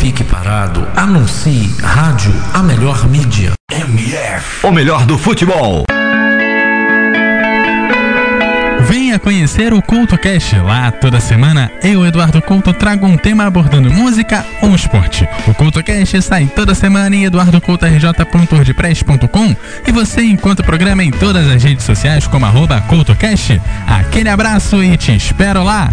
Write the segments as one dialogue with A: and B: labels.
A: fique parado. Anuncie. Rádio, a melhor mídia.
B: MF. O melhor do futebol.
C: Venha conhecer o Culto Cast. Lá toda semana eu, Eduardo Couto, trago um tema abordando música ou esporte. O Culto Cast sai toda semana em eduardocoutorj.wordpress.com e você encontra o programa em todas as redes sociais como arroba CultoCast. Aquele abraço e te espero lá!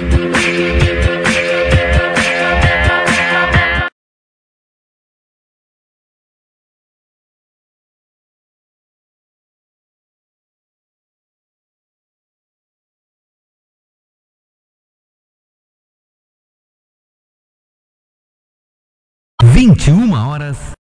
B: Vinte e uma horas.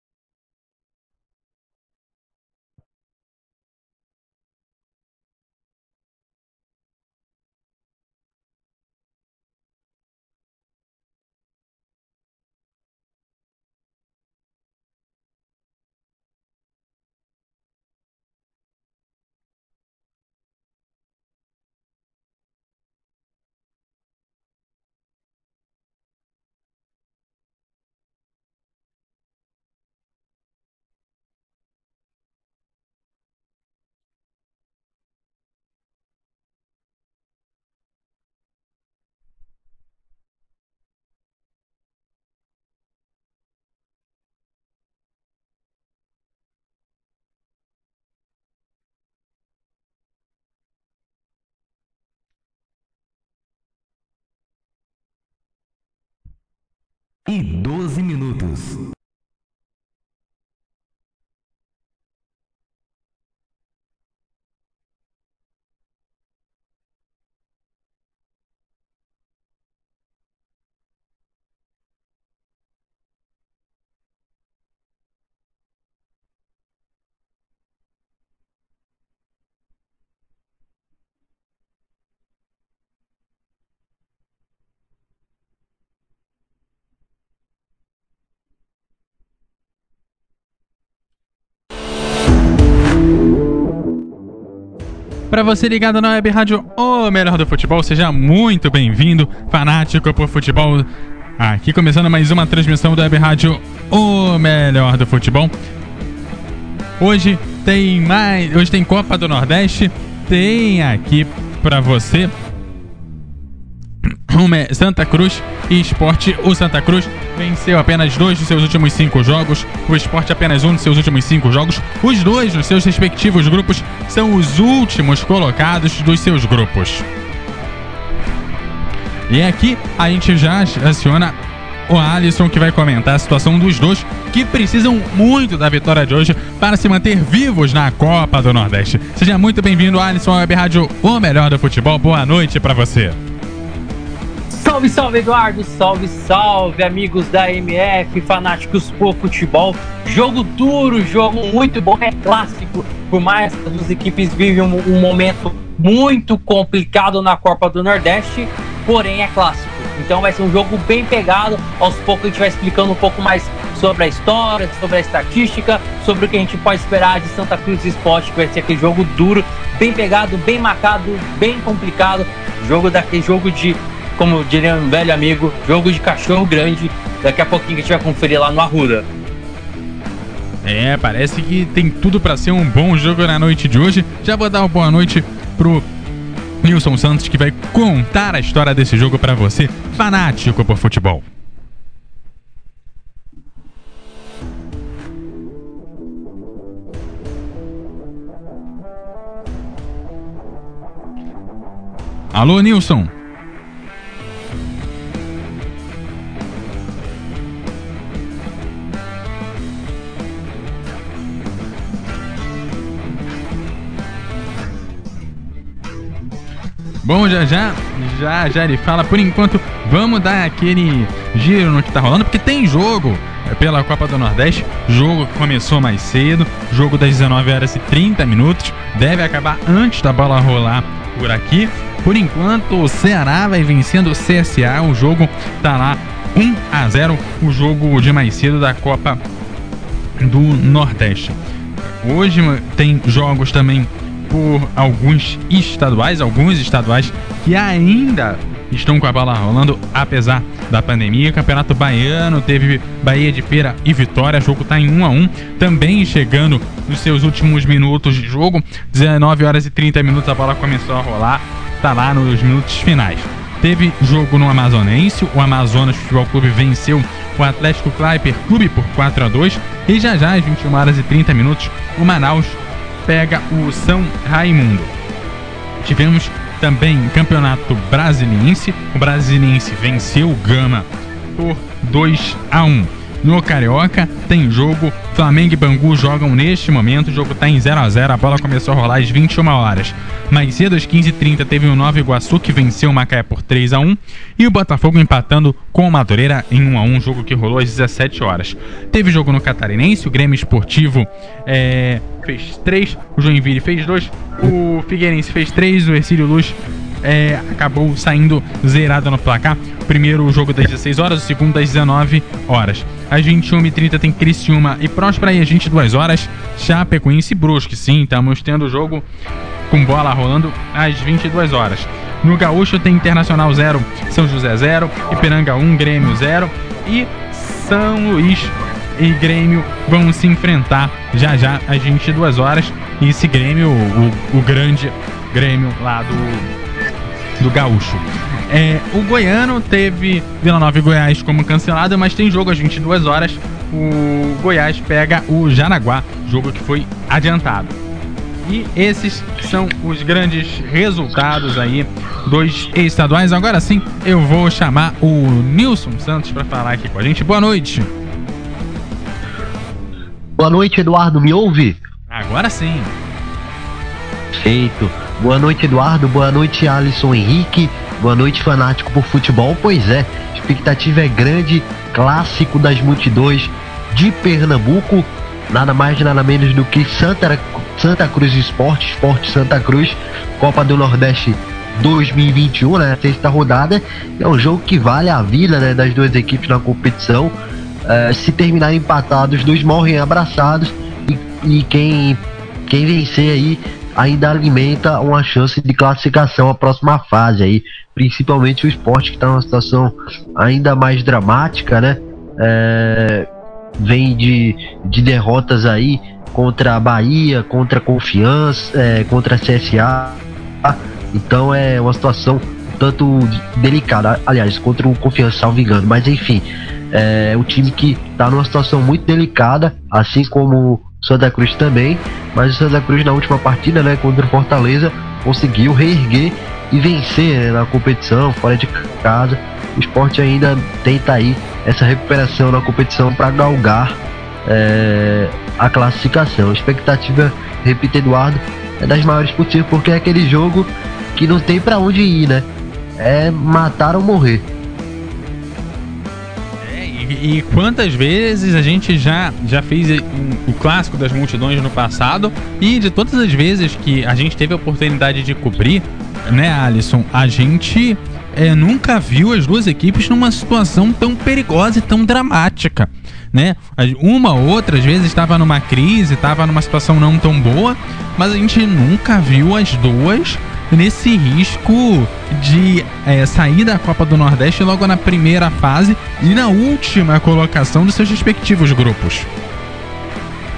B: E doze minutos.
C: Para você ligado na Web Rádio O Melhor do Futebol, seja muito bem-vindo, fanático por futebol. Aqui começando mais uma transmissão da Web Rádio O Melhor do Futebol. Hoje tem mais, hoje tem Copa do Nordeste, tem aqui para você uma Santa Cruz e Esporte. O Santa Cruz venceu apenas dois dos seus últimos cinco jogos, o Esporte apenas um dos seus últimos cinco jogos. Os dois nos seus respectivos grupos são os últimos colocados dos seus grupos. E aqui a gente já aciona o Alisson que vai comentar a situação dos dois que precisam muito da vitória de hoje para se manter vivos na Copa do Nordeste. Seja muito bem-vindo, Alisson, à Web Rádio, o melhor do futebol. Boa noite para você.
D: Salve, salve, Eduardo! Salve, salve, amigos da MF, fanáticos por futebol. Jogo duro, jogo muito bom, é clássico. Por mais que as equipes vivem um, um momento muito complicado na Copa do Nordeste, porém é clássico. Então vai ser um jogo bem pegado. Aos poucos a gente vai explicando um pouco mais sobre a história, sobre a estatística, sobre o que a gente pode esperar de Santa Cruz Esporte, que vai ser aquele jogo duro, bem pegado, bem marcado, bem complicado. Jogo daquele jogo de como diria um velho amigo, jogo de cachorro grande. daqui a pouquinho a gente vai conferir lá no Arruda.
C: É, parece que tem tudo para ser um bom jogo na noite de hoje. Já vou dar uma boa noite pro Nilson Santos que vai contar a história desse jogo para você, fanático por futebol. Alô, Nilson. Bom, já já, já já ele fala. Por enquanto, vamos dar aquele giro no que tá rolando, porque tem jogo pela Copa do Nordeste. Jogo que começou mais cedo, jogo das 19 horas e 30 minutos. Deve acabar antes da bola rolar por aqui. Por enquanto, o Ceará vai vencendo o CSA. O jogo tá lá 1 a 0, o jogo de mais cedo da Copa do Nordeste. Hoje tem jogos também por alguns estaduais, alguns estaduais que ainda estão com a bola rolando, apesar da pandemia. Campeonato Baiano teve Bahia de Feira e Vitória, o jogo está em 1 a 1 também chegando nos seus últimos minutos de jogo. 19 horas e 30 minutos a bola começou a rolar, tá lá nos minutos finais. Teve jogo no Amazonense, o Amazonas Futebol Clube venceu o Atlético Cliper Clube por 4 a 2 e já já às 21 horas e 30 minutos o Manaus pega o São Raimundo. Tivemos também Campeonato Brasiliense. O Brasiliense venceu o Gama por 2 a 1. No Carioca tem jogo. Flamengo e Bangu jogam neste momento. O jogo está em 0 a 0 A bola começou a rolar às 21 horas. Mais cedo, às 15h30, teve o Nova Iguaçu que venceu o Macaé por 3 a 1 E o Botafogo empatando com o Madureira em 1 a 1 Jogo que rolou às 17 horas. Teve jogo no Catarinense. O Grêmio Esportivo é, fez 3. O Joinville fez 2. O Figueirense fez 3. O Ercílio Luz é, acabou saindo zerado no placar. Primeiro jogo das 16 horas, o segundo das 19 horas. Às 21h30 tem Criciúma e Próspera e às 22 horas Chapecoense e Brusque. Sim, estamos tendo jogo com bola rolando às 22 horas. No Gaúcho tem Internacional 0, São José 0, Ipiranga 1, Grêmio 0 e São Luís e Grêmio vão se enfrentar já já às 22 horas. E esse Grêmio, o, o grande Grêmio lá do do Gaúcho. É, o Goiano teve Vila Nova e Goiás como cancelado, mas tem jogo às 22 horas. O Goiás pega o Jaraguá, jogo que foi adiantado. E esses são os grandes resultados aí dos estaduais. Agora sim, eu vou chamar o Nilson Santos para falar aqui com a gente. Boa noite.
E: Boa noite, Eduardo. Me ouve?
C: Agora sim.
E: Feito. Boa noite, Eduardo. Boa noite, Alisson Henrique. Boa noite, fanático por futebol. Pois é, expectativa é grande. Clássico das multidões de Pernambuco. Nada mais, nada menos do que Santa, Santa Cruz Esporte, Esporte Santa Cruz, Copa do Nordeste 2021, né? Sexta rodada. É um jogo que vale a vida né, das duas equipes na competição. Uh, se terminar empatados, os dois morrem abraçados. E, e quem, quem vencer aí ainda alimenta uma chance de classificação à próxima fase aí, principalmente o esporte que está numa situação ainda mais dramática, né? É, vem de, de derrotas aí contra a Bahia, contra a Confiança, é, contra a CSA. Então é uma situação tanto delicada, aliás, contra o Confiança, salvo engano, mas enfim, é um time que está numa situação muito delicada, assim como Santa Cruz também, mas o Santa Cruz na última partida, né, contra o Fortaleza, conseguiu reerguer e vencer né, na competição, fora de casa. O esporte ainda tenta aí essa recuperação na competição para galgar é, a classificação. A expectativa, repito, Eduardo, é das maiores possível, porque é aquele jogo que não tem para onde ir, né? É matar ou morrer.
C: E, quantas vezes a gente já, já fez o clássico das multidões no passado e de todas as vezes que a gente teve a oportunidade de cobrir, né, Alisson, a gente é, nunca viu as duas equipes numa situação tão perigosa e tão dramática. Né? Uma ou outra, às vezes, estava numa crise, estava numa situação não tão boa, mas a gente nunca viu as duas nesse risco de é, sair da Copa do Nordeste logo na primeira fase e na última colocação dos seus respectivos grupos.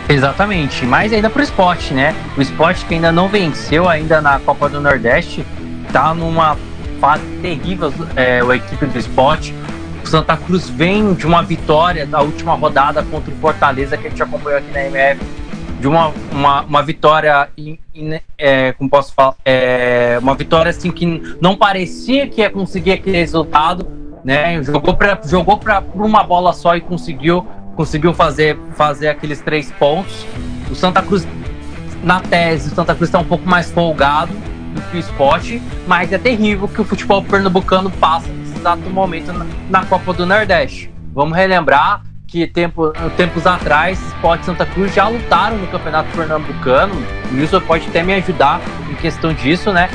D: Exatamente, mas ainda pro esporte, né? O esporte que ainda não venceu ainda na Copa do Nordeste, tá numa fase terrível é, a equipe do esporte. O Santa Cruz vem de uma vitória da última rodada contra o Fortaleza que a gente acompanhou aqui na MF, de uma, uma, uma vitória, in, in, é, como posso falar, é, uma vitória assim que não parecia que ia conseguir aquele resultado, né? Jogou para jogou para uma bola só e conseguiu conseguiu fazer, fazer aqueles três pontos. O Santa Cruz, na tese, o Santa Cruz está um pouco mais folgado do que o esporte, mas é terrível que o futebol pernambucano passa exato momento na, Copa do Nordeste. Vamos relembrar que tempo, tempos atrás, Sport Santa Cruz já lutaram no Campeonato Pernambucano. O Wilson pode até me ajudar em questão disso, né?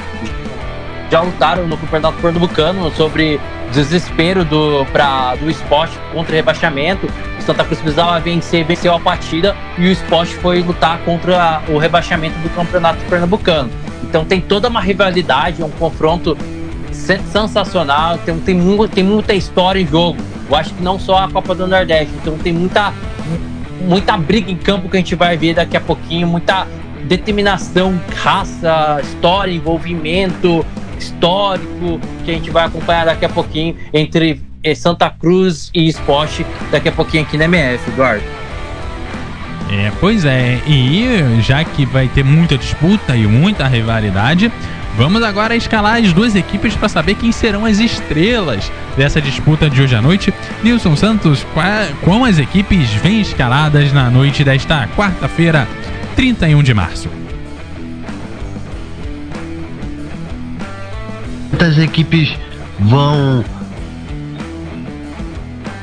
D: Já lutaram no Campeonato Pernambucano sobre desespero do, pra, do esporte contra rebaixamento. Santa Cruz precisava vencer, venceu a partida e o esporte foi lutar contra o rebaixamento do campeonato pernambucano. Então tem toda uma rivalidade, um confronto sensacional, tem, tem, tem muita história em jogo. Eu acho que não só a Copa do Nordeste, então tem muita, muita briga em campo que a gente vai ver daqui a pouquinho, muita determinação, raça, história, envolvimento histórico que a gente vai acompanhar daqui a pouquinho entre é Santa Cruz e Esporte daqui a pouquinho aqui na MF, Eduardo.
C: É, pois é, e já que vai ter muita disputa e muita rivalidade, vamos agora escalar as duas equipes para saber quem serão as estrelas dessa disputa de hoje à noite. Nilson Santos, com as equipes vêm escaladas na noite desta quarta-feira, 31 de março.
E: Muitas equipes vão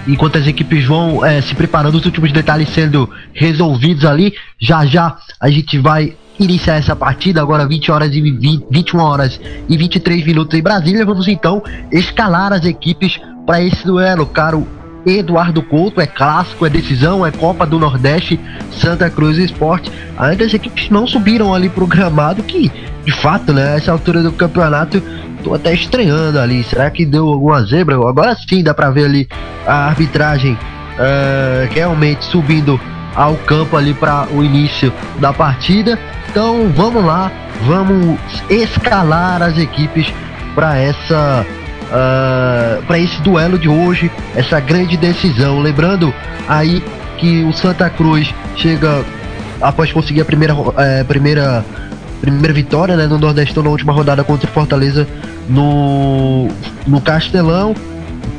E: enquanto as equipes vão é, se preparando, os últimos detalhes sendo resolvidos ali. Já já a gente vai iniciar essa partida, agora 20 horas e 20, 21 horas e 23 minutos em Brasília. Vamos então escalar as equipes para esse duelo, caro Eduardo Couto, é clássico, é decisão, é Copa do Nordeste, Santa Cruz Esporte. Ainda as equipes não subiram ali pro gramado, que de fato, né, essa altura do campeonato tô até estranhando ali. Será que deu alguma zebra? Agora sim dá pra ver ali a arbitragem uh, realmente subindo ao campo ali para o início da partida. Então vamos lá, vamos escalar as equipes para essa uh, ah, para esse duelo de hoje, essa grande decisão. Lembrando aí que o Santa Cruz chega após conseguir a primeira, uh, primeira primeira vitória né, no Nordestão na última rodada contra o Fortaleza no, no Castelão.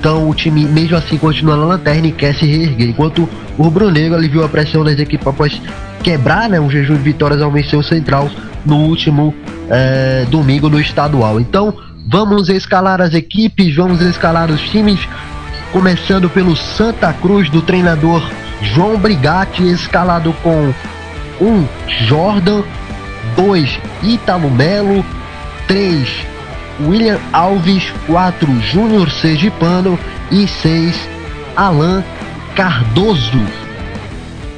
E: Então o time, mesmo assim, continua na lanterna e quer se reerguer. Enquanto o Rubro Negro aliviou a pressão das equipes após quebrar né, um jejum de vitórias ao vencer o Central no último é, domingo no estadual. Então vamos escalar as equipes, vamos escalar os times. Começando pelo Santa Cruz do treinador João Brigatti, escalado com um Jordan, 2 Ítalo Melo, 3 William Alves, 4 Júnior Sergipano e 6 Alan Cardoso.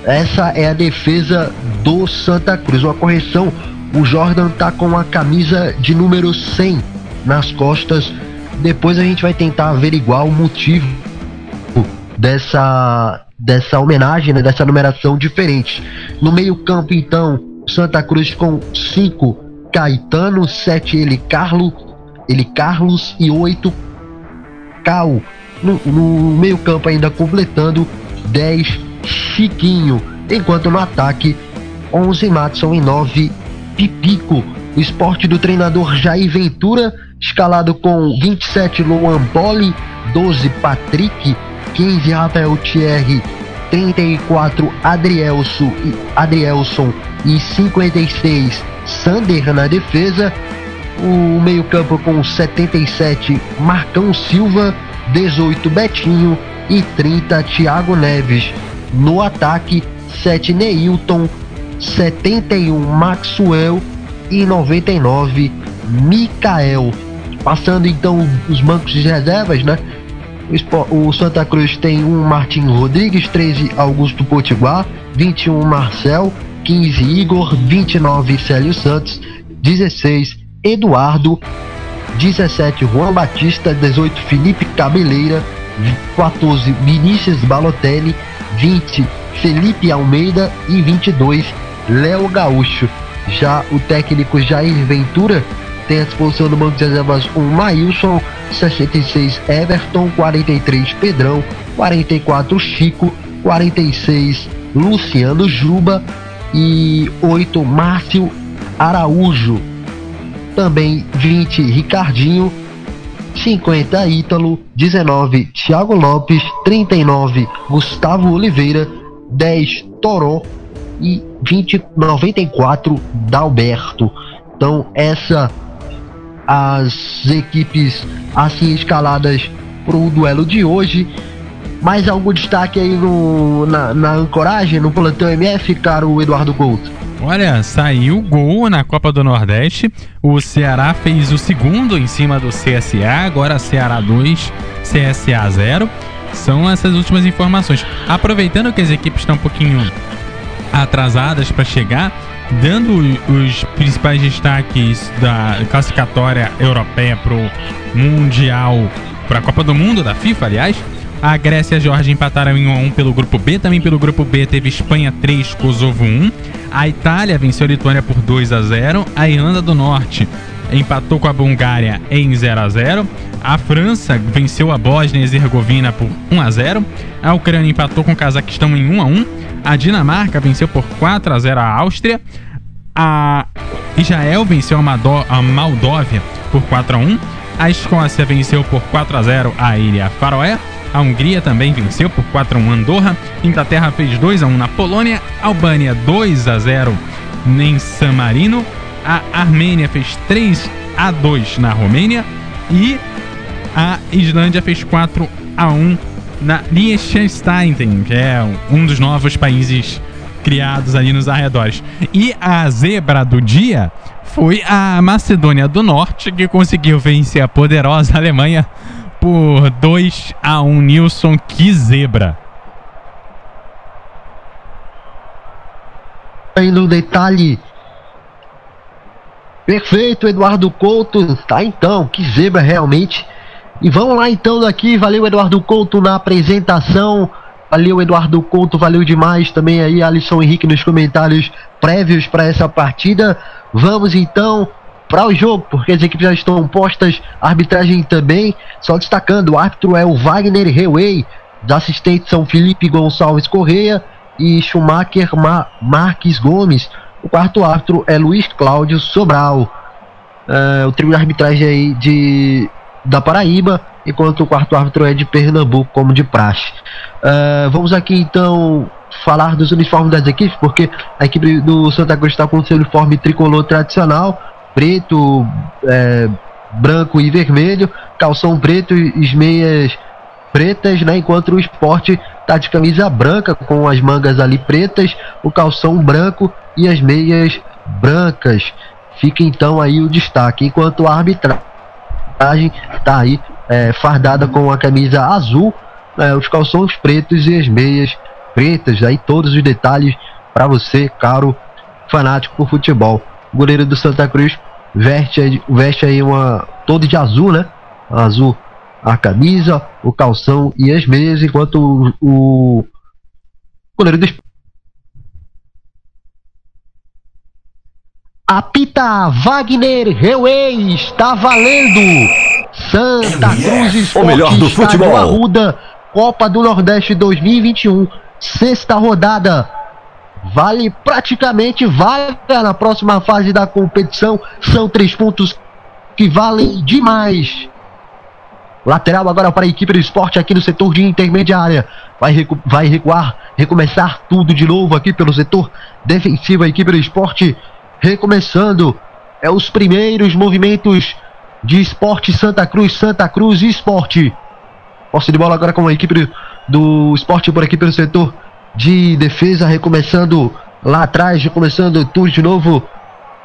E: Essa é a defesa do Santa Cruz. Uma correção: o Jordan tá com a camisa de número 100 nas costas. Depois a gente vai tentar averiguar o motivo dessa dessa homenagem, né, dessa numeração diferente. No meio-campo, então, Santa Cruz com 5 Caetano, 7 ele Carlos, ele Carlos e 8 Cal. No, no meio-campo ainda completando 10 Chiquinho, enquanto no ataque 11 Matson e 9 Pipico. O esporte do treinador Jair Ventura, escalado com 27 Luan Poli, 12 Patrick, 15 Rafael Thierry, 34 Adrielson, Adrielson e 56 Sander na defesa. O meio-campo com 77 Marcão Silva, 18 Betinho e 30 Thiago Neves. No ataque, 7 Neilton, 71 Maxwell e 99 Mikael. Passando então os bancos de reservas, né? O Santa Cruz tem um Martin Rodrigues, 13 Augusto Potiguar, 21 Marcel, 15 Igor, 29 Célio Santos, 16 Eduardo. 17, Juan Batista. 18, Felipe Cabeleira. 14, Vinícius Balotelli. 20, Felipe Almeida. E 22, Léo Gaúcho. Já o técnico Jair Ventura tem à disposição do banco de reservas o Maílson, 66 Everton, 43 Pedrão, 44 Chico, 46 Luciano Juba e 8 Márcio Araújo. Também 20 Ricardinho, 50 Ítalo, 19 Thiago Lopes, 39 Gustavo Oliveira, 10 Toró e 20 94 Dalberto. Então essa as equipes assim escaladas para o duelo de hoje. Mais algum destaque aí no, na, na ancoragem, no plantão MF, caro Eduardo Couto?
C: Olha, saiu gol na Copa do Nordeste. O Ceará fez o segundo em cima do CSA, agora Ceará 2, CSA 0. São essas últimas informações. Aproveitando que as equipes estão um pouquinho atrasadas para chegar, dando os principais destaques da classificatória europeia pro Mundial, para a Copa do Mundo da FIFA, aliás. A Grécia e a Geórgia empataram em 1 a 1 pelo grupo B. Também pelo grupo B teve Espanha 3, Kosovo 1. A Itália venceu a Lituânia por 2 a 0. A Irlanda do Norte empatou com a Bulgária em 0 a 0. A França venceu a Bósnia e Herzegovina por 1 a 0. A Ucrânia empatou com o Cazaquistão em 1 a 1. A Dinamarca venceu por 4 a 0 a Áustria. A Israel venceu a Moldóvia por 4 a 1. A Escócia venceu por 4 a 0 a Ilha Faroé. A Hungria também venceu por 4 a 1 Andorra. Inglaterra fez 2 a 1 na Polônia. Albânia 2 a 0 em San Marino. A Armênia fez 3 a 2 na Romênia. E a Islândia fez 4 a 1 na Liechtenstein, que é um dos novos países criados ali nos arredores. E a zebra do dia foi a Macedônia do Norte, que conseguiu vencer a poderosa Alemanha por 2 a 1 Nilson, que zebra.
E: Aí no detalhe. Perfeito, Eduardo Couto. Tá então, que zebra realmente. E vamos lá então daqui. Valeu, Eduardo Couto, na apresentação. Valeu, Eduardo Couto. Valeu demais também aí, Alisson Henrique, nos comentários prévios para essa partida. Vamos então para o jogo, porque as equipes já estão postas. Arbitragem também. Só destacando: o árbitro é o Wagner Rewey. Os assistentes são Felipe Gonçalves Correia e Schumacher Ma Marques Gomes. O quarto árbitro é Luiz Cláudio Sobral. Uh, o trio de arbitragem aí de da Paraíba, enquanto o quarto árbitro é de Pernambuco, como de praxe. Uh, vamos aqui então falar dos uniformes das equipes, porque a equipe do Santa Cruz está com seu uniforme tricolor tradicional, preto, é, branco e vermelho, calção preto e meias pretas, né? Enquanto o esporte está de camisa branca com as mangas ali pretas, o calção branco e as meias brancas. Fica então aí o destaque. Enquanto a arbitragem está aí é, fardada com a camisa azul, é, os calções pretos e as meias pretas. Aí todos os detalhes para você, caro fanático por futebol. O goleiro do Santa Cruz veste, veste aí uma todo de azul, né? Azul a camisa, o calção e as meias, enquanto o, o goleiro do Apita Wagner Rewey, está valendo! Santa Cruz Esporte
B: o melhor do futebol.
E: Arruda, Copa do Nordeste 2021, sexta rodada. Vale praticamente vaga na próxima fase da competição. São três pontos que valem demais. Lateral agora para a equipe do esporte aqui no setor de intermediária. Vai, recu vai recuar, recomeçar tudo de novo aqui pelo setor defensivo. A equipe do esporte recomeçando. É os primeiros movimentos de esporte Santa Cruz, Santa Cruz Esporte. Posse de bola agora com a equipe do esporte por aqui pelo setor de defesa, recomeçando lá atrás, recomeçando tudo de novo.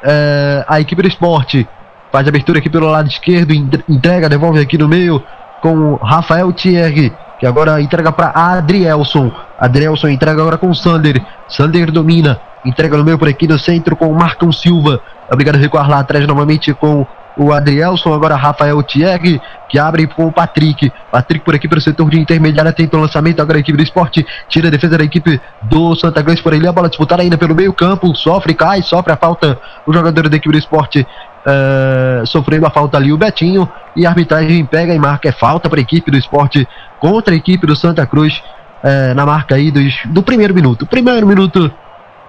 E: É, a equipe do esporte faz abertura aqui pelo lado esquerdo, entrega, devolve aqui no meio com Rafael Thierry, que agora entrega para Adrielson. Adrielson entrega agora com Sander. Sander domina, entrega no meio por aqui no centro com Marcão Silva. Obrigado a recuar lá atrás novamente com o Adrielson, agora Rafael Thierry, que abre com o Patrick. Patrick por aqui pelo setor de intermediária, tenta o lançamento, agora a equipe do esporte tira a defesa da equipe do Santa Cruz por ali, a bola disputada ainda pelo meio campo, sofre, cai, sofre a falta o jogador da equipe do esporte uh, sofrendo a falta ali o Betinho e a arbitragem pega e marca é falta para a equipe do esporte contra a equipe do Santa Cruz uh, na marca aí dos, do primeiro minuto. Primeiro minuto,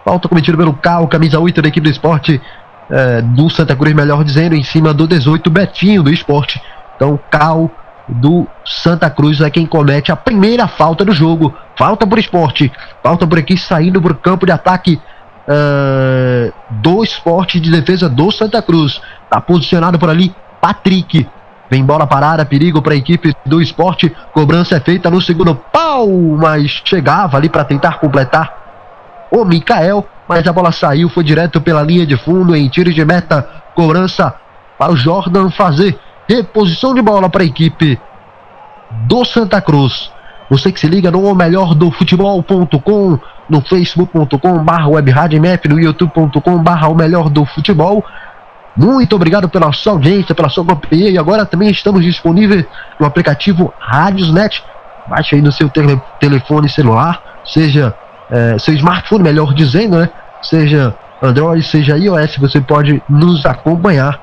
E: falta cometida pelo Cal, camisa 8 da equipe do esporte uh, do Santa Cruz, melhor dizendo, em cima do 18 Betinho do esporte. Então, Cal do Santa Cruz é quem comete a primeira falta do jogo. Falta por esporte. Falta por aqui saindo para o campo de ataque uh, do esporte de defesa do Santa Cruz. Está posicionado por ali Patrick. Vem bola parada, perigo para a equipe do esporte. Cobrança é feita no segundo pau, mas chegava ali para tentar completar o Mikael. Mas a bola saiu, foi direto pela linha de fundo em tiro de meta. Cobrança para o Jordan fazer reposição de bola para a equipe do Santa Cruz. Você que se liga no melhor do futebol.com, no facebook.com barra webradiomap, no youtube.com barra o melhor do futebol. Muito obrigado pela sua audiência, pela sua companhia e agora também estamos disponíveis no aplicativo Radiosnet. Baixe aí no seu tele, telefone celular, seja é, seu smartphone, melhor dizendo, né? Seja Android, seja iOS, você pode nos acompanhar.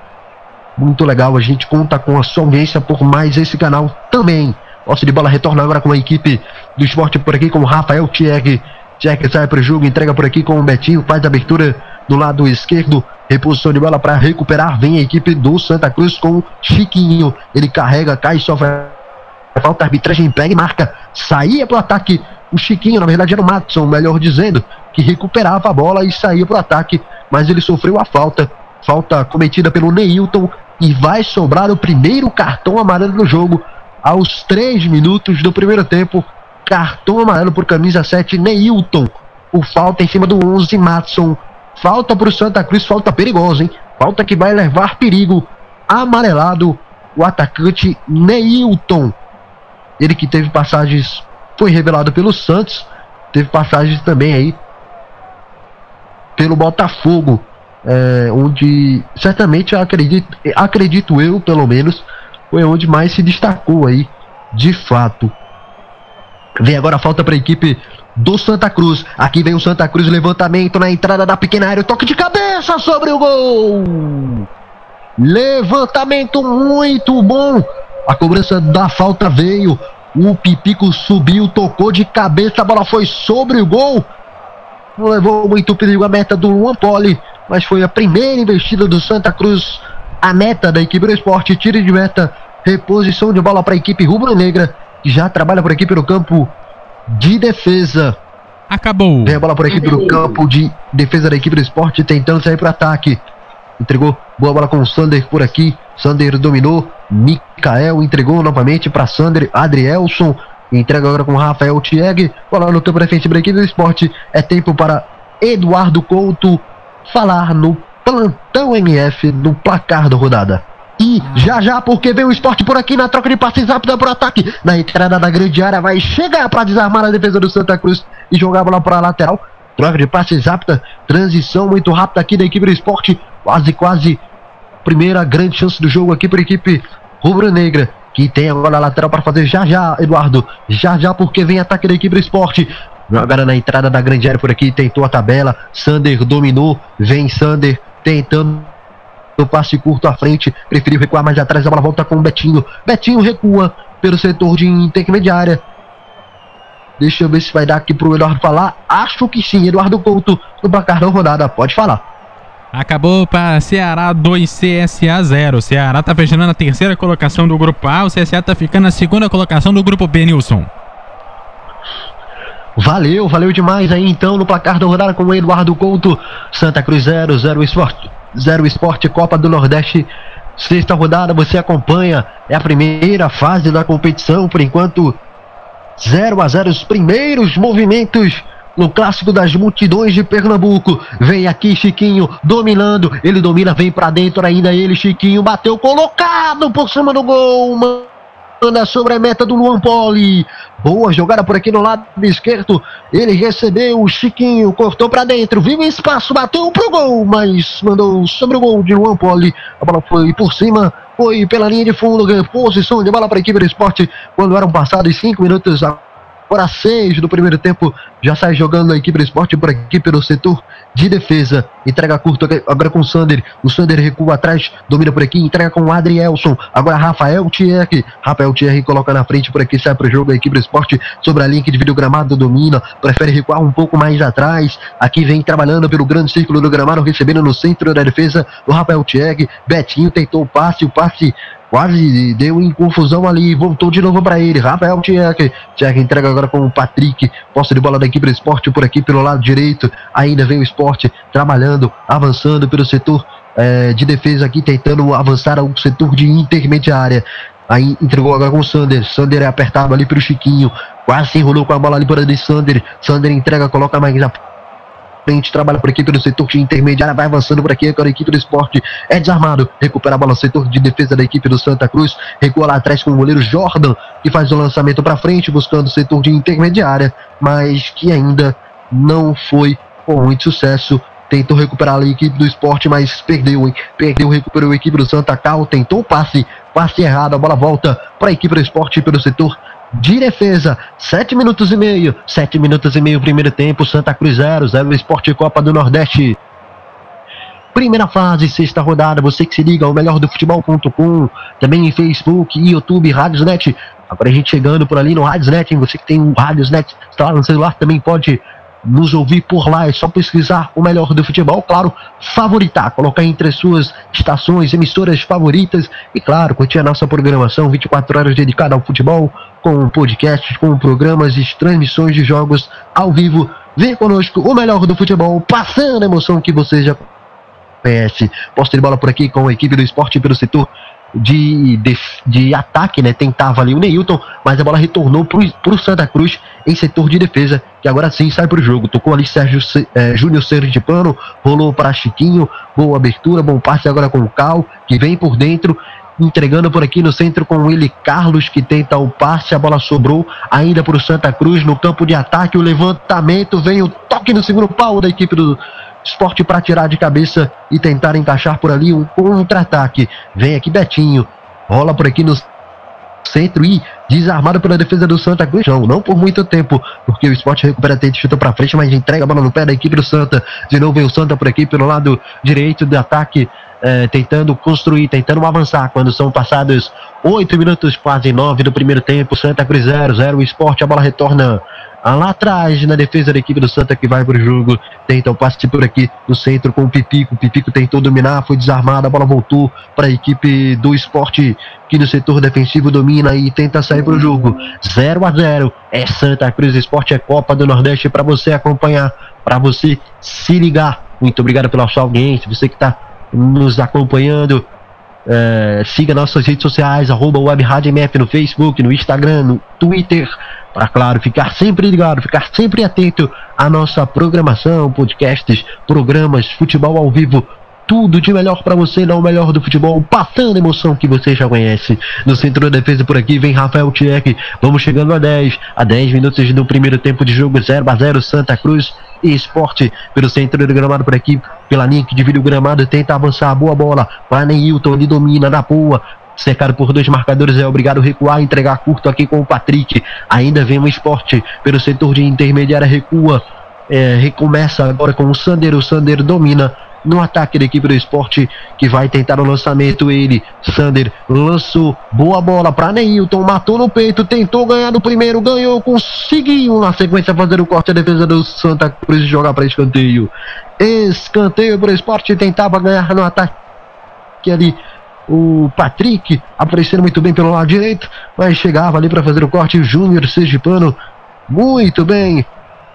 E: Muito legal, a gente conta com a sua audiência por mais esse canal também. Posse de bola retorna agora com a equipe do esporte por aqui, com o Rafael Thierry. Thierry sai para o jogo, entrega por aqui com o Betinho, faz a abertura do lado esquerdo. Reposição de bola para recuperar. Vem a equipe do Santa Cruz com Chiquinho. Ele carrega, cai, sofre. Falta arbitragem, pega e marca. Saía para o ataque. O Chiquinho, na verdade, era o Matson, melhor dizendo, que recuperava a bola e saía para o ataque. Mas ele sofreu a falta. Falta cometida pelo Neilton. E vai sobrar o primeiro cartão amarelo do jogo aos 3 minutos do primeiro tempo. Cartão amarelo por camisa 7, Neilton. O falta em cima do 11, Matson. Falta para o Santa Cruz, falta perigosa, hein? Falta que vai levar perigo. Amarelado, o atacante Neilton. Ele que teve passagens, foi revelado pelo Santos. Teve passagens também aí pelo Botafogo. É, onde certamente acredito, acredito eu, pelo menos, foi onde mais se destacou aí, de fato. Vem agora a falta para a equipe do Santa Cruz. Aqui vem o Santa Cruz, levantamento na entrada da pequena área, toque de cabeça sobre o gol. Levantamento muito bom. A cobrança da falta veio. O Pipico subiu, tocou de cabeça, a bola foi sobre o gol. Não levou muito perigo a meta do Luan Poli, mas foi a primeira investida do Santa Cruz a meta da equipe do esporte, tiro de meta, reposição de bola para a equipe rubro-negra, que já trabalha por aqui pelo campo de defesa.
C: Acabou.
E: Vem a bola por aqui pelo campo de defesa da equipe do esporte, tentando sair para ataque. Entregou boa bola com o Sander por aqui. Sander dominou. Mikael entregou novamente para Sander. Adrielson entrega agora com Rafael Thierry. Bola no campo da equipe do esporte. É tempo para Eduardo Couto falar no plantão MF no placar da rodada. E já já, porque vem o esporte por aqui na troca de passes rápida pro ataque. Na entrada da grande área, vai chegar para desarmar a defesa do Santa Cruz e jogar a bola para a lateral. Troca de passes rápida, transição muito rápida aqui da equipe do esporte. Quase, quase. Primeira grande chance do jogo aqui para a equipe rubro-negra. Que tem agora a lateral para fazer já já, Eduardo. Já já, porque vem ataque da equipe do esporte. Agora na entrada da grande área por aqui, tentou a tabela. Sander dominou. Vem Sander tentando o passe curto à frente, preferiu recuar mais atrás, a bola volta com o Betinho. Betinho recua pelo setor de intermediária. Deixa eu ver se vai dar aqui pro Eduardo falar. Acho que sim, Eduardo Couto no placar da rodada, pode falar.
C: Acabou para Ceará 2, CSA 0. Ceará tá fechando na terceira colocação do grupo A, o CSA tá ficando na segunda colocação do grupo B, Nilson.
E: Valeu, valeu demais aí então no placar da rodada com o Eduardo Couto. Santa Cruz 0, 0 Esporte, 0 Esporte Copa do Nordeste. Sexta rodada você acompanha, é a primeira fase da competição, por enquanto 0 a 0 os primeiros movimentos no clássico das multidões de Pernambuco. Vem aqui Chiquinho dominando, ele domina, vem para dentro ainda ele Chiquinho bateu colocado por cima do gol. sobre a meta do Luan Poli. Boa jogada por aqui no lado esquerdo. Ele recebeu o Chiquinho, cortou para dentro, viu espaço, bateu pro gol, mas mandou sobre o gol de Luan Poli. A bola foi por cima, foi pela linha de fundo, posição de bola para a equipe do esporte quando eram passados cinco minutos. Agora seis do primeiro tempo, já sai jogando a equipe do esporte por aqui pelo setor de defesa. Entrega curto agora com o Sander. O Sander recua atrás, domina por aqui, entrega com o Adrielson. Agora Rafael Thierry. Rafael Thierry coloca na frente por aqui, sai para o jogo a equipe do esporte sobre a linha que divide o gramado, domina. Prefere recuar um pouco mais atrás. Aqui vem trabalhando pelo grande círculo do gramado, recebendo no centro da defesa o Rafael Thierry. Betinho tentou o passe, o passe Quase deu em confusão ali, voltou de novo para ele. Rafael Tchek. Tchek entrega agora com o Patrick. Posse de bola da equipe do esporte por aqui pelo lado direito. Ainda vem o esporte trabalhando, avançando pelo setor é, de defesa aqui, tentando avançar ao setor de intermediária. Aí entregou agora com o Sander. Sander é apertado ali pelo Chiquinho. Quase se enrolou com a bola ali para o Sander. Sander entrega, coloca mais na frente, trabalha por aqui pelo setor de intermediária, vai avançando por aqui, agora a equipe do esporte é desarmado, recupera a bola no setor de defesa da equipe do Santa Cruz, recua lá atrás com o goleiro Jordan, que faz o lançamento para frente, buscando o setor de intermediária, mas que ainda não foi com muito sucesso. Tentou recuperar a equipe do esporte, mas perdeu, hein? Perdeu, recuperou a equipe do Santa Cal, tentou o passe, passe errado, a bola volta para a equipe do esporte pelo setor de defesa. Sete minutos e meio. Sete minutos e meio, primeiro tempo. Santa Cruz 0, 0 Esporte Copa do Nordeste. Primeira fase, sexta rodada. Você que se liga ao melhor do futebol.com. Também em Facebook, YouTube, Rádiosnet. Agora a gente chegando por ali no Rádiosnet. Você que tem um Rádiosnet está no celular também pode nos ouvir por lá. É só pesquisar o melhor do futebol, claro, favoritar, colocar entre as suas estações, emissoras favoritas e, claro, curtir a nossa programação 24 horas dedicada ao futebol, com podcasts, com programas e transmissões de jogos ao vivo. Vem conosco o melhor do futebol, passando a emoção que você já conhece. Posto de bola por aqui com a equipe do esporte pelo setor de, de, de, ataque, né? Tentava ali o Neilton, mas a bola retornou para o Santa Cruz em setor de defesa, que agora sim sai para o jogo. Tocou ali Sérgio é, Júnior Sergipano, rolou para Chiquinho, boa abertura, bom passe agora com o Cal, que vem por dentro. Entregando por aqui no centro com ele, Carlos, que tenta o passe. A bola sobrou ainda para o Santa Cruz no campo de ataque. O levantamento vem o toque no segundo pau da equipe do, Esporte para tirar de cabeça e tentar encaixar por ali um contra-ataque. Vem aqui Betinho. Rola por aqui no centro e desarmado pela defesa do Santa Cruz. Não, não por muito tempo, porque o esporte recupera tenta chuta para frente, mas entrega a bola no pé da equipe do Santa. De novo vem o Santa por aqui pelo lado direito do ataque, eh, tentando construir, tentando avançar. Quando são passados oito minutos, quase nove do primeiro tempo, Santa Cruz 0, 0 o esporte, a bola retorna lá atrás, na defesa da equipe do Santa que vai para o jogo, tenta o passe por aqui no centro com o Pipico. O Pipico tentou dominar, foi desarmado, a bola voltou para a equipe do esporte que no setor defensivo domina e tenta sair para o jogo. 0 a 0 é Santa Cruz Esporte, é Copa do Nordeste para você acompanhar, para você se ligar. Muito obrigado pela sua audiência, você que está nos acompanhando. É, siga nossas redes sociais, arroba Web Rádio MF no Facebook, no Instagram, no Twitter para, claro, ficar sempre ligado, ficar sempre atento à nossa programação, podcasts, programas, futebol ao vivo, tudo de melhor para você, não o melhor do futebol, passando emoção que você já conhece. No centro da defesa por aqui vem Rafael Tchek. Vamos chegando a 10, a 10 minutos do primeiro tempo de jogo, 0 a 0 Santa Cruz e Esporte pelo centro do gramado por aqui, pela linha que divide o gramado, tenta avançar, boa bola, vai Neilton, ele domina na boa, cercado por dois marcadores, é obrigado a recuar, entregar curto aqui com o Patrick. Ainda vem o esporte pelo setor de intermediária, recua, é, recomeça agora com o Sander. O Sander domina no ataque da equipe do esporte que vai tentar o lançamento. Ele, Sander, lançou boa bola para Neilton, matou no peito, tentou ganhar no primeiro, ganhou, conseguiu na sequência fazer o corte a defesa do Santa Cruz jogar para escanteio. Escanteio para o esporte, tentava ganhar no ataque ali o Patrick aparecendo muito bem pelo lado direito, mas chegava ali para fazer o corte. O Júnior Sergipano, muito bem,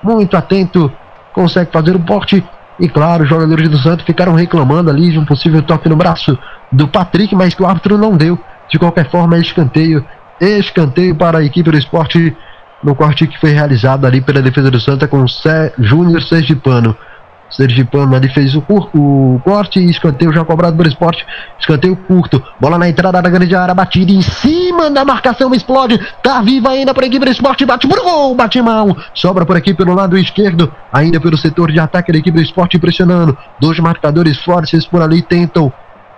E: muito atento, consegue fazer o corte. E claro, os jogadores do Santos ficaram reclamando ali de um possível toque no braço do Patrick, mas que o árbitro não deu. De qualquer forma, escanteio, escanteio para a equipe do esporte no corte que foi realizado ali pela defesa do Santa com o Júnior Sergipano. Sergipano ali fez o, cur, o corte escanteio já cobrado pelo esporte. Escanteio curto. Bola na entrada da grande área. Batida em cima da marcação. Explode. Tá viva ainda para a equipe do esporte. Bate pro gol. Bate mal. Sobra por aqui pelo lado esquerdo. Ainda pelo setor de ataque da equipe do esporte pressionando. Dois marcadores fortes por ali tentam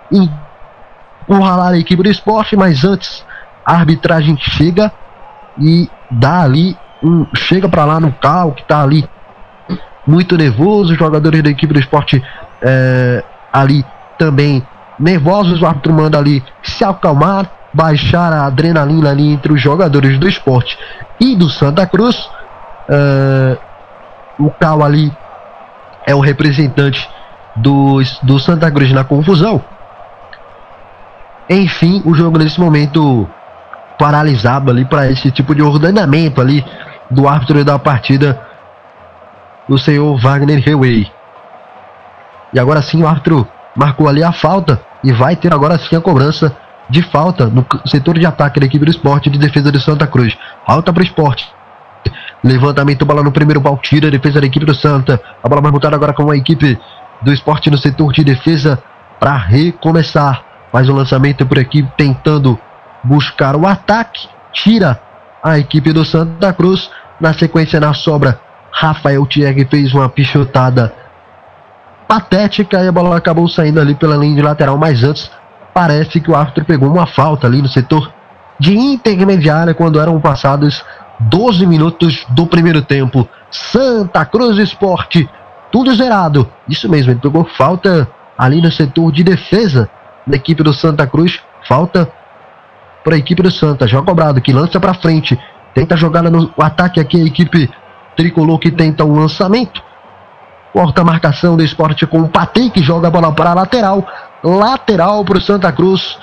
E: encurralar a equipe do esporte. Mas antes a arbitragem chega e dá ali um. Chega para lá no carro que tá ali muito nervoso, os jogadores da equipe do esporte é, ali também nervosos, o árbitro manda ali se acalmar, baixar a adrenalina ali entre os jogadores do esporte e do Santa Cruz. É, o Cal ali é o representante do, do Santa Cruz na confusão. Enfim, o jogo nesse momento paralisado ali para esse tipo de ordenamento ali do árbitro da partida do senhor Wagner Hewey. E agora sim o árbitro marcou ali a falta e vai ter agora sim a cobrança de falta no setor de ataque da equipe do esporte de defesa de Santa Cruz. Falta para o esporte. Levantamento, bola no primeiro pau, tira a defesa da equipe do Santa. A bola vai voltar agora com a equipe do esporte no setor de defesa para recomeçar. Faz o lançamento por aqui, tentando buscar o ataque. Tira a equipe do Santa Cruz. Na sequência, na sobra, Rafael Thierry fez uma pichotada patética e a bola acabou saindo ali pela linha de lateral. Mas antes, parece que o árbitro pegou uma falta ali no setor de intermediária quando eram passados 12 minutos do primeiro tempo. Santa Cruz Esporte, tudo zerado. Isso mesmo, ele pegou falta ali no setor de defesa da equipe do Santa Cruz. Falta para a equipe do Santa. Já cobrado, que lança para frente. Tenta jogar no ataque aqui a equipe tricolor que tenta o um lançamento. Corta a marcação do esporte com o Patrick, joga a bola para a lateral. Lateral para o Santa Cruz.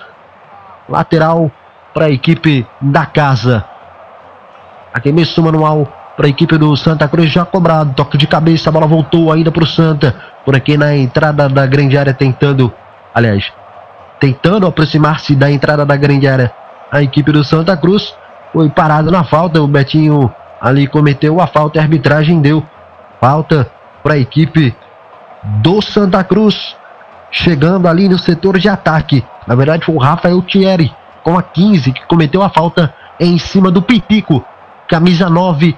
E: Lateral para a equipe da casa. Arremesso manual para a equipe do Santa Cruz já cobrado. Toque de cabeça, a bola voltou ainda para o Santa. Por aqui na entrada da grande área, tentando, aliás, tentando aproximar-se da entrada da grande área. A equipe do Santa Cruz foi parado na falta. O Betinho ali cometeu a falta a arbitragem deu falta para a equipe do Santa Cruz. Chegando ali no setor de ataque. Na verdade foi o Rafael Thierry com a 15 que cometeu a falta em cima do Pitico. Camisa 9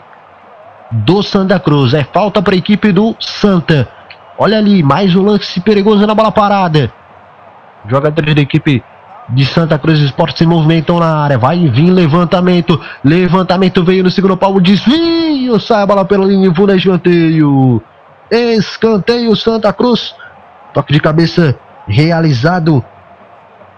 E: do Santa Cruz. É falta para a equipe do Santa. Olha ali, mais um lance perigoso na bola parada. Jogadores da equipe de Santa Cruz Esporte se movimentam na área. Vai vir levantamento. Levantamento veio no segundo pau. Desvio. Sai a bola pela linha. Fundo escanteio. Escanteio Santa Cruz. Toque de cabeça realizado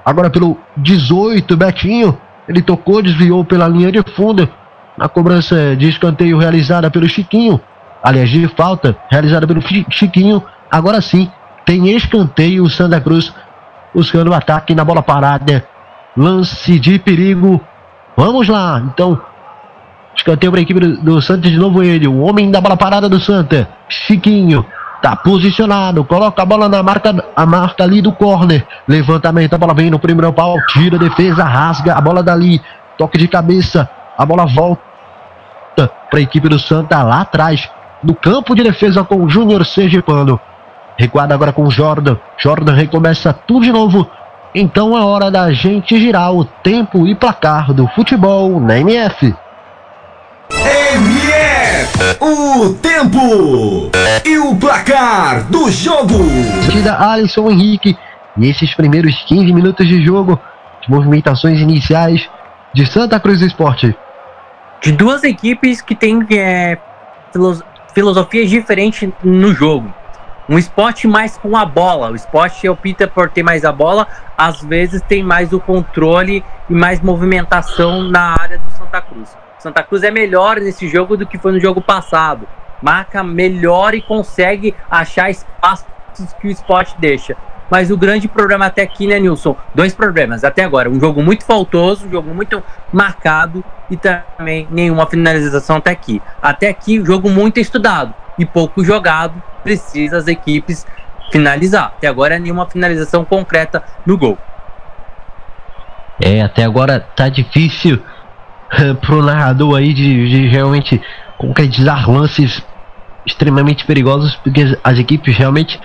E: agora pelo 18. Betinho. Ele tocou, desviou pela linha de fundo. Na cobrança de escanteio realizada pelo Chiquinho. Aliás, de falta realizada pelo Chiquinho. Agora sim, tem escanteio Santa Cruz buscando o ataque na bola parada. Lance de perigo. Vamos lá, então. Escanteio para a equipe do, do de novo ele. O homem da bola parada do Santa. Chiquinho. Tá posicionado, coloca a bola na marca, a marca ali do corner. Levantamento, a bola vem no primeiro pau, tira a defesa, rasga a bola dali. Toque de cabeça, a bola volta para a equipe do Santa lá atrás, no campo de defesa com o Júnior Sergipano. Recuado agora com o Jordan. Jordan recomeça tudo de novo. Então é hora da gente girar o tempo e placar do futebol na MF.
B: MF, o tempo e o placar do jogo.
E: Tira Alisson Henrique. Nesses primeiros 15 minutos de jogo, as movimentações iniciais de Santa Cruz Esporte.
D: De duas equipes que têm é, filosofias diferentes no jogo um esporte mais com a bola. O esporte opta por ter mais a bola, às vezes tem mais o controle e mais movimentação na área do Santa Cruz. Santa Cruz é melhor nesse jogo do que foi no jogo passado. Marca melhor e consegue achar espaços que o esporte deixa. Mas o grande problema até aqui, né, Nilson? Dois problemas até agora. Um jogo muito faltoso, um jogo muito marcado e também nenhuma finalização até aqui. Até aqui, o jogo muito estudado e pouco jogado, precisa as equipes finalizar. Até agora nenhuma finalização concreta no gol.
E: É, até agora tá difícil pro narrador aí de, de realmente concretizar lances extremamente perigosos, porque as equipes realmente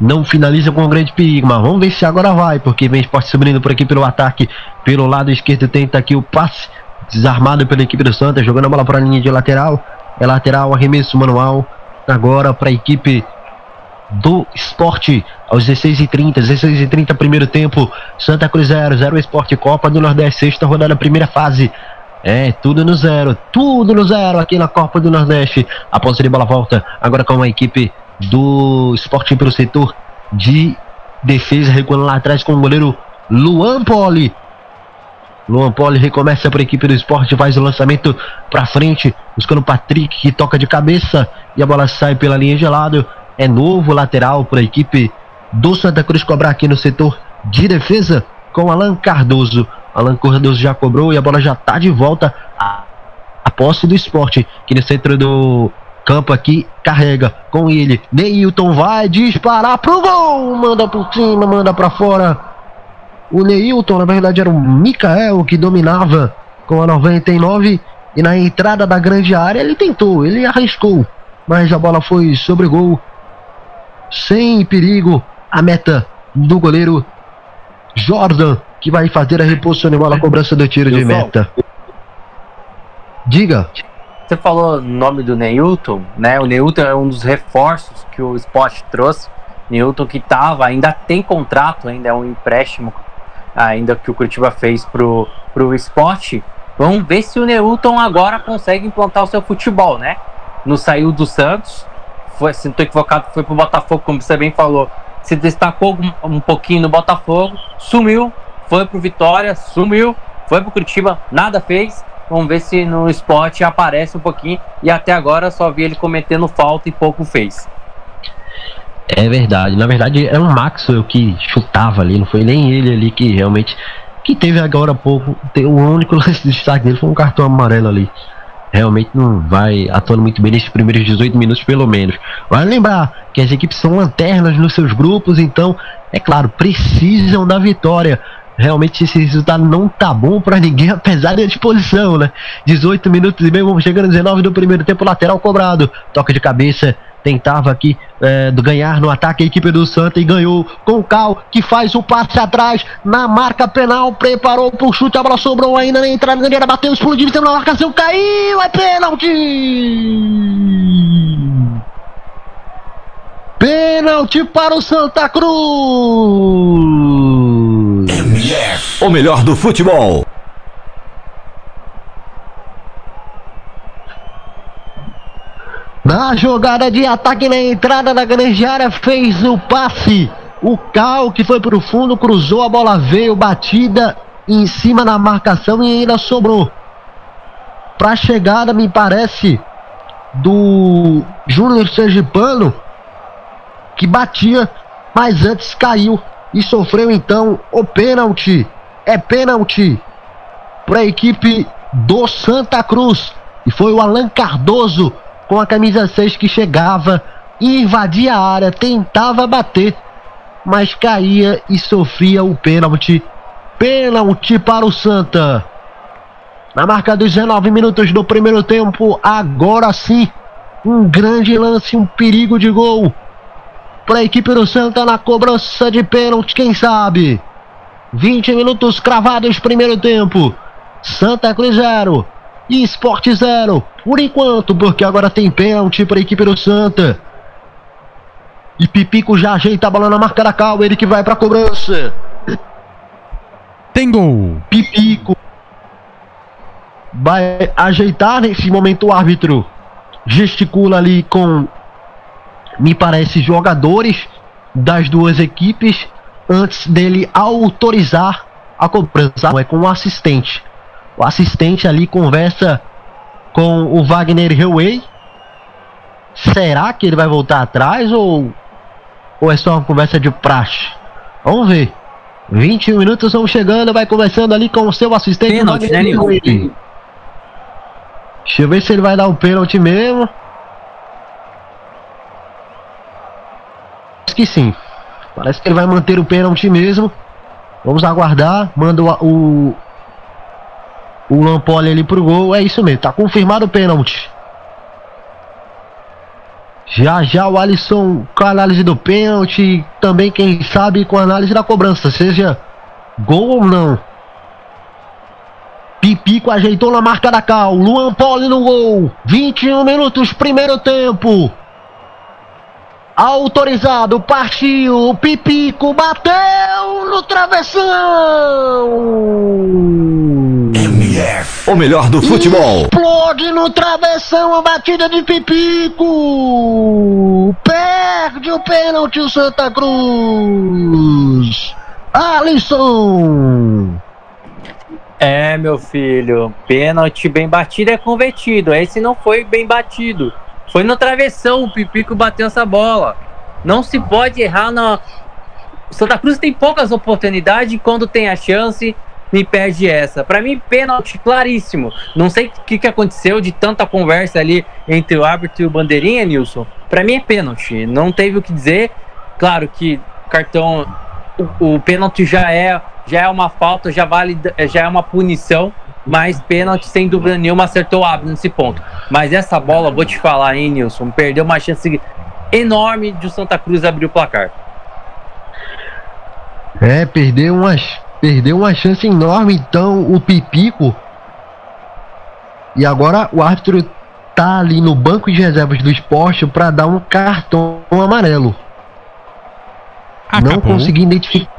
E: não finalizam com um grande perigo. Mas vamos ver se agora vai, porque vem esporte subindo por aqui pelo ataque, pelo lado esquerdo tenta aqui o passe, desarmado pela equipe do Santa, jogando a bola para a linha de lateral. É lateral, arremesso manual. Agora para a equipe do esporte aos 16h30, 16h30 primeiro tempo, Santa Cruz 0, 0 Esporte Copa do Nordeste, sexta rodada, primeira fase. É, tudo no zero, tudo no zero aqui na Copa do Nordeste. A posse de bola volta agora com a equipe do Esporte pelo setor de defesa, recuando lá atrás com o goleiro Luan Poli. Luan Poli recomeça para a equipe do esporte, faz o lançamento para frente, buscando o Patrick que toca de cabeça e a bola sai pela linha de lado. É novo lateral para a equipe do Santa Cruz cobrar aqui no setor de defesa com Alan Cardoso. Alan Cardoso já cobrou e a bola já está de volta a, a posse do esporte, que no centro do campo aqui carrega com ele. Neilton vai disparar pro gol, manda por cima, manda para fora. O Neilton, na verdade, era o Mikael que dominava com a 99 e na entrada da grande área ele tentou, ele arriscou, mas a bola foi sobre gol sem perigo a meta do goleiro Jordan, que vai fazer a reposição de bola, a cobrança do tiro de meta. Diga.
D: Você falou o nome do Neilton, né? O Neilton é um dos reforços que o Sport trouxe. Neilton que tava, ainda tem contrato, ainda é um empréstimo ainda que o Curitiba fez pro, pro esporte. Vamos ver se o Neilton agora consegue implantar o seu futebol, né? No saiu do Santos, foi, se não estou equivocado, foi pro Botafogo, como você bem falou. Se destacou um, um pouquinho no Botafogo, sumiu, foi pro Vitória, sumiu, foi pro Curitiba, nada fez. Vamos ver se no esporte aparece um pouquinho. E até agora só vi ele cometendo falta e pouco fez.
E: É verdade. Na verdade, é um Maxwell que chutava ali, não foi nem ele ali que realmente. Que teve agora há pouco. O único lance de destaque dele foi um cartão amarelo ali realmente não vai atuando muito bem nesses primeiros 18 minutos, pelo menos. Vale lembrar que as equipes são lanternas nos seus grupos, então, é claro, precisam da vitória. Realmente esse resultado não tá bom para ninguém, apesar da disposição, né? 18 minutos e meio, vamos chegando 19 do primeiro tempo, lateral cobrado. Toca de cabeça tentava aqui é, ganhar no ataque a equipe do Santa e ganhou com o Cal, que faz o passe atrás na marca penal, preparou pro chute, a bola sobrou ainda na entrada da área, bateu, explodiu, na marcação, caiu, é pênalti! Pênalti para o Santa Cruz!
B: O melhor do futebol.
E: Na jogada de ataque na entrada da grande área, fez o passe. O Cal, que foi para o fundo, cruzou, a bola veio batida em cima da marcação e ainda sobrou. Para a chegada, me parece, do Júnior Sergipano, que batia, mas antes caiu e sofreu então o pênalti. É pênalti para a equipe do Santa Cruz. E foi o Alan Cardoso com a camisa 6 que chegava e invadia a área, tentava bater, mas caía e sofria o pênalti. Pênalti para o Santa. Na marca dos 19 minutos do primeiro tempo, agora sim, um grande lance, um perigo de gol para a equipe do Santa na cobrança de pênalti, quem sabe? 20 minutos cravados primeiro tempo. Santa Cruz 0, e Esporte 0. Por enquanto, porque agora tem pênalti para a equipe do Santa. E Pipico já ajeita a bola na marca da Cal, ele que vai para a cobrança.
C: Tem gol.
E: Pipico vai ajeitar nesse momento o árbitro. Gesticula ali com, me parece, jogadores das duas equipes antes dele autorizar a cobrança. É com o assistente. O assistente ali conversa com o Wagner Hillway. Será que ele vai voltar atrás ou, ou é só uma conversa de praxe? Vamos ver. 21 minutos vão chegando, vai conversando ali com o seu assistente. Pênalti, né, Deixa eu ver se ele vai dar o um pênalti mesmo. Que sim. Parece que ele vai manter o pênalti mesmo. Vamos aguardar. Manda o, o, o Lampoli ali pro gol. É isso mesmo, tá confirmado o pênalti. Já já o Alisson com a análise do pênalti, também quem sabe com a análise da cobrança, seja gol ou não. Pipico ajeitou na marca da Cal, Luan Poli no gol, 21 minutos, primeiro tempo. Autorizado, partiu, Pipico bateu no travessão.
B: MF. O melhor do futebol.
E: Explode no travessão a batida de Pipico. Perde o pênalti o Santa Cruz. Alisson.
D: É, meu filho, pênalti bem batido é convertido. Esse não foi bem batido. Foi no travessão, o Pipico bateu essa bola. Não se pode errar na. Santa Cruz tem poucas oportunidades quando tem a chance me perde essa. Para mim, pênalti claríssimo. Não sei o que, que aconteceu de tanta conversa ali entre o árbitro e o bandeirinha, Nilson. Para mim é pênalti. Não teve o que dizer. Claro que cartão, o, o pênalti já é já é uma falta, já vale, já é uma punição. Mas pênalti, sem dúvida nenhuma, acertou o árbitro nesse ponto. Mas essa bola, vou te falar, hein, Nilson, perdeu uma chance enorme de o Santa Cruz abrir o placar.
E: É, perdeu umas Perdeu uma chance enorme, então, o Pipico. E agora o árbitro tá ali no banco de reservas do esporte para dar um cartão amarelo. Acabou. Não consegui identificar.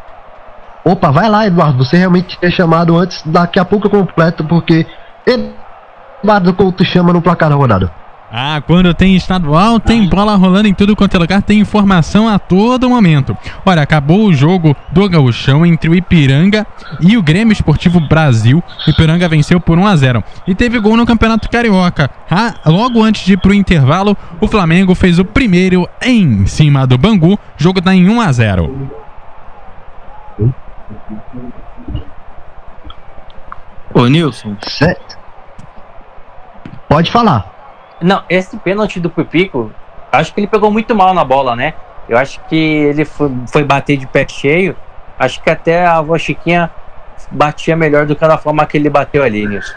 E: Opa, vai lá, Eduardo. Você realmente tinha chamado antes. Daqui a pouco eu completo, porque Eduardo Couto chama no placar da rodada.
C: Ah, quando tem estadual, tem bola rolando em tudo quanto é lugar, tem informação a todo momento. Olha, acabou o jogo do Gauchão entre o Ipiranga e o Grêmio Esportivo Brasil. O Ipiranga venceu por 1 a 0 e teve gol no Campeonato Carioca. Ah, logo antes de ir pro intervalo, o Flamengo fez o primeiro em cima do Bangu. O jogo tá em 1 a 0.
D: Ô, Nilson.
E: Certo. Pode falar.
D: Não, esse pênalti do Pipico, acho que ele pegou muito mal na bola, né? Eu acho que ele foi, foi bater de pé cheio. Acho que até a avó Chiquinha batia melhor do que da forma que ele bateu ali, Nilson.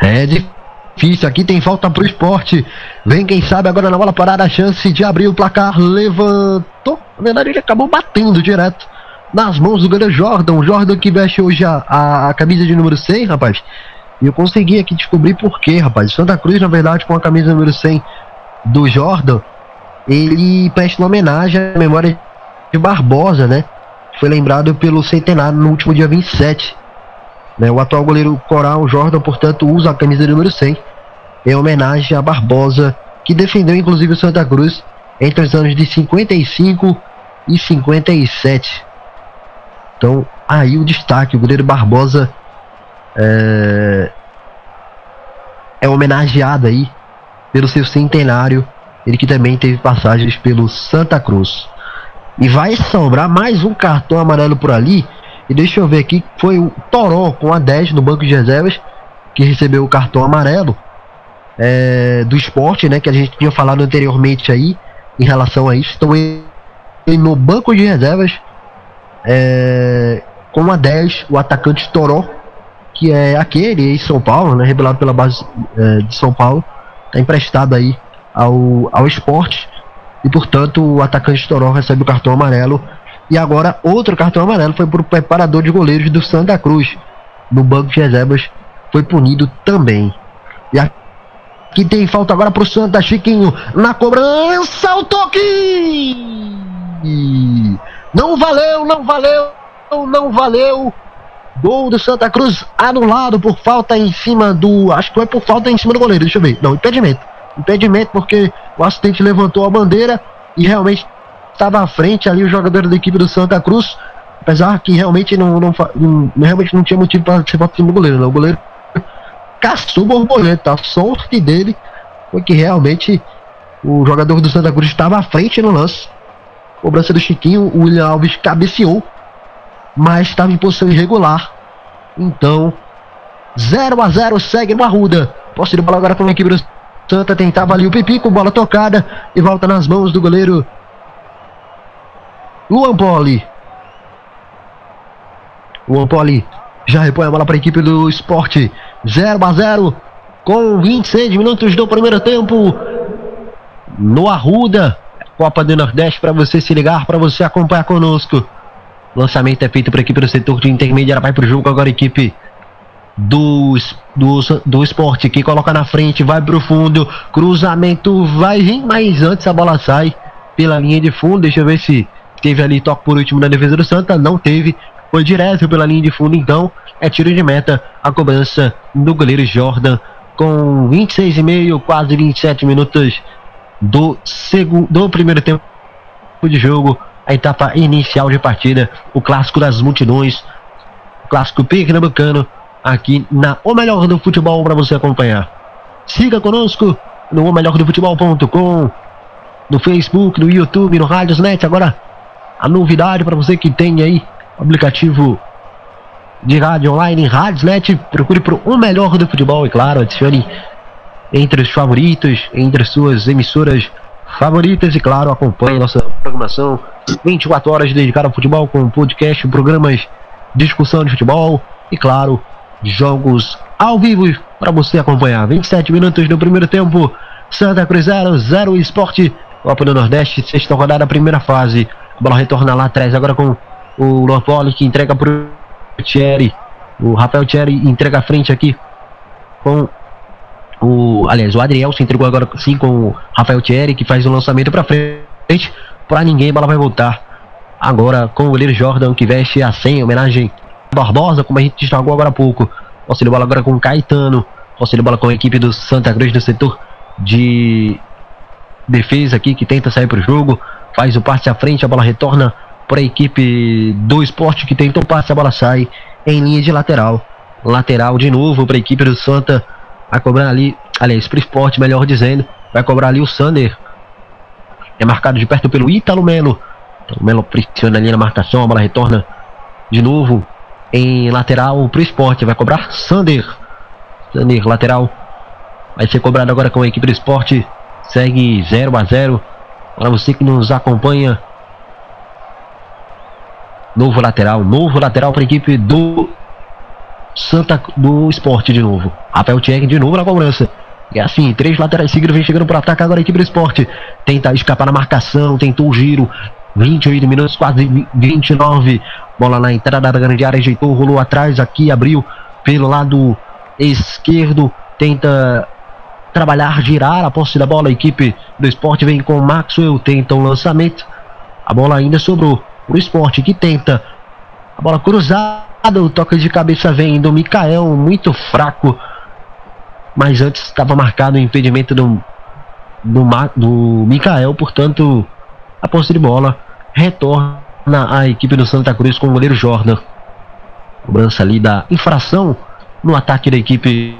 E: É difícil. Aqui tem falta pro esporte. Vem quem sabe agora na bola parada a chance de abrir o placar. Levantou. Na verdade, ele acabou batendo direto nas mãos do goleiro Jordan. Jordan que veste hoje a, a, a camisa de número 100, rapaz. E eu consegui aqui descobrir por quê, rapaz. Santa Cruz, na verdade, com a camisa número 100 do Jordan, ele presta uma homenagem à memória de Barbosa, né? Foi lembrado pelo centenário no último dia 27. Né? O atual goleiro Coral Jordan, portanto, usa a camisa número 100 em homenagem a Barbosa, que defendeu inclusive o Santa Cruz entre os anos de 55 e 57. Então, aí o destaque, o goleiro Barbosa é, é homenageado aí pelo seu centenário. Ele que também teve passagens pelo Santa Cruz. E vai sobrar mais um cartão amarelo por ali. E deixa eu ver aqui, foi o Toró com a 10 no banco de reservas, que recebeu o cartão amarelo é, do esporte, né? Que a gente tinha falado anteriormente aí, em relação a isso. Então ele no banco de reservas, é, com a 10, o atacante Toró que é aquele em São Paulo, né, revelado pela base é, de São Paulo, está emprestado aí ao, ao esporte e portanto o atacante Toró recebe o cartão amarelo. E agora outro cartão amarelo foi para o preparador de goleiros do Santa Cruz no banco de reservas foi punido também. E aqui tem falta agora para o Santa Chiquinho na cobrança o toque não valeu não valeu não valeu Gol do Santa Cruz anulado por falta em cima do. Acho que foi por falta em cima do goleiro, deixa eu ver. Não, impedimento. Impedimento porque o assistente levantou a bandeira e realmente estava à frente ali o jogador da equipe do Santa Cruz. Apesar que realmente não, não, não realmente não tinha motivo para ser falta em cima do goleiro. Não. O goleiro caçou o borboleta. A sorte dele foi que realmente o jogador do Santa Cruz estava à frente no lance. Cobrança do Chiquinho, o William Alves cabeceou mas estava em posição irregular. Então, 0 a 0 segue no Arruda. Posse de bola agora para a equipe do Santa. Tentava ali o Pipi com bola tocada e volta nas mãos do goleiro Luan Poli. Luan Poli já repõe a bola para a equipe do esporte. 0 a 0 com 26 minutos do primeiro tempo. no Arruda, Copa do Nordeste, para você se ligar, para você acompanhar conosco. Lançamento é feito por equipe do setor de intermediária, vai pro jogo agora a equipe do, do, do esporte que coloca na frente, vai pro fundo, cruzamento vai vir, mas antes a bola sai pela linha de fundo. Deixa eu ver se teve ali toque por último na defesa do Santa. Não teve, foi direto pela linha de fundo, então é tiro de meta. A cobrança do goleiro Jordan com 26,5, quase 27 minutos do, segundo, do primeiro tempo de jogo. A etapa inicial de partida, o clássico das multidões, o clássico pernambucano aqui na O Melhor do Futebol para você acompanhar. Siga conosco no o melhor do futebol.com, no Facebook, no YouTube, no Rádiosnet. Agora, a novidade para você que tem aí o aplicativo de rádio online em Rádiosnet, procure por o melhor do futebol e claro, adicione entre os favoritos, entre as suas emissoras favoritas e claro, acompanhe nossa programação 24 horas dedicada ao futebol com podcast, programas, discussão de futebol e claro, jogos ao vivo para você acompanhar. 27 minutos no primeiro tempo. Santa Cruz 0, 0 Esporte. Copa do Nordeste, sexta rodada, primeira fase. A bola retorna lá atrás agora com o Lopoli que entrega para o Thierry. O Rafael Thierry entrega a frente aqui com o. Aliás, o Adriel se entregou agora sim com o Rafael Thierry que faz o lançamento para frente. Para ninguém, a bola vai voltar. Agora com o goleiro Jordan que veste a 100, homenagem Barbosa, como a gente destacou agora há pouco. De bola agora com Caetano. De bola com a equipe do Santa Cruz no setor de defesa aqui que tenta sair para o jogo. Faz o passe à frente, a bola retorna para a equipe do esporte que tentou passe, a bola sai em linha de lateral. Lateral de novo para a equipe do Santa. Vai cobrar ali, aliás, para o esporte, melhor dizendo. Vai cobrar ali o Sander. É marcado de perto pelo Ítalo Melo. Então, o Melo pressiona ali na marcação, a bola retorna de novo em lateral para o esporte. Vai cobrar Sander. Sander, lateral. Vai ser cobrado agora com a equipe do esporte. Segue 0 a 0 Para você que nos acompanha. Novo lateral, novo lateral para a equipe do Santa do Esporte de novo. Rafael Tchek de novo na cobrança. E assim, três laterais seguidos vem chegando para atacar agora a equipe do esporte. Tenta escapar na marcação, tentou o giro. 28 minutos, quase 29. Bola na entrada da grande área, ajeitou, rolou atrás aqui, abriu pelo lado esquerdo. Tenta trabalhar, girar a posse da bola. A equipe do esporte vem com o Maxwell, tenta um lançamento. A bola ainda sobrou o esporte que tenta. A bola cruzada, o toque de cabeça vem do Mikael, muito fraco. Mas antes estava marcado o impedimento do, do, do Mikael, portanto, a posse de bola retorna a equipe do Santa Cruz com o goleiro Jordan. Cobrança ali da infração no ataque da equipe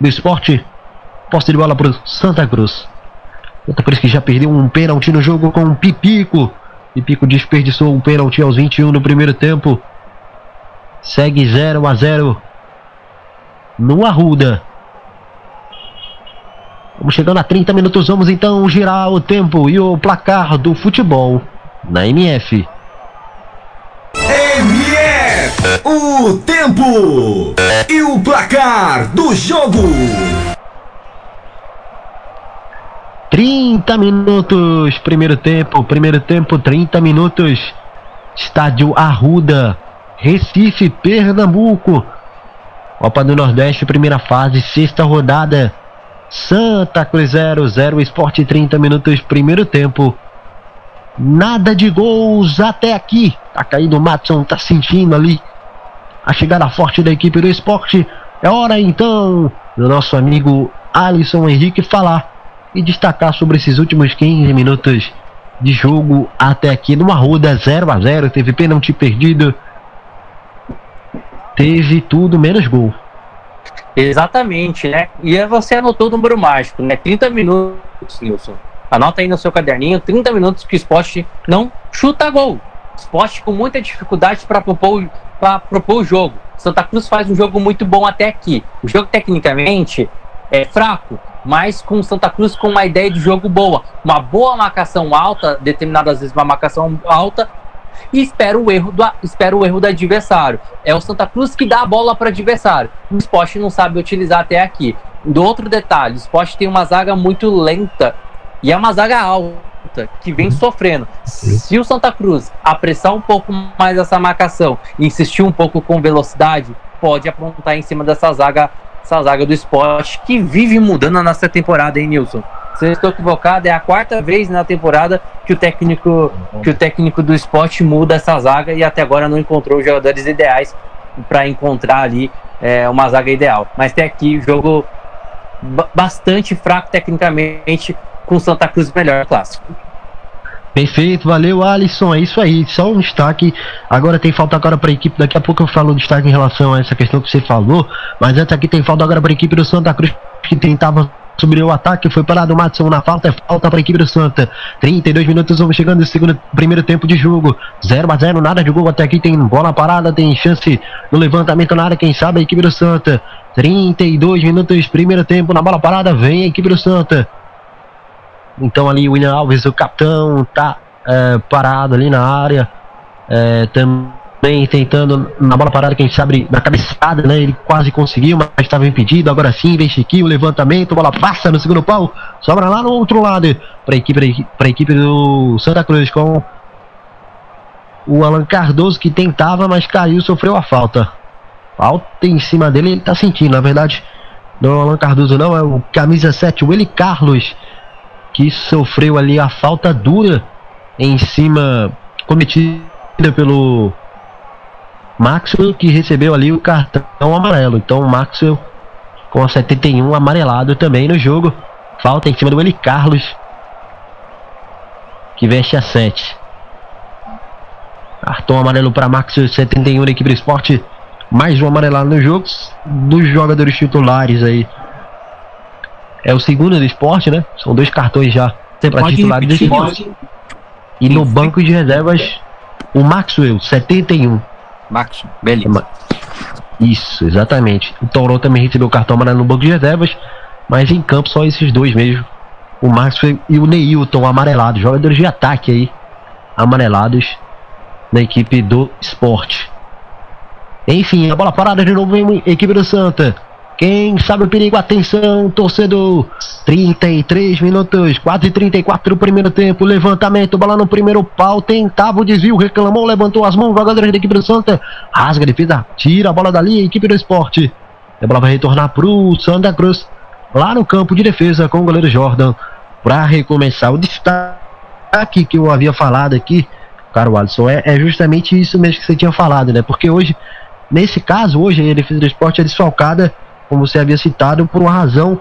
E: do esporte. Posse de bola para o Santa Cruz. Santa Cruz que já perdeu um pênalti no jogo com o Pipico. Pipico desperdiçou um pênalti aos 21 no primeiro tempo. Segue 0 a 0 no Arruda. Vamos chegando a 30 minutos, vamos então girar o tempo e o placar do futebol na MF.
B: MF, o tempo e o placar do jogo.
E: 30 minutos, primeiro tempo, primeiro tempo, 30 minutos. Estádio Arruda, Recife, Pernambuco. Copa do Nordeste, primeira fase, sexta rodada. Santa Cruz 0, 0 Esporte 30 minutos, primeiro tempo. Nada de gols até aqui. Tá caindo o Matson, tá sentindo ali a chegada forte da equipe do esporte. É hora então do nosso amigo Alisson Henrique falar e destacar sobre esses últimos 15 minutos de jogo até aqui numa roda 0 a 0 Teve pênalti perdido. Teve tudo menos gol.
D: Exatamente, né? E você anotou o número mágico, né? 30 minutos, Nilson. Anota aí no seu caderninho, 30 minutos que o esporte não chuta gol. Esporte com muita dificuldade para propor, propor o jogo. Santa Cruz faz um jogo muito bom até aqui. O jogo tecnicamente é fraco, mas com Santa Cruz com uma ideia de jogo boa. Uma boa marcação alta, determinadas vezes uma marcação alta, e espera o erro do, espera o erro do adversário. É o Santa Cruz que dá a bola para o adversário. O esporte não sabe utilizar até aqui. Do outro detalhe, o esporte tem uma zaga muito lenta E é uma zaga alta que vem sofrendo. Se o Santa Cruz apressar um pouco mais essa marcação e insistir um pouco com velocidade, pode apontar em cima dessa zaga, essa zaga do esporte que vive mudando nessa temporada, hein, Nilson? Se eu estou equivocado, é a quarta vez na temporada que o técnico que o técnico do esporte muda essa zaga e até agora não encontrou os jogadores ideais para encontrar ali é, uma zaga ideal. Mas tem aqui jogo bastante fraco tecnicamente com Santa Cruz melhor clássico.
E: Perfeito, valeu Alisson, é isso aí, só um destaque. Agora tem falta agora para a equipe, daqui a pouco eu falo um destaque em relação a essa questão que você falou, mas antes aqui tem falta agora para a equipe do Santa Cruz que tentava subir o ataque, foi parado o Matson na falta, é falta para a equipe do Santa. 32 minutos, vamos chegando no segundo, primeiro tempo de jogo. 0 a 0 nada de gol até aqui, tem bola parada, tem chance no levantamento na área, quem sabe a equipe do Santa. 32 minutos, primeiro tempo na bola parada, vem a equipe do Santa. Então ali o William Alves, o capitão, tá é, parado ali na área. É, também tentando na bola parada, quem sabe na cabeçada, né? Ele quase conseguiu, mas estava impedido. Agora sim, vem Chiquinho, levantamento, bola passa no segundo pau, sobra lá no outro lado para a equipe, pra equipe do Santa Cruz com o Alan Cardoso que tentava, mas caiu, sofreu a falta. Falta em cima dele, ele tá sentindo, na verdade. Não é o Alan Cardoso, não, é o camisa 7, o Eli Carlos que sofreu ali a falta dura em cima cometida pelo Maxwell que recebeu ali o cartão amarelo. Então o Maxwell com a 71 amarelado também no jogo. Falta em cima do Eli Carlos que veste a 7. Cartão amarelo para Maxwell 71 da equipe do esporte. Mais um amarelado no jogo dos jogadores titulares aí é o segundo do esporte, né? São dois cartões já para titulares do esporte. E no banco de reservas, o Maxwell, 71.
D: Maxwell, beleza.
E: Isso, exatamente. O Toró também recebeu o cartão amarelo no banco de reservas, mas em campo só esses dois mesmo. O Maxwell e o Neilton amarelados, jogadores de ataque aí, amarelados na equipe do esporte. Enfim, a bola parada de novo em equipe do Santa. Quem sabe o perigo? Atenção, torcedor. 33 minutos, quase 34 do primeiro tempo. Levantamento, bola no primeiro pau. Tentava o desvio, reclamou, levantou as mãos. Jogadores da equipe do Santa. Rasga defesa, tira a bola dali. Equipe do esporte. A bola vai retornar pro Santa Cruz. Lá no campo de defesa com o goleiro Jordan. Para recomeçar. O destaque que eu havia falado aqui, caro Alisson, é, é justamente isso mesmo que você tinha falado, né? Porque hoje, nesse caso, hoje a defesa do esporte é desfalcada como você havia citado, por uma razão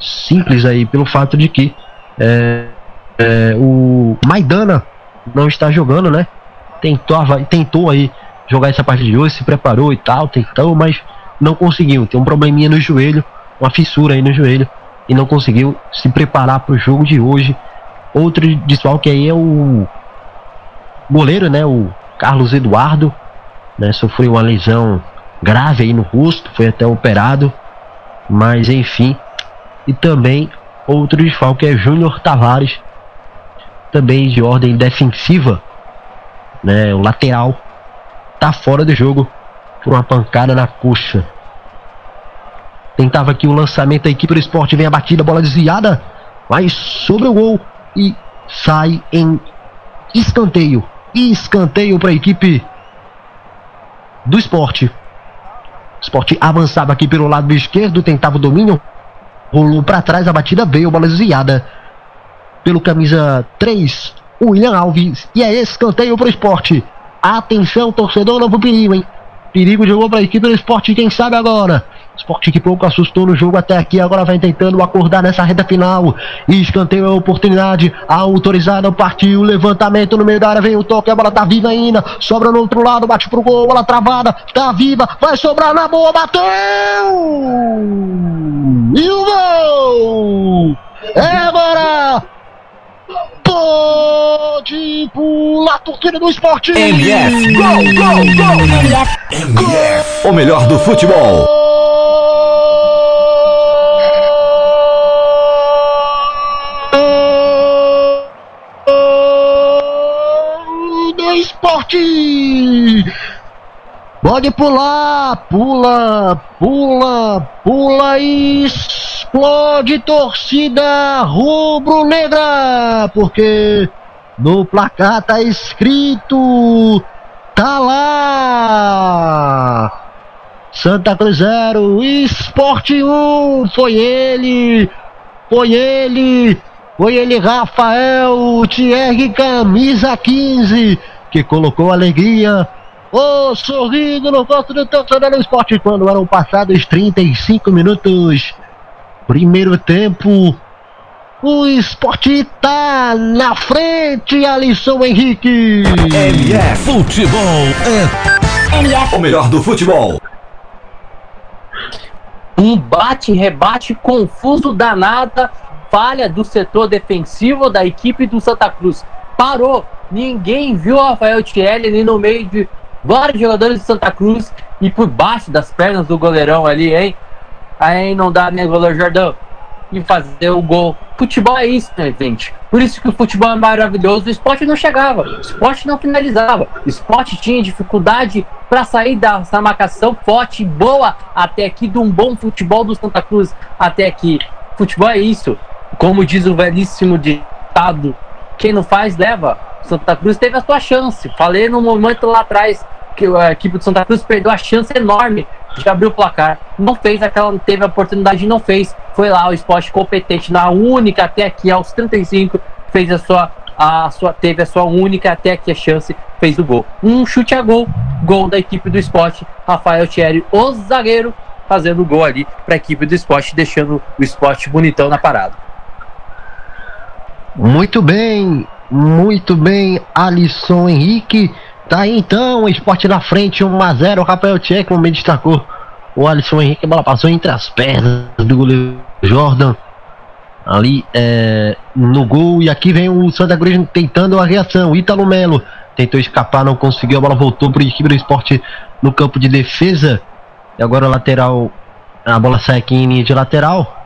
E: simples aí, pelo fato de que é, é, o Maidana não está jogando, né? Tentou, tentou aí jogar essa parte de hoje, se preparou e tal, tentou, mas não conseguiu. Tem um probleminha no joelho, uma fissura aí no joelho, e não conseguiu se preparar para o jogo de hoje. Outro desfalque aí é o goleiro, né? O Carlos Eduardo, né? Sofreu uma lesão grave aí no rosto, foi até operado. Mas enfim. E também outro desfalque é Júnior Tavares, também de ordem defensiva, né, o lateral tá fora do jogo por uma pancada na coxa. Tentava aqui o lançamento da equipe do esporte, vem a batida, bola desviada, vai sobre o gol e sai em escanteio. Escanteio para a equipe do esporte. Esporte avançava aqui pelo lado esquerdo, tentava o domínio. Rolou para trás, a batida veio, bola desviada. Pelo camisa 3, William Alves. E é escanteio para o esporte. Atenção, torcedor, novo perigo, hein? Perigo jogou para a equipe do esporte, quem sabe agora? Esporte que pouco assustou no jogo até aqui, agora vai tentando acordar nessa reta final. Escanteio a oportunidade, autorizada, partiu, levantamento no meio da área, vem o toque, a bola tá viva ainda, sobra no outro lado, bate pro gol, bola travada, tá viva, vai sobrar na boa, bateu! E o gol! É agora! Pode pular, torcida do esporte!
B: MF, gol, gol, gol! MF, MF, o melhor do futebol.
E: Esporte! Pode pular, pula, pula, pula, esporte! explode torcida rubro-negra, porque no placar tá escrito, tá lá. Santa Cruz 0, Esporte 1, foi ele, foi ele, foi ele, Rafael Thierry, camisa 15, que colocou alegria Ô, oh, sorrindo no voto do torcedor do esporte quando eram passados 35 minutos. Primeiro tempo. O esporte tá na frente, Alisson Henrique.
B: MF Futebol é MF. o melhor do futebol.
D: Um bate-rebate confuso danada, falha do setor defensivo da equipe do Santa Cruz. Parou, ninguém viu o Rafael Thierry ali no meio de vários jogadores de Santa Cruz e por baixo das pernas do goleirão ali, hein? Aí não dá, né, goleiro Jordão? E fazer o gol. Futebol é isso, né, gente? Por isso que o futebol é maravilhoso. O esporte não chegava, o esporte não finalizava. O esporte tinha dificuldade para sair dessa marcação forte e boa até aqui de um bom futebol do Santa Cruz até aqui. Futebol é isso. Como diz o velhíssimo ditado, quem não faz, leva. Santa Cruz teve a sua chance. Falei no momento lá atrás que a equipe do Santa Cruz perdeu a chance enorme de abrir o placar. Não fez aquela, teve a oportunidade e não fez. Foi lá o esporte competente, na única até aqui, aos 35, fez a sua, a sua, teve a sua única até aqui a chance, fez o gol. Um chute a gol, gol da equipe do esporte, Rafael Thierry, o zagueiro, fazendo o gol ali para a equipe do esporte, deixando o esporte bonitão na parada.
E: Muito bem, muito bem, Alisson Henrique. Tá aí então, o esporte na frente, 1 a 0 Rafael Tchek, como bem destacou. O Alisson Henrique, a bola passou entre as pernas do goleiro Jordan. Ali é, no gol. E aqui vem o Santa Cruz tentando a reação. Ítalo Melo tentou escapar, não conseguiu. A bola voltou para o equipe do esporte no campo de defesa. E agora lateral. A bola sai aqui em linha de lateral.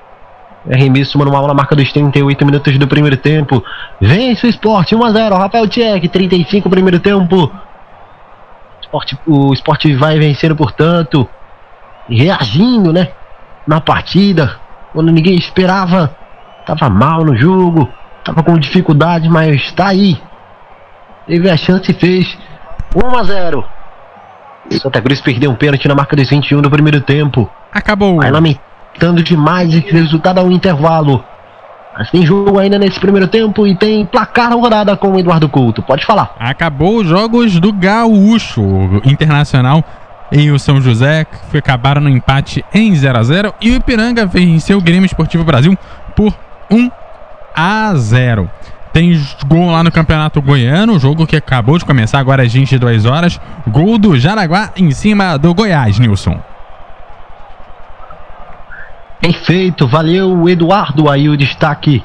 E: Arremesso manual na marca dos 38 minutos do primeiro tempo. Vence o esporte 1 a 0 Rafael Tchek, 35 primeiro tempo. Esporte, o esporte vai vencendo, portanto, reagindo, né? Na partida, quando ninguém esperava. Tava mal no jogo, tava com dificuldade, mas tá aí. Teve a chance e fez 1 a 0 Santa Cruz perdeu um pênalti na marca dos 21 do primeiro tempo.
C: Acabou.
E: Vai lamentar Tando demais esse resultado ao intervalo. Mas tem jogo ainda nesse primeiro tempo e tem placar rodada com o Eduardo Couto. Pode falar.
C: Acabou os jogos do Gaúcho Internacional e o São José, que acabaram no empate em 0 a 0 E o Ipiranga venceu o Grêmio Esportivo Brasil por 1 a 0 Tem gol lá no Campeonato Goiano, jogo que acabou de começar agora às 22 horas. Gol do Jaraguá em cima do Goiás, Nilson.
E: Perfeito, valeu Eduardo, aí o destaque.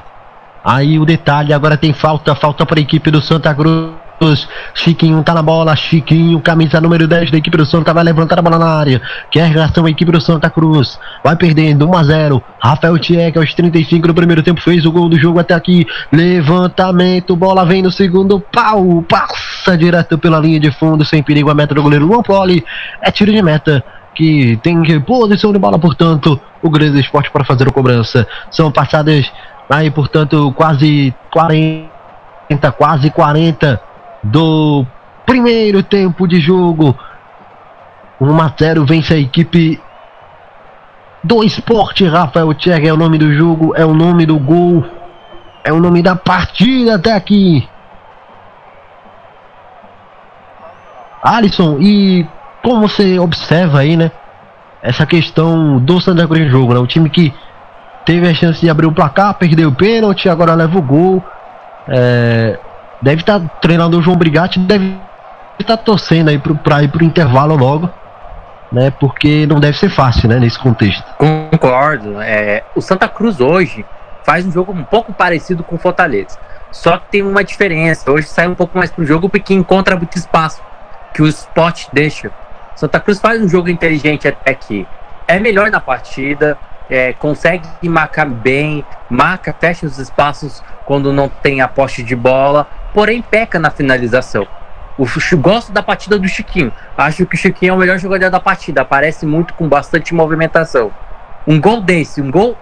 E: Aí o detalhe, agora tem falta, falta para a equipe do Santa Cruz. Chiquinho tá na bola, Chiquinho, camisa número 10 da equipe do Santa, vai levantar a bola na área. Quer reação a equipe do Santa Cruz. Vai perdendo 1 a 0. Rafael Tieck aos 35 do primeiro tempo fez o gol do jogo até aqui. Levantamento, bola vem no segundo pau, passa direto pela linha de fundo sem perigo a meta do goleiro Luan Poli. É tiro de meta que tem posição de bola, portanto, o grande esporte para fazer a cobrança. São passadas aí, portanto, quase 40, quase 40 do primeiro tempo de jogo. 1 a 0 vence a equipe do esporte. Rafael Tchek é o nome do jogo, é o nome do gol, é o nome da partida até aqui. Alisson, e como você observa aí, né? Essa questão do Santa Cruz em jogo, né? O time que teve a chance de abrir o placar, perdeu o pênalti, agora leva o gol. É, deve estar tá, treinando o João Brigatti, deve estar tá torcendo aí para ir pro intervalo logo, né? Porque não deve ser fácil, né? Nesse contexto.
D: Concordo. É, o Santa Cruz hoje faz um jogo um pouco parecido com o Fortaleza. Só que tem uma diferença. Hoje sai um pouco mais pro jogo porque encontra muito espaço que o spot deixa. Santa Cruz faz um jogo inteligente até aqui. É melhor na partida, é, consegue marcar bem, marca, fecha os espaços quando não tem a poste de bola, porém peca na finalização. O, gosto da partida do Chiquinho. Acho que o Chiquinho é o melhor jogador da partida. Aparece muito com bastante movimentação. Um gol desse, um gol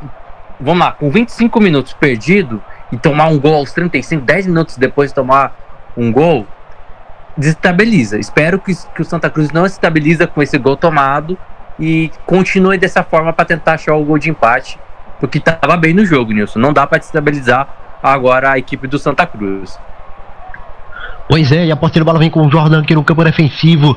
D: vamos lá, com 25 minutos perdido e tomar um gol aos 35, 10 minutos depois de tomar um gol, desestabiliza. Espero que, que o Santa Cruz não se estabiliza com esse gol tomado e continue dessa forma para tentar achar o gol de empate, porque estava bem no jogo, Nilson. Não dá para desestabilizar agora a equipe do Santa Cruz.
E: Pois é, e a porteira bola vem com o Jordan aqui no campo defensivo.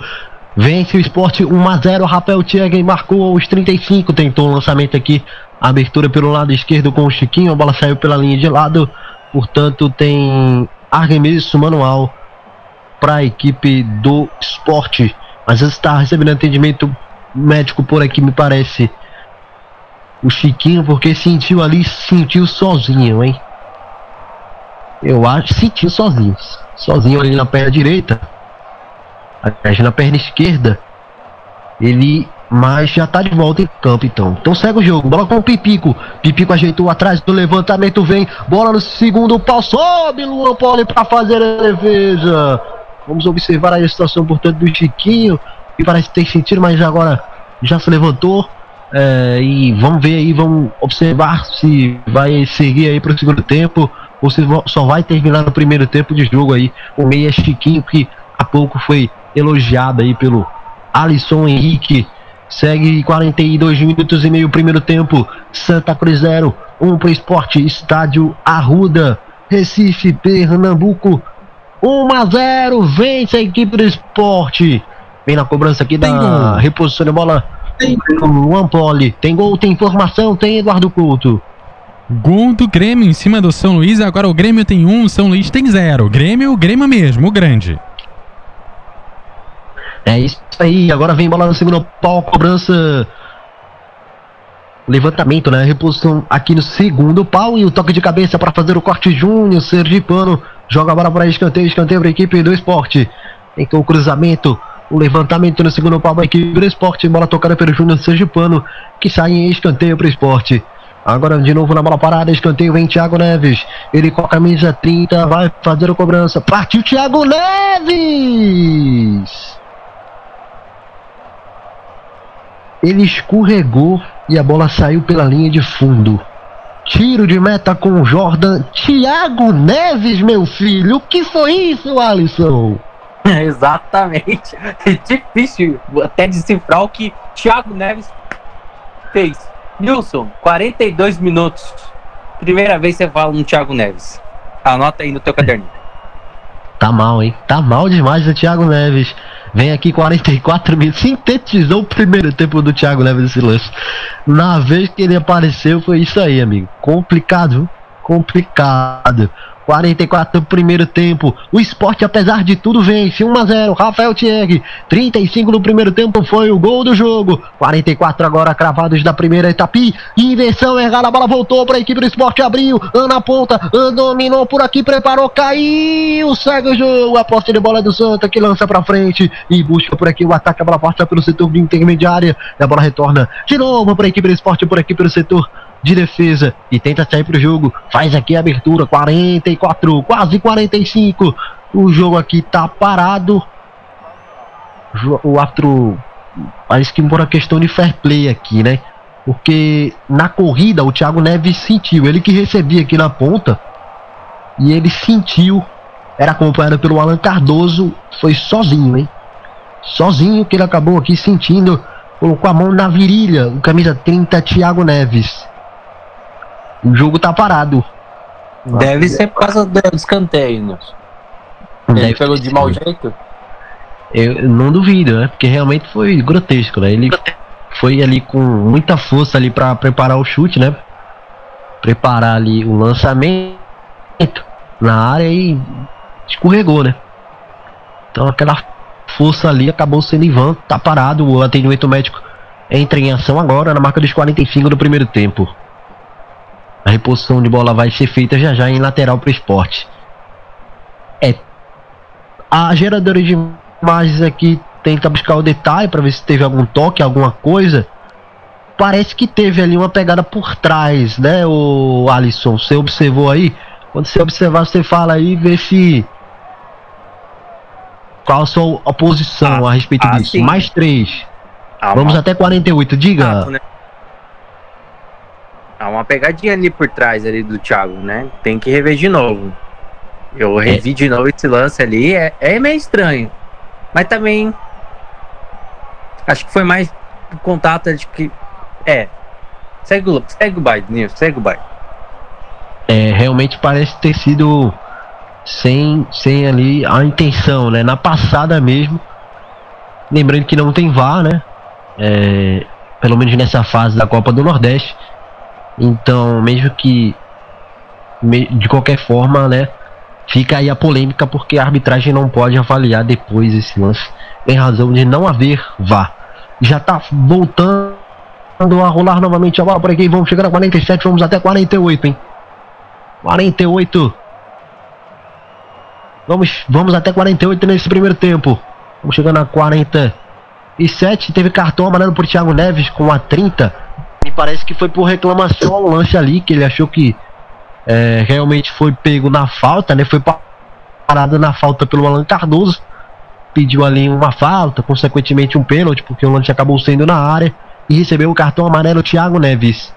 E: Vence o esporte 1x0. Rafael Tcheggen marcou os 35. Tentou um lançamento aqui. Abertura pelo lado esquerdo com o Chiquinho. A bola saiu pela linha de lado. Portanto, tem arremesso manual para a equipe do esporte. Mas está recebendo atendimento médico por aqui, me parece. O Chiquinho, porque sentiu ali, sentiu sozinho, hein? Eu acho, sentiu sozinho. Sozinho ali na perna direita. Aliás, na perna esquerda. Ele. Mas já tá de volta em campo então. Então segue o jogo. Bola com o Pipico. Pipico ajeitou atrás do levantamento. Vem. Bola no segundo pau. Sobe Luan Poli para fazer a defesa. Vamos observar aí a situação, portanto, do Chiquinho. Que parece ter sentido, mas agora já se levantou. É, e vamos ver aí, vamos observar se vai seguir aí para o segundo tempo ou se só vai terminar no primeiro tempo de jogo aí. O meia Chiquinho que há pouco foi elogiado aí pelo Alisson Henrique. Segue 42 minutos e meio primeiro tempo. Santa Cruz 0, 1 para Esporte, Estádio Arruda, Recife, Pernambuco. 1 a 0, vence a equipe do Esporte. Vem na cobrança aqui tem da gol. reposição de bola. Tem Luan Poli. Tem gol, tem informação, tem Eduardo Couto.
C: Gol do Grêmio em cima do São Luís. Agora o Grêmio tem um, São Luís tem zero. Grêmio, o Grêmio mesmo, o grande.
E: É isso aí. Agora vem bola no segundo pau, cobrança. Levantamento, né? Reposição aqui no segundo pau e o toque de cabeça para fazer o corte Júnior. Sergipano joga a bola para escanteio, escanteio para a equipe do esporte. Então o cruzamento, o levantamento no segundo pau da equipe do esporte. Bola tocada pelo Júnior Sergipano que sai em escanteio para o esporte. Agora de novo na bola parada, escanteio vem Thiago Neves. Ele com a camisa 30 vai fazer a cobrança. Partiu Thiago Neves! Ele escorregou e a bola saiu pela linha de fundo. Tiro de meta com Jordan. Thiago Neves, meu filho. O que foi isso, Alisson?
D: Exatamente. É difícil até decifrar o que Thiago Neves fez. Nilson, 42 minutos. Primeira vez que você fala no Thiago Neves. Anota aí no teu caderninho.
E: Tá mal, hein? Tá mal demais o Thiago Neves. Vem aqui 44 minutos. Sintetizou o primeiro tempo do Thiago Neves esse lance. Na vez que ele apareceu, foi isso aí, amigo. Complicado, complicado. 44 do primeiro tempo. O esporte, apesar de tudo, vence. 1 a 0. Rafael Thierry. 35 do primeiro tempo foi o gol do jogo. 44 agora cravados da primeira etapa. Inversão errada. A bola voltou para a equipe do esporte. Abriu. Na ponta. Dominou por aqui. Preparou. Caiu. Segue o jogo. A posse de bola do Santa que lança para frente. E busca por aqui o ataque. A bola passa pelo setor de intermediária. E a bola retorna de novo para a equipe do esporte. Por aqui pelo setor de defesa e tenta sair para o jogo. Faz aqui a abertura, 44, quase 45. O jogo aqui tá parado. O árbitro parece que por uma questão de fair play aqui, né? Porque na corrida o Thiago Neves sentiu, ele que recebia aqui na ponta e ele sentiu, era acompanhado pelo Alan Cardoso, foi sozinho, hein? Sozinho que ele acabou aqui sentindo, colocou a mão na virilha, o camisa 30 Thiago Neves. O jogo tá parado.
D: Deve ser por causa do escanteio, né? Ele pegou de mau jeito?
E: Eu não duvido, né? Porque realmente foi grotesco, né? Ele foi ali com muita força ali para preparar o chute, né? Preparar ali o lançamento na área e escorregou, né? Então aquela força ali acabou sendo em vão, tá parado, o atendimento médico entra em ação agora na marca dos 45 do primeiro tempo. A reposição de bola vai ser feita já já em lateral para o esporte. É. A geradora de imagens aqui tenta buscar o detalhe para ver se teve algum toque, alguma coisa. Parece que teve ali uma pegada por trás, né, o Alisson? Você observou aí? Quando você observar, você fala aí e vê se. Qual a sua posição ah, a respeito ah, disso? Sim. Mais três. Ah, Vamos até 48, diga.
D: né? Uma pegadinha ali por trás ali do Thiago, né? Tem que rever de novo. Eu revi de novo esse lance ali, é, é meio estranho. Mas também. Acho que foi mais contato de que. É. Segue o, segue o baile, Nilson, segue o baile.
E: É, realmente parece ter sido sem, sem ali a intenção, né? Na passada mesmo. Lembrando que não tem VAR, né? É, pelo menos nessa fase da Copa do Nordeste. Então, mesmo que de qualquer forma, né? Fica aí a polêmica porque a arbitragem não pode avaliar depois esse lance em razão de não haver VAR. Já tá voltando a rolar novamente a bola por aqui. Vamos chegar a 47, vamos até 48, hein? 48. Vamos, vamos até 48 nesse primeiro tempo. Vamos chegando a 47. Teve cartão amarelo por Thiago Neves com a 30. Me parece que foi por reclamação ao lance ali, que ele achou que é, realmente foi pego na falta, né? Foi parado na falta pelo Alan Cardoso. Pediu ali uma falta, consequentemente um pênalti, porque o lance acabou sendo na área. E recebeu o cartão amarelo Thiago Neves.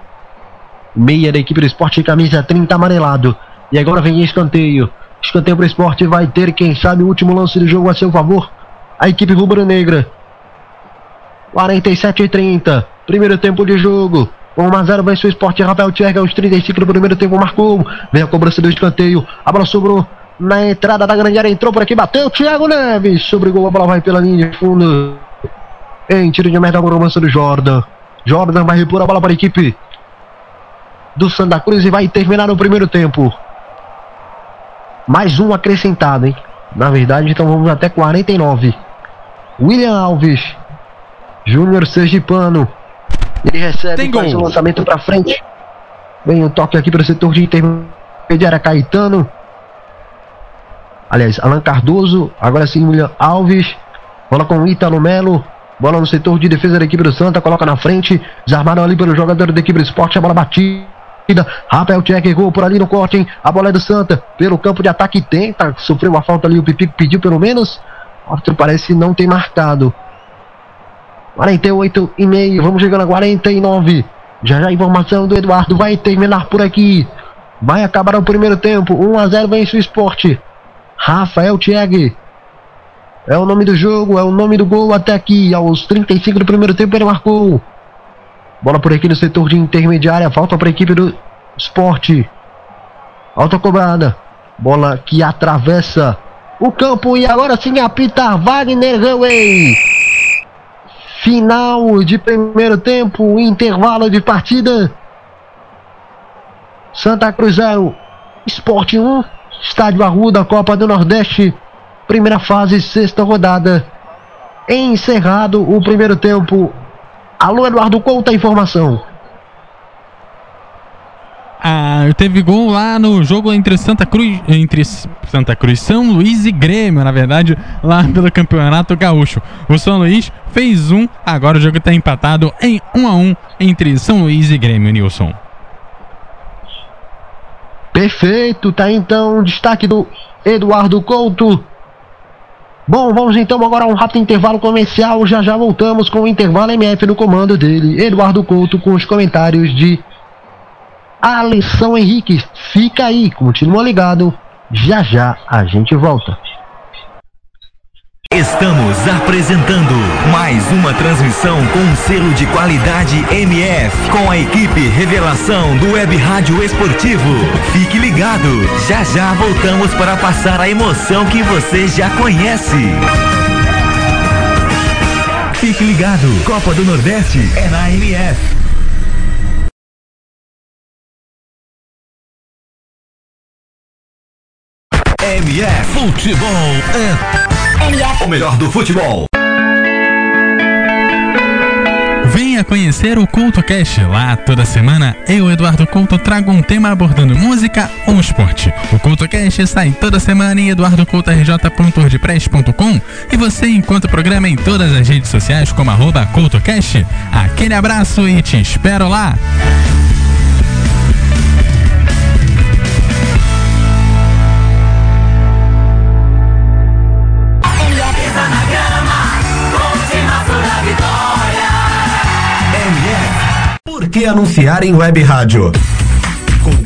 E: Meia da equipe do esporte, camisa 30 amarelado. E agora vem escanteio. Escanteio para o esporte. Vai ter, quem sabe, o último lance do jogo a seu favor. A equipe rubro-negra. 47 e 30. Primeiro tempo de jogo. 1 a 0 vence o esporte. Rafael Tcherga aos 35 do primeiro tempo marcou. Vem a cobrança do escanteio. A bola sobrou na entrada da grande área. Entrou por aqui, bateu. Thiago Neves. Sobre gol. A bola vai pela linha de fundo. Em tiro de meta, a cobrança do Jordan. Jordan vai repor a bola para a equipe do Santa Cruz e vai terminar o primeiro tempo. Mais um acrescentado, hein? Na verdade, então vamos até 49. William Alves. Júnior Sergipano. Ele recebe
C: Tem
E: faz o lançamento para frente. Vem o toque aqui para o setor de intermediária Caetano. Aliás, Alan Cardoso. Agora sim, William Alves. Bola com Ítalo Melo. Bola no setor de defesa da equipe do Santa. Coloca na frente. Desarmado ali pelo jogador da equipe do esporte. A bola batida. Rafael Tchek gol por ali no corte, hein? A bola é do Santa. Pelo campo de ataque tenta. Sofreu uma falta ali. O Pipico pediu pelo menos. O árbitro parece não ter marcado. 48 e meio. Vamos chegando a 49. Já já a informação do Eduardo vai terminar por aqui. Vai acabar o primeiro tempo. 1 a 0 vence o esporte. Rafael Thiago. É o nome do jogo, é o nome do gol até aqui. Aos 35 do primeiro tempo ele marcou. Bola por aqui no setor de intermediária. Falta para a equipe do esporte. Alta cobrada. Bola que atravessa o campo e agora sim apita Wagner Howey. Final de primeiro tempo, intervalo de partida. Santa Cruz 0, Esporte 1, Estádio Arruda, Copa do Nordeste, primeira fase, sexta rodada. Encerrado o primeiro tempo. Alô, Eduardo, conta a informação.
C: Ah, teve gol lá no jogo entre Santa Cruz, entre Santa Cruz, São Luís e Grêmio, na verdade, lá pelo Campeonato Gaúcho. O São Luís fez um, agora o jogo está empatado em 1 a 1 entre São Luís e Grêmio, Nilson.
E: Perfeito, tá então destaque do Eduardo Couto. Bom, vamos então agora a um rápido intervalo comercial. Já já voltamos com o intervalo MF no comando dele, Eduardo Couto, com os comentários de Alisson Henrique. Fica aí, continua ligado. Já já a gente volta.
B: Estamos apresentando mais uma transmissão com selo de qualidade MF, com a equipe Revelação do Web Rádio Esportivo. Fique ligado, já já voltamos para passar a emoção que você já conhece. Fique ligado, Copa do Nordeste é na MF. MF Futebol é o melhor do futebol.
C: Venha conhecer o Couto Cash. Lá toda semana eu, Eduardo Couto, trago um tema abordando música ou esporte. O Couto Cash sai toda semana em eduardocoutorj.wordpress.com e você encontra o programa em todas as redes sociais como arroba CoutoCast. Aquele abraço e te espero lá!
F: Que anunciar em web rádio.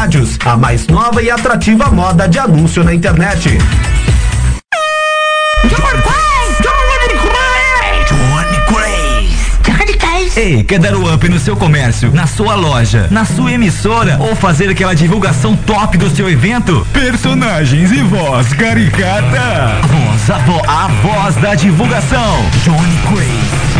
F: Rádios, a mais nova e atrativa moda de anúncio na internet.
B: Ei, quer dar o up no seu comércio, na sua loja, na sua emissora ou fazer aquela divulgação top do seu evento? Personagens e voz caricata. Voz, a, vo, a voz da divulgação. Johnny Craze.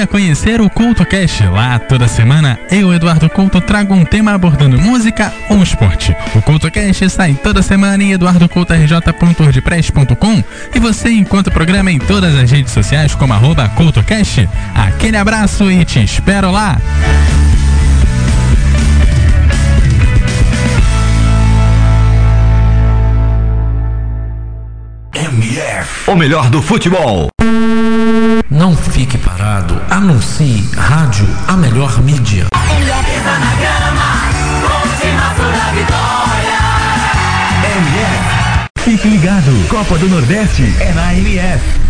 C: Venha conhecer o Couto Cast. Lá toda semana eu, Eduardo Couto, trago um tema abordando música ou esporte. O Couto Cast sai toda semana em eduardocoutorj.wordpress.com e você encontra o programa em todas as redes sociais como arroba CoutoCast. Aquele abraço e te espero lá!
B: MF, o melhor do futebol.
A: Não fique parado. Anuncie Rádio, a melhor mídia.
B: MF. Fique ligado. Copa do Nordeste é na MF.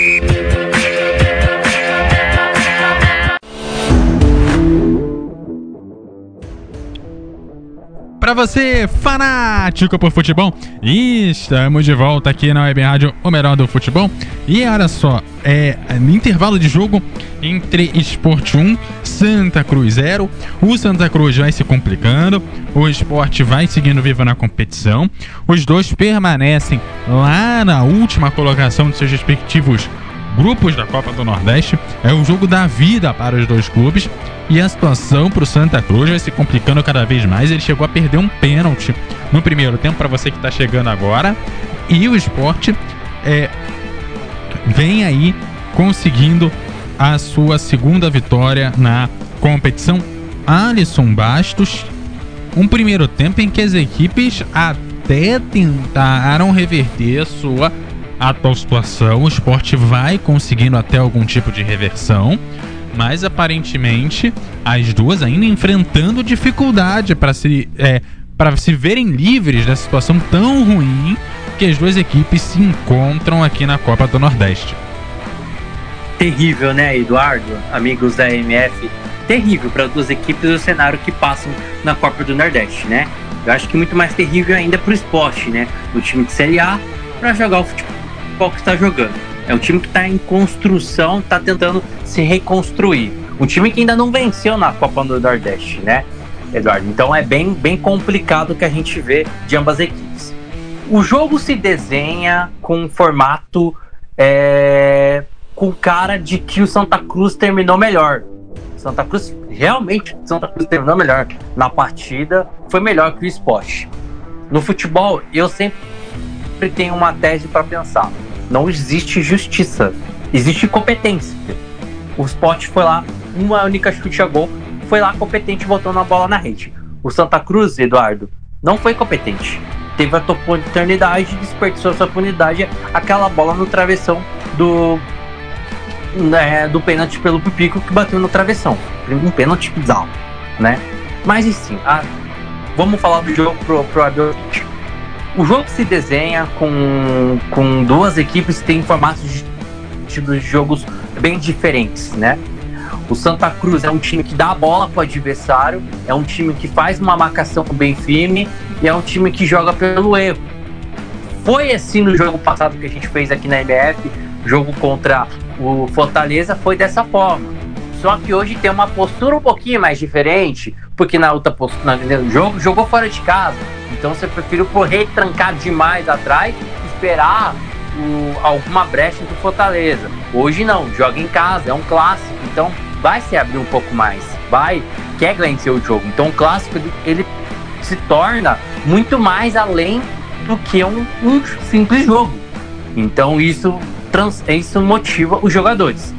C: Para você, fanático por futebol, estamos de volta aqui na Web Rádio, o melhor do futebol. E olha só, é no intervalo de jogo entre Esporte 1, Santa Cruz 0. O Santa Cruz vai se complicando, o esporte vai seguindo vivo na competição. Os dois permanecem lá na última colocação de seus respectivos grupos da Copa do Nordeste. É o jogo da vida para os dois clubes. E a situação para o Santa Cruz vai se complicando cada vez mais. Ele chegou a perder um pênalti no primeiro tempo, para você que está chegando agora. E o esporte é, vem aí conseguindo a sua segunda vitória na competição. Alisson Bastos, um primeiro tempo em que as equipes até tentaram reverter a situação. O esporte vai conseguindo até algum tipo de reversão, mas aparentemente as duas ainda enfrentando dificuldade para se, é, se verem livres da situação tão ruim que as duas equipes se encontram aqui na Copa do Nordeste.
D: Terrível, né, Eduardo? Amigos da MF, terrível para as duas equipes o cenário que passam na Copa do Nordeste, né? Eu acho que muito mais terrível ainda para o esporte, né? O time de Série A para jogar o futebol que está jogando. É um time que está em construção, está tentando se reconstruir. Um time que ainda não venceu na Copa do Nordeste, né, Eduardo? Então é bem, bem complicado o que a gente vê de ambas equipes. O jogo se desenha com um formato é, com cara de que o Santa Cruz terminou melhor. Santa Cruz realmente Santa Cruz terminou melhor na partida, foi melhor que o esporte. No futebol, eu sempre tenho uma tese para pensar. Não existe justiça, existe competência. O esporte foi lá, uma única chute a gol, foi lá competente botando a bola na rede. O Santa Cruz, Eduardo, não foi competente. Teve a oportunidade, desperdiçou essa oportunidade, aquela bola no travessão do né, do pênalti pelo Pipico que bateu no travessão. Um pênalti bizarro, né? Mas sim, a, vamos falar do jogo pro, pro Abel. O jogo se desenha com, com duas equipes que têm formatos de, de jogos bem diferentes, né? O Santa Cruz é um time que dá a bola para o adversário, é um time que faz uma marcação bem firme e é um time que joga pelo erro. Foi assim no jogo passado que a gente fez aqui na MF, jogo contra o Fortaleza foi dessa forma. Só que hoje tem uma postura um pouquinho mais diferente, porque na outra postura, no jogo, jogou fora de casa. Então você preferiu correr trancar demais atrás, esperar o, alguma brecha do Fortaleza. Hoje não, joga em casa, é um clássico, então vai se abrir um pouco mais, vai, quer vencer o jogo. Então o clássico ele, ele se torna muito mais além do que um, um simples jogo. Então isso trans, isso motiva os jogadores.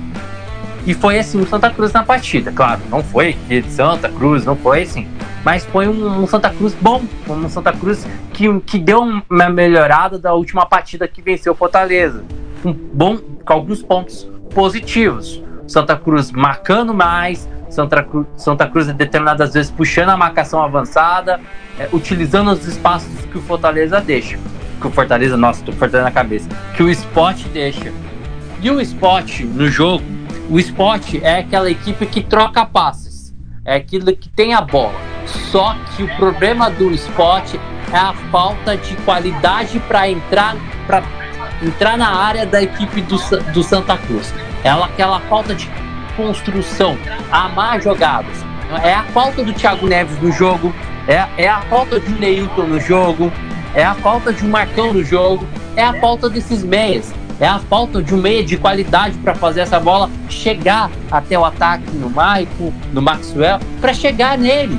D: E foi assim o Santa Cruz na partida. Claro, não foi que Santa Cruz, não foi assim. Mas foi um, um, Santa Cruz bom, um Santa Cruz que, que deu uma melhorada da última partida que venceu o Fortaleza. Um bom, com alguns pontos positivos. Santa Cruz marcando mais, Santa Cruz, Santa Cruz determinadas vezes puxando a marcação avançada, é, utilizando os espaços que o Fortaleza deixa que o Fortaleza, nossa, tô Fortaleza na cabeça, que o Sport deixa. E o Sport no jogo, o Sport é aquela equipe que troca passes, é aquilo que tem a bola. Só que o problema do Sport é a falta de qualidade para entrar para entrar na área da equipe do, do Santa Cruz. Ela aquela falta de construção, amar jogadas. É a falta do Thiago Neves no jogo, é, é a falta de Neilton no jogo, é a falta de um Marcão no jogo, é a falta desses meias, é a falta de um meia de qualidade para fazer essa bola chegar até o ataque no Maicon, no Maxwell, para chegar neles,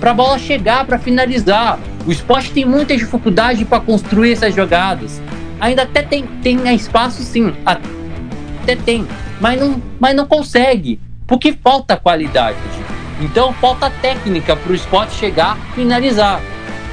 D: para a bola chegar, para finalizar. O esporte tem muita dificuldade para construir essas jogadas. Ainda até tem, tem espaço, sim, até tem, mas não, mas não consegue, porque falta qualidade. Então falta técnica para o esporte chegar finalizar.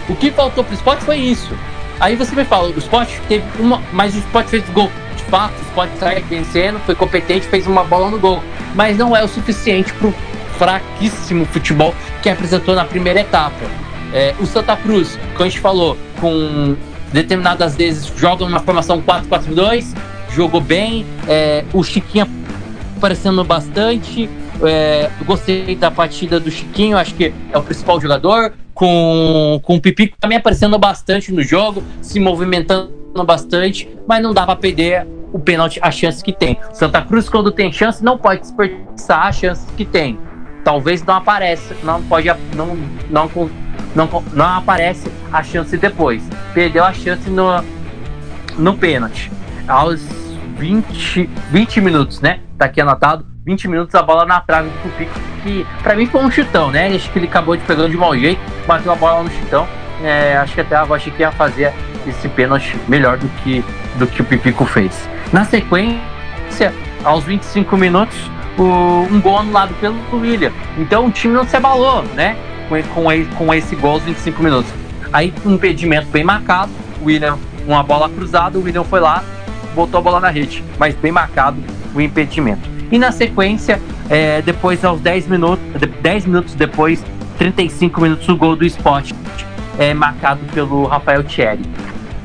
D: O que faltou pro esporte foi isso. Aí você me fala, o esporte teve uma. Mas o esporte fez gol. De fato, o esporte saiu vencendo, foi competente, fez uma bola no gol. Mas não é o suficiente pro fraquíssimo futebol que apresentou na primeira etapa. É, o Santa Cruz, como a gente falou, com determinadas vezes joga numa formação 4-4-2, jogou bem. É, o Chiquinho aparecendo bastante. É, gostei da partida do Chiquinho, acho que é o principal jogador com, com o Pipico também aparecendo bastante no jogo, se movimentando bastante, mas não dá para perder o pênalti, a chance que tem. Santa Cruz, quando tem chance, não pode desperdiçar a chance que tem. Talvez não apareça, não pode, não, não, não, não aparece a chance depois. Perdeu a chance no, no pênalti. Aos 20, 20 minutos, né? Tá aqui anotado. 20 minutos a bola na trave do Pico, que para mim foi um chutão, né? Acho que ele acabou de pegando de mau jeito, bateu a bola no chutão. É, acho que até a achei que ia fazer esse pênalti melhor do que, do que o Pipico fez. Na sequência, aos 25 minutos, o, um gol anulado pelo William. Então o time não se abalou, né? Com, com, com esse gol aos 25 minutos. Aí um impedimento bem marcado, o William, uma bola cruzada, o William foi lá, botou a bola na rede, mas bem marcado o impedimento. E na sequência, é, depois aos 10 minutos, 10 minutos depois, 35 minutos, o gol do Sport é marcado pelo Rafael Thierry.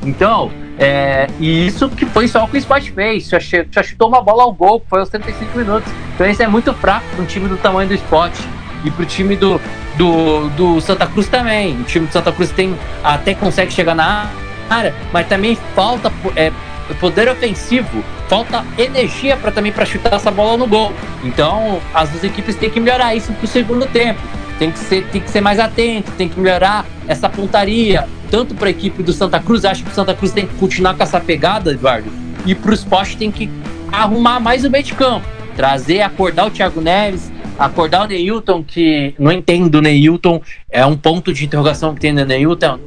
D: Então, é, e isso que foi só o que o Sport fez, já chutou uma bola ao gol, foi aos 35 minutos. Então isso é muito fraco para um time do tamanho do Sport e para o time do, do, do Santa Cruz também. O time do Santa Cruz tem até consegue chegar na área, mas também falta é, poder ofensivo, falta energia para também para chutar essa bola no gol. Então, as duas equipes têm que melhorar isso para o segundo tempo. Tem que ser, tem que ser mais atento, tem que melhorar essa pontaria, tanto para a equipe do Santa Cruz, acho que o Santa Cruz tem que continuar com essa pegada, Eduardo, e para o esporte tem que arrumar mais o meio de campo, trazer, acordar o Thiago Neves, acordar o Neilton, que não entendo o Neilton, é um ponto de interrogação que tem no Neilton.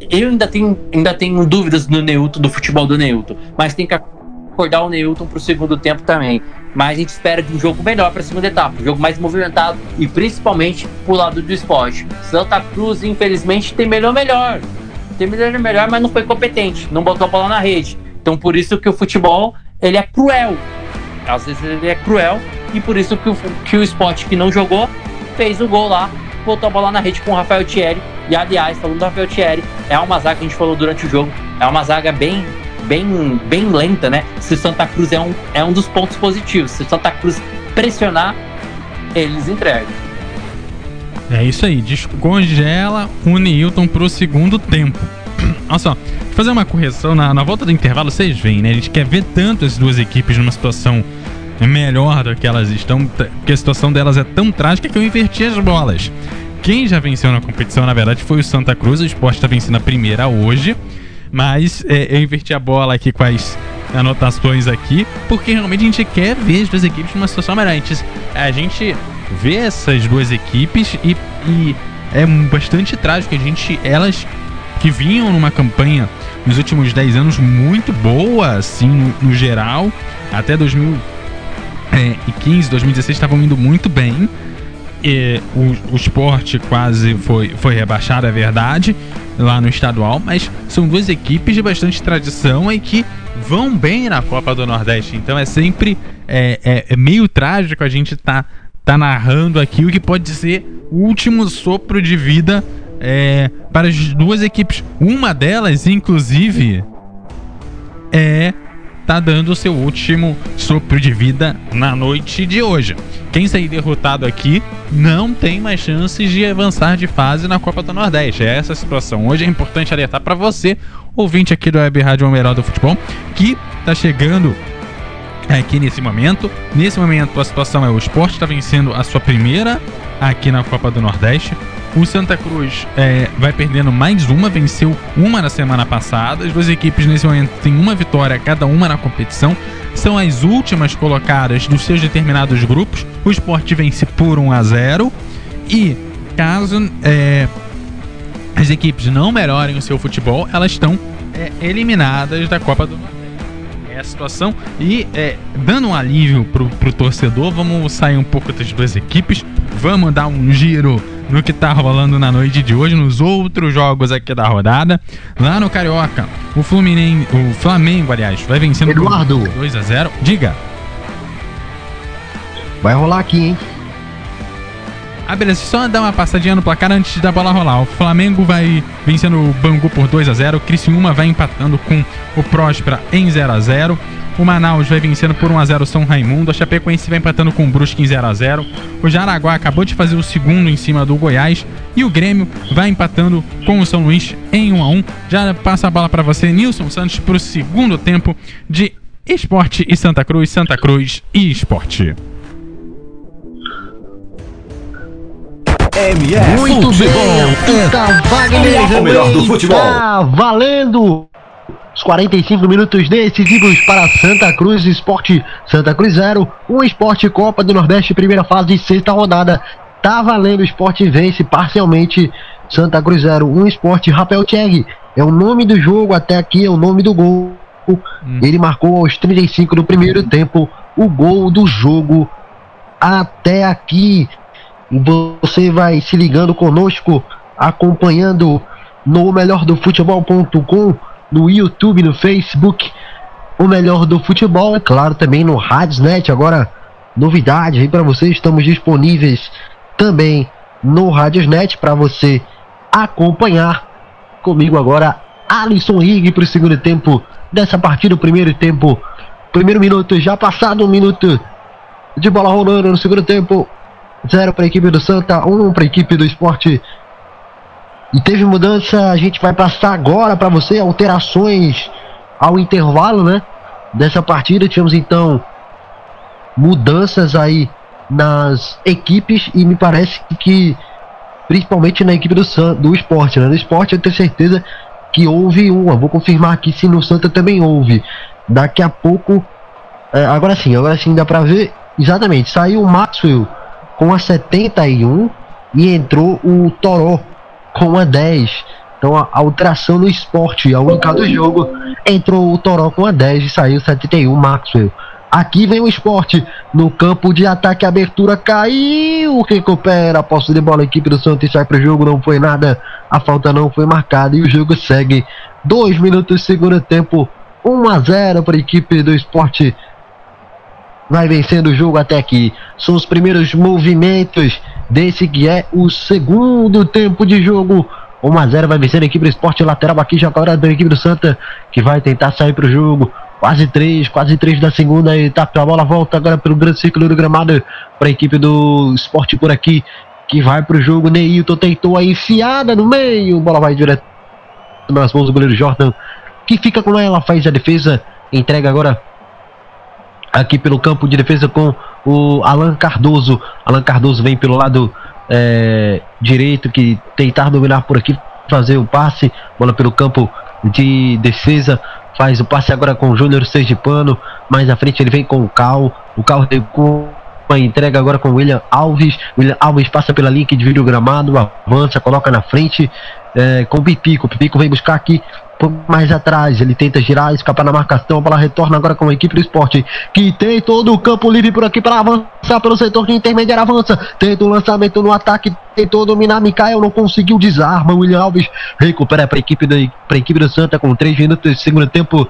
D: Eu ainda tenho, ainda tenho dúvidas no Neilton, do futebol do Neilton, mas tem que acordar o Neilton para o segundo tempo também. Mas a gente espera de um jogo melhor para a segunda etapa, um jogo mais movimentado e principalmente pro lado do esporte. Santa Cruz, infelizmente, tem melhor melhor. Tem melhor melhor, mas não foi competente, não botou a bola na rede. Então por isso que o futebol ele é cruel. Às vezes ele é cruel e por isso que o, que o esporte que não jogou fez o gol lá, botou a bola na rede com o Rafael Thierry. E aliás, falando do Rafael Thierry, é uma zaga que a gente falou durante o jogo, é uma zaga bem bem, bem lenta, né? Se o Santa Cruz é um, é um dos pontos positivos. Se o Santa Cruz pressionar, eles entregam.
C: É isso aí, descongela o Newton pro segundo tempo. Olha só, fazer uma correção na, na volta do intervalo, vocês veem, né? A gente quer ver tanto as duas equipes numa situação melhor do que elas estão, porque a situação delas é tão trágica que eu inverti as bolas. Quem já venceu na competição, na verdade, foi o Santa Cruz. O esporte está vencendo a primeira hoje. Mas é, eu inverti a bola aqui com as anotações aqui, porque realmente a gente quer ver as duas equipes numa situação melhor. A gente, a gente vê essas duas equipes e, e é bastante trágico. A gente, elas que vinham numa campanha nos últimos 10 anos muito boa, assim, no, no geral, até 2015, 2016 estavam indo muito bem. E, o, o esporte quase foi, foi rebaixado, é verdade lá no estadual, mas são duas equipes de bastante tradição e que vão bem na Copa do Nordeste. Então é sempre é, é, é meio trágico a gente tá, tá narrando aqui o que pode ser o último sopro de vida é, para as duas equipes. Uma delas, inclusive, é tá dando o seu último sopro de vida na noite de hoje. Quem sair derrotado aqui não tem mais chances de avançar de fase na Copa do Nordeste. É essa a situação. Hoje é importante alertar para você, ouvinte aqui do Web Rádio Melhor do Futebol, que tá chegando aqui nesse momento. Nesse momento a situação é o esporte está vencendo a sua primeira aqui na Copa do Nordeste. O Santa Cruz é, vai perdendo mais uma, venceu uma na semana passada. As duas equipes nesse momento têm uma vitória cada uma na competição. São as últimas colocadas dos seus determinados grupos. O esporte vence por 1 a 0 E caso é, as equipes não melhorem o seu futebol, elas estão é, eliminadas da Copa do Nordeste. É a situação. E é, dando um alívio pro, pro torcedor, vamos sair um pouco das duas equipes. Vamos dar um giro no que tá rolando na noite de hoje, nos outros jogos aqui da rodada. Lá no Carioca, o Fluminense, o Flamengo, aliás, vai vencendo
E: Eduardo.
C: por 2 a 0. Diga.
E: Vai rolar aqui, hein?
C: Ah, beleza, só dar uma passadinha no placar antes da bola rolar. O Flamengo vai vencendo o Bangu por 2 a 0 O Criciúma vai empatando com o Próspera em 0 a 0 O Manaus vai vencendo por 1 a 0 o São Raimundo. A Chapecoense vai empatando com o Brusque em 0 a 0 O Jaraguá acabou de fazer o segundo em cima do Goiás. E o Grêmio vai empatando com o São Luís em 1 a 1 Já passa a bola para você, Nilson Santos, para o segundo tempo de Esporte e Santa Cruz, Santa Cruz e Esporte.
B: MF
E: Muito
B: Futebol.
E: bem, aqui tá Wagner
B: o melhor do futebol.
E: Tá valendo os 45 minutos decisivos para Santa Cruz Esporte Santa Cruz 0, um Esporte Copa do Nordeste, primeira fase, sexta rodada. Tá valendo, o Esporte vence parcialmente Santa Cruz 0, um Esporte Rapel Tcheg. É o nome do jogo até aqui, é o nome do gol. Ele marcou aos 35 do primeiro tempo o gol do jogo até aqui. Você vai se ligando conosco, acompanhando no melhor do futebol.com, no YouTube, no Facebook, o melhor do futebol, é claro, também no Radiosnet. Agora, novidade aí para você, estamos disponíveis também no Radiosnet para você acompanhar comigo agora Alisson Rig para o segundo tempo dessa partida, o primeiro tempo, primeiro minuto já passado, um minuto de bola rolando no segundo tempo. 0 para a equipe do Santa, 1 um para a equipe do esporte. E teve mudança, a gente vai passar agora para você alterações ao intervalo, né? Dessa partida. Tivemos então mudanças aí nas equipes e me parece que principalmente na equipe do, San, do esporte, né? No esporte eu tenho certeza que houve uma. Vou confirmar aqui se no Santa também houve. Daqui a pouco. é, agora sim, agora sim dá pra ver. Exatamente, saiu o Maxwell com a 71 e entrou o Toró com a 10. Então a alteração no esporte, a única do jogo, entrou o Toró com a 10 e saiu 71 Maxwell. Aqui vem o esporte no campo de ataque, abertura caiu, recupera a posse de bola, a equipe do Santos sai para o jogo, não foi nada, a falta não foi marcada e o jogo segue. Dois minutos segundo tempo, 1 a 0 para a equipe do esporte. Vai vencendo o jogo até aqui. São os primeiros movimentos desse que é o segundo tempo de jogo. 1 a 0 vai vencer a equipe do esporte lateral aqui já agora da equipe do Santa que vai tentar sair para o jogo. Quase três, quase três da segunda etapa. A bola volta agora pelo grande círculo do gramado para a equipe do esporte por aqui. Que vai para o jogo. Neilton tentou a enfiada no meio. Bola vai direto nas mãos do goleiro Jordan. Que fica com ela, faz a defesa. Entrega agora aqui pelo campo de defesa com o Alan Cardoso. Alan Cardoso vem pelo lado é, direito que tentar dominar por aqui, fazer o passe. Bola pelo campo de defesa. Faz o passe agora com o Júnior Sergipano, mais à frente ele vem com o Cal, o Cal com a entrega agora com o William Alves, William Alves passa pela linha que divide o gramado, avança, coloca na frente é, com o Pipico, o Pipico vem buscar aqui mais atrás, ele tenta girar, escapar na marcação, a bola retorna agora com a equipe do esporte, que tem todo o campo livre por aqui para avançar pelo setor de intermediário, avança, tenta o um lançamento no ataque, tentou dominar Mikael, não conseguiu, desarma, William Alves recupera para a equipe, equipe do Santa com 3 minutos de segundo tempo,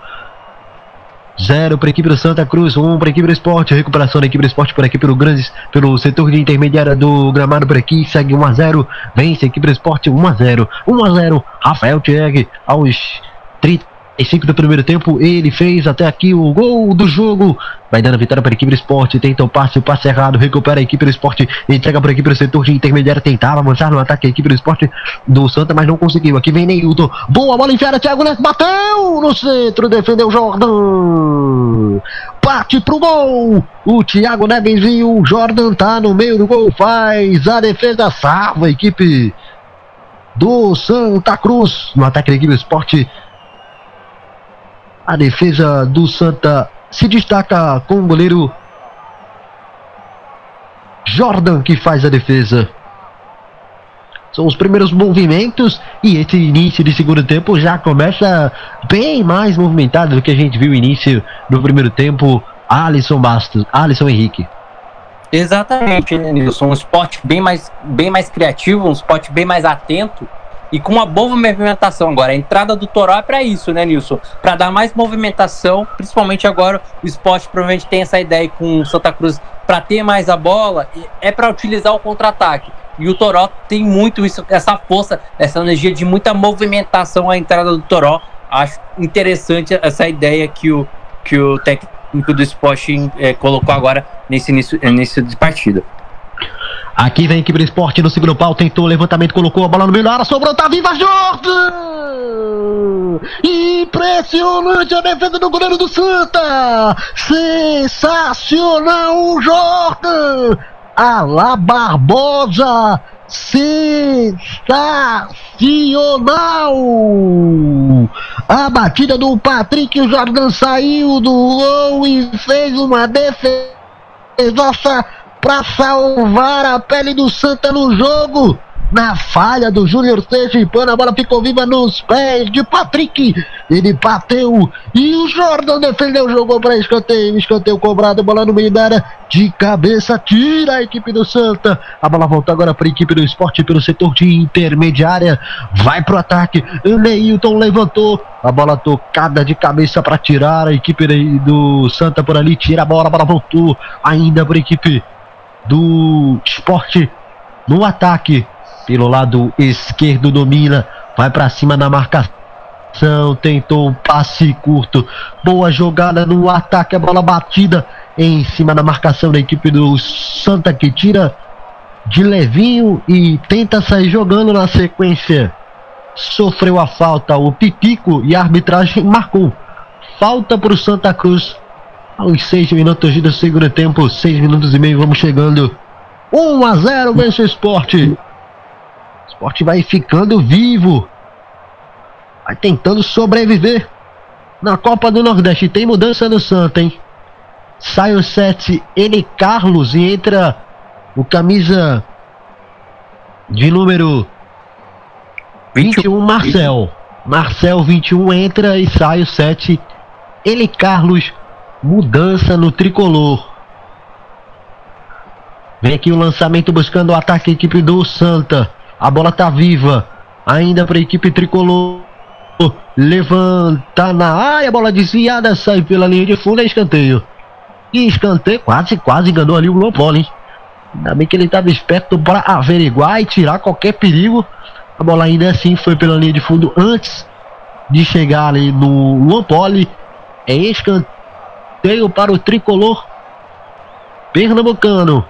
E: 0 para a equipe do Santa Cruz, 1 um para a equipe do esporte. Recuperação da equipe do esporte por aqui pelo grandes, pelo setor de intermediária do gramado por aqui. Segue 1 a 0 Vence a equipe do esporte 1 a 0 1 a 0 Rafael Thierry aos 30 5 do primeiro tempo, ele fez até aqui o gol do jogo. Vai dando vitória para a equipe do esporte. Tenta o passe, o passe errado. Recupera a equipe do esporte. Entrega para a equipe do setor de intermediário. Tentava avançar no ataque a equipe do esporte do Santa, mas não conseguiu. Aqui vem Neilton. Boa bola enfiada. Thiago Neto bateu no centro. Defendeu Jordan. Bate pro gol. O Thiago Neves viu. O Jordan tá no meio do gol. Faz a defesa. Salva a equipe do Santa Cruz. No ataque da equipe do esporte a defesa do Santa se destaca com o goleiro Jordan que faz a defesa. São os primeiros movimentos e esse início de segundo tempo já começa bem mais movimentado do que a gente viu no início do primeiro tempo. Alisson Bastos, Alisson Henrique.
D: Exatamente, né, Nilson? Um esporte bem mais, bem mais criativo, um esporte bem mais atento e com uma boa movimentação agora. A entrada do Toró é para isso, né, Nilson? Para dar mais movimentação, principalmente agora o esporte provavelmente tem essa ideia com o Santa Cruz para ter mais a bola, é para utilizar o contra-ataque. E o Toró tem muito isso, essa força, essa energia de muita movimentação à entrada do Toró. Acho interessante essa ideia que o, que o técnico do esporte é, colocou agora nesse início, nesse partida.
E: Aqui vem a equipe do esporte no segundo pau, tentou o levantamento, colocou a bola no meio da área, sobrou, tá viva Jordan! Impressionante a defesa do goleiro do Santa! Sensacional o Jordan! Alá Barbosa! Sensacional! A batida do Patrick, o Jordan saiu do gol e fez uma defesa para salvar a pele do Santa no jogo. Na falha do Júnior Sergipano, a bola ficou viva nos pés de Patrick. Ele bateu e o Jordan defendeu, jogou para escanteio. Escanteio cobrado, bola no meio da área. De cabeça, tira a equipe do Santa. A bola volta agora para a equipe do esporte pelo setor de intermediária. Vai ataque. O Neilton levantou. A bola tocada de cabeça para tirar a equipe do Santa por ali. Tira a bola, a bola voltou ainda para a equipe do esporte no ataque. Pelo lado esquerdo domina, vai para cima na marcação, tentou um passe curto. Boa jogada no ataque, a bola batida em cima da marcação da equipe do Santa que tira de levinho e tenta sair jogando na sequência. Sofreu a falta o Pipico e a arbitragem marcou. Falta para o Santa Cruz aos 6 minutos do segundo tempo, 6 minutos e meio, vamos chegando. 1 a 0 vence o esporte. O esporte vai ficando vivo. Vai tentando sobreviver na Copa do Nordeste. Tem mudança no Santa, hein? sai o 7, ele Carlos e entra o camisa de número 21, Marcel. Marcel 21 entra e sai o 7, ele Carlos, mudança no tricolor. Vem aqui o lançamento buscando o ataque a equipe do Santa. A bola tá viva. Ainda para a equipe tricolor. Levanta na área, bola desviada, sai pela linha de fundo, é escanteio. E escanteio, quase, quase enganou ali o Lompoli, hein? Ainda bem que ele estava esperto para averiguar e tirar qualquer perigo. A bola ainda assim foi pela linha de fundo antes de chegar ali no Luan É escanteio para o tricolor pernambucano.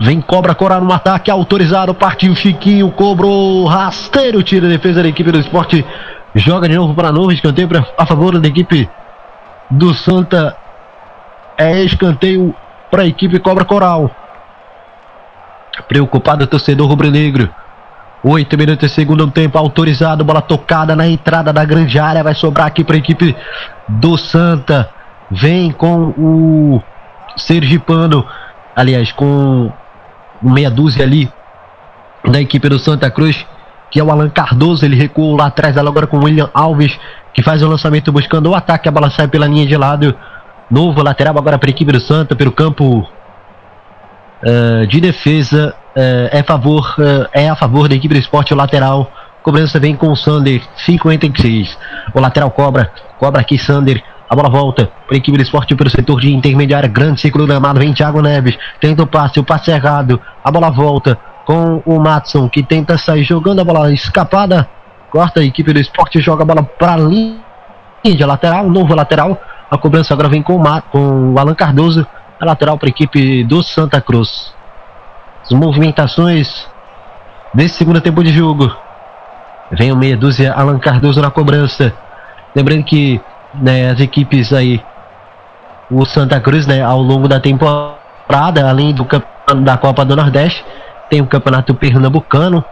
E: Vem Cobra Corar no ataque autorizado. Partiu Chiquinho, cobrou rasteiro. Tira a defesa da equipe do esporte. Joga de novo para novo. Escanteio pra, a favor da equipe do Santa. É escanteio para a equipe Cobra Coral. Preocupado o torcedor rubro-negro. Oito minutos e segundo tempo, autorizado, bola tocada na entrada da grande área, vai sobrar aqui para a equipe do Santa. Vem com o Sergipano, aliás, com meia dúzia ali da equipe do Santa Cruz, que é o Alan Cardoso. Ele recuou lá atrás, agora com o William Alves, que faz o lançamento buscando o ataque. A bola sai pela linha de lado. Novo lateral agora para a equipe do Santa, pelo campo uh, de defesa. Uh, é, favor, uh, é a favor da equipe do esporte o lateral. Cobrança vem com o Sander, 56. O lateral cobra, cobra aqui Sander. A bola volta para a equipe do esporte pelo setor de intermediária. Grande ciclo gramado. Vem Thiago Neves. Tenta o passe. O passe é errado. A bola volta com o Matson que tenta sair jogando a bola escapada. Corta a equipe do esporte. Joga a bola para a linha de lateral. Novo lateral. A cobrança agora vem com o, com o Alan Cardoso. A lateral para a equipe do Santa Cruz. As movimentações desse segundo tempo de jogo. Vem o meia dúzia Alan Cardoso na cobrança. Lembrando que né, as equipes aí, o Santa Cruz, né, ao longo da temporada, além do da Copa do Nordeste, tem o Campeonato Pernambucano,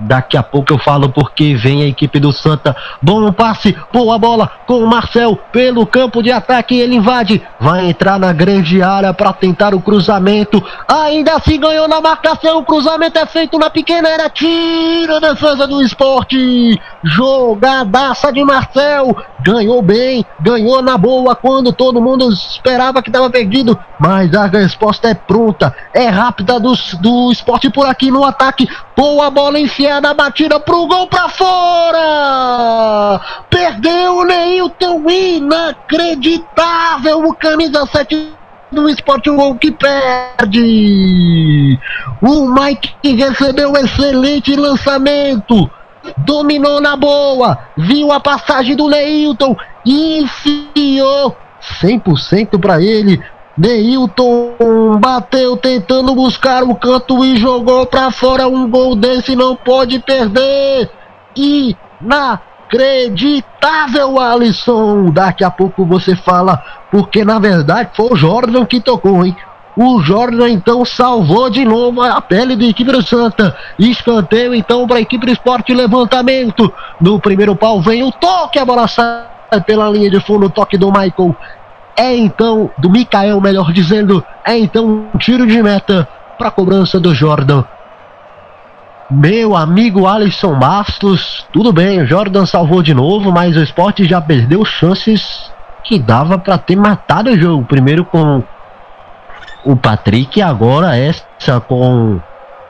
E: Daqui a pouco eu falo porque vem a equipe do Santa. Bom passe, boa bola com o Marcel pelo campo de ataque. Ele invade, vai entrar na grande área para tentar o cruzamento. Ainda assim ganhou na marcação. O cruzamento é feito na pequena área. Tira a defesa do esporte. Jogadaça de Marcel. Ganhou bem, ganhou na boa quando todo mundo esperava que estava perdido. Mas a resposta é pronta, é rápida do, do esporte por aqui no ataque. Boa bola enfiada, batida pro gol pra fora! Perdeu o Neilton, inacreditável! O camisa 7 do esporte, o gol que perde! O Mike recebeu um excelente lançamento, dominou na boa, viu a passagem do Neilton, enfiou 100% para ele, Neilton bateu tentando buscar o canto e jogou para fora. Um gol desse não pode perder. Inacreditável, Alisson. Daqui a pouco você fala, porque na verdade foi o Jordan que tocou, hein? O Jordan então salvou de novo a pele da equipe do Santa. Escanteio então para a equipe do esporte. Levantamento. No primeiro pau vem o toque. A bola sai pela linha de fundo. Toque do Michael. É então, do Mikael, melhor dizendo, é então um tiro de meta para a cobrança do Jordan. Meu amigo Alisson Bastos, tudo bem, o Jordan salvou de novo, mas o esporte já perdeu chances que dava para ter matado o jogo. Primeiro com o Patrick, agora essa com.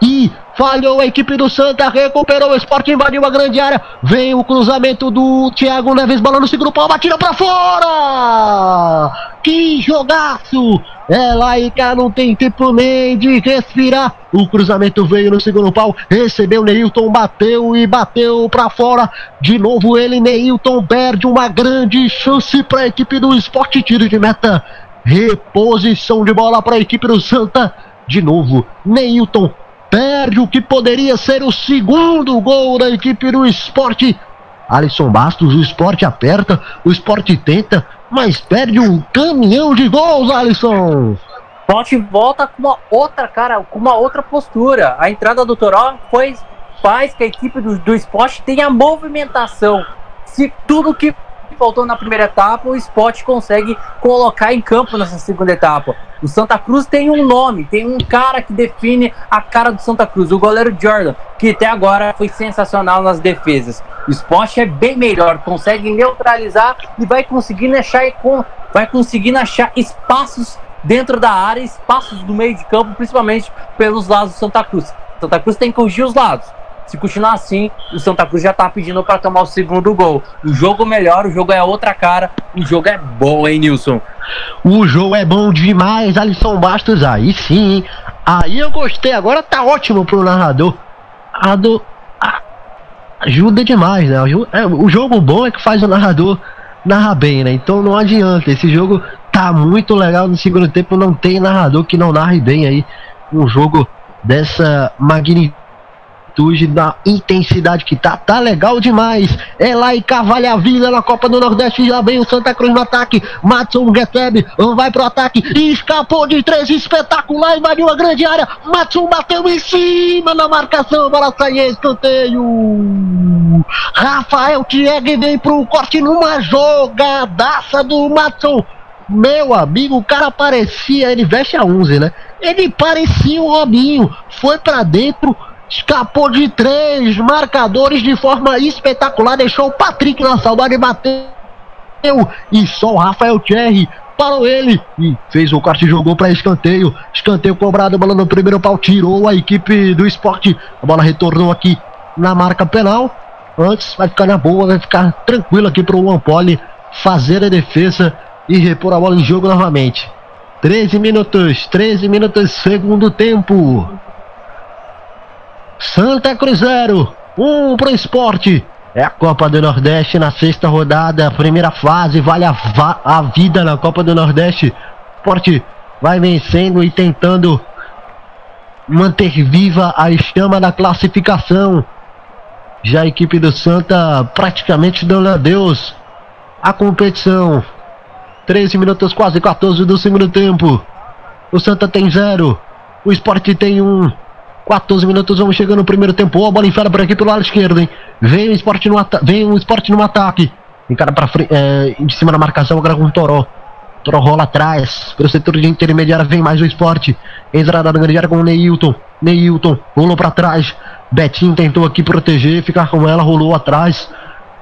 E: E Falhou a equipe do Santa, recuperou o esporte, invadiu a grande área. Vem o cruzamento do Thiago Neves, bola no segundo pau, batida pra fora! Que jogaço! É lá e cá, não tem tempo nem de respirar. O cruzamento veio no segundo pau, recebeu Neilton, bateu e bateu pra fora. De novo ele, Neilton, perde uma grande chance para a equipe do esporte, tiro de meta. Reposição de bola para a equipe do Santa. De novo, Neilton perde o que poderia ser o segundo gol da equipe do esporte. Alisson Bastos, o esporte aperta, o esporte tenta, mas perde um caminhão de gols, Alisson.
D: Esporte volta com uma outra cara, com uma outra postura. A entrada do Toró foi, faz que a equipe do, do esporte tenha movimentação. Se tudo que faltou na primeira etapa, o Sport consegue colocar em campo nessa segunda etapa. O Santa Cruz tem um nome, tem um cara que define a cara do Santa Cruz, o goleiro Jordan, que até agora foi sensacional nas defesas. O Sport é bem melhor, consegue neutralizar e vai conseguindo achar, vai conseguindo achar espaços dentro da área, espaços do meio de campo, principalmente pelos lados do Santa Cruz. Santa Cruz tem que corrigir os lados. Se continuar assim, o Santa Cruz já tá pedindo para tomar o segundo gol. O jogo melhora, o jogo é outra cara, o jogo é bom, hein, Nilson?
E: O jogo é bom demais, Alisson Bastos, aí sim. Aí eu gostei, agora tá ótimo pro narrador. A do, ajuda demais, né? É, o jogo bom é que faz o narrador narrar bem, né? Então não adianta. Esse jogo tá muito legal no segundo tempo. Não tem narrador que não narre bem aí um jogo dessa magnitude da intensidade que tá, tá legal demais. É lá e Cavalha a Vida na Copa do Nordeste, já vem o Santa Cruz no ataque. Matson recebe, vai pro ataque, escapou de três, espetacular, invadiu a grande área. Matson bateu em cima na marcação, bola sai escanteio. Rafael Thierry vem pro corte numa jogadaça do Matson. Meu amigo, o cara parecia, ele veste a 11, né? Ele parecia um Robinho, foi para dentro, escapou de três marcadores de forma espetacular, deixou o Patrick na saudade e bateu. E só o Rafael Thierry parou ele e fez o corte jogou para escanteio. Escanteio cobrado, bola no primeiro pau, tirou a equipe do esporte. A bola retornou aqui na marca penal. Antes vai ficar na boa, vai ficar tranquilo aqui para o Luan Poli fazer a defesa e repor a bola em jogo novamente. 13 minutos, 13 minutos, segundo tempo. Santa Cruzeiro, 1 um para o esporte. É a Copa do Nordeste na sexta rodada, primeira fase, vale a, a vida na Copa do Nordeste. Esporte vai vencendo e tentando manter viva a chama da classificação. Já a equipe do Santa praticamente dando adeus à competição. 13 minutos, quase 14 do segundo tempo. O Santa tem zero. O esporte tem um. 14 minutos, vamos chegando no primeiro tempo. Oh, a bola enfiada por aqui pelo lado esquerdo, hein? Vem o esporte no, vem o esporte no ataque. Encara para frente, é, de cima da marcação agora com o Toró. Toró rola atrás. Pelo setor de intermediária vem mais o esporte. Entrada na grande área com o Neilton. Neilton rolou para trás. Betinho tentou aqui proteger, ficar com ela, rolou atrás.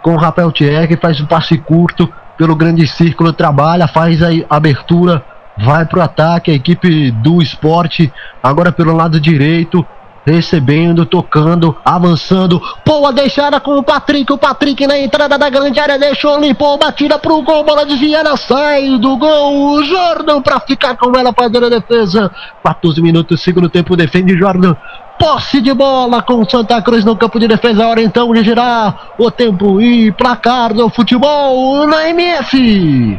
E: Com o Rafael Thierry, faz um passe curto pelo grande círculo, trabalha, faz a abertura, vai para o ataque, a equipe do esporte, agora pelo lado direito, recebendo, tocando, avançando. Boa deixada com o Patrick. O Patrick na entrada da grande área deixou, limpou, batida pro gol. Bola desviada, sai do gol. O Jordan para ficar com ela fazendo a defesa. 14 minutos, segundo tempo, defende Jordan posse de bola com Santa Cruz no campo de defesa. Hora então de girar o tempo e placar do futebol na MF.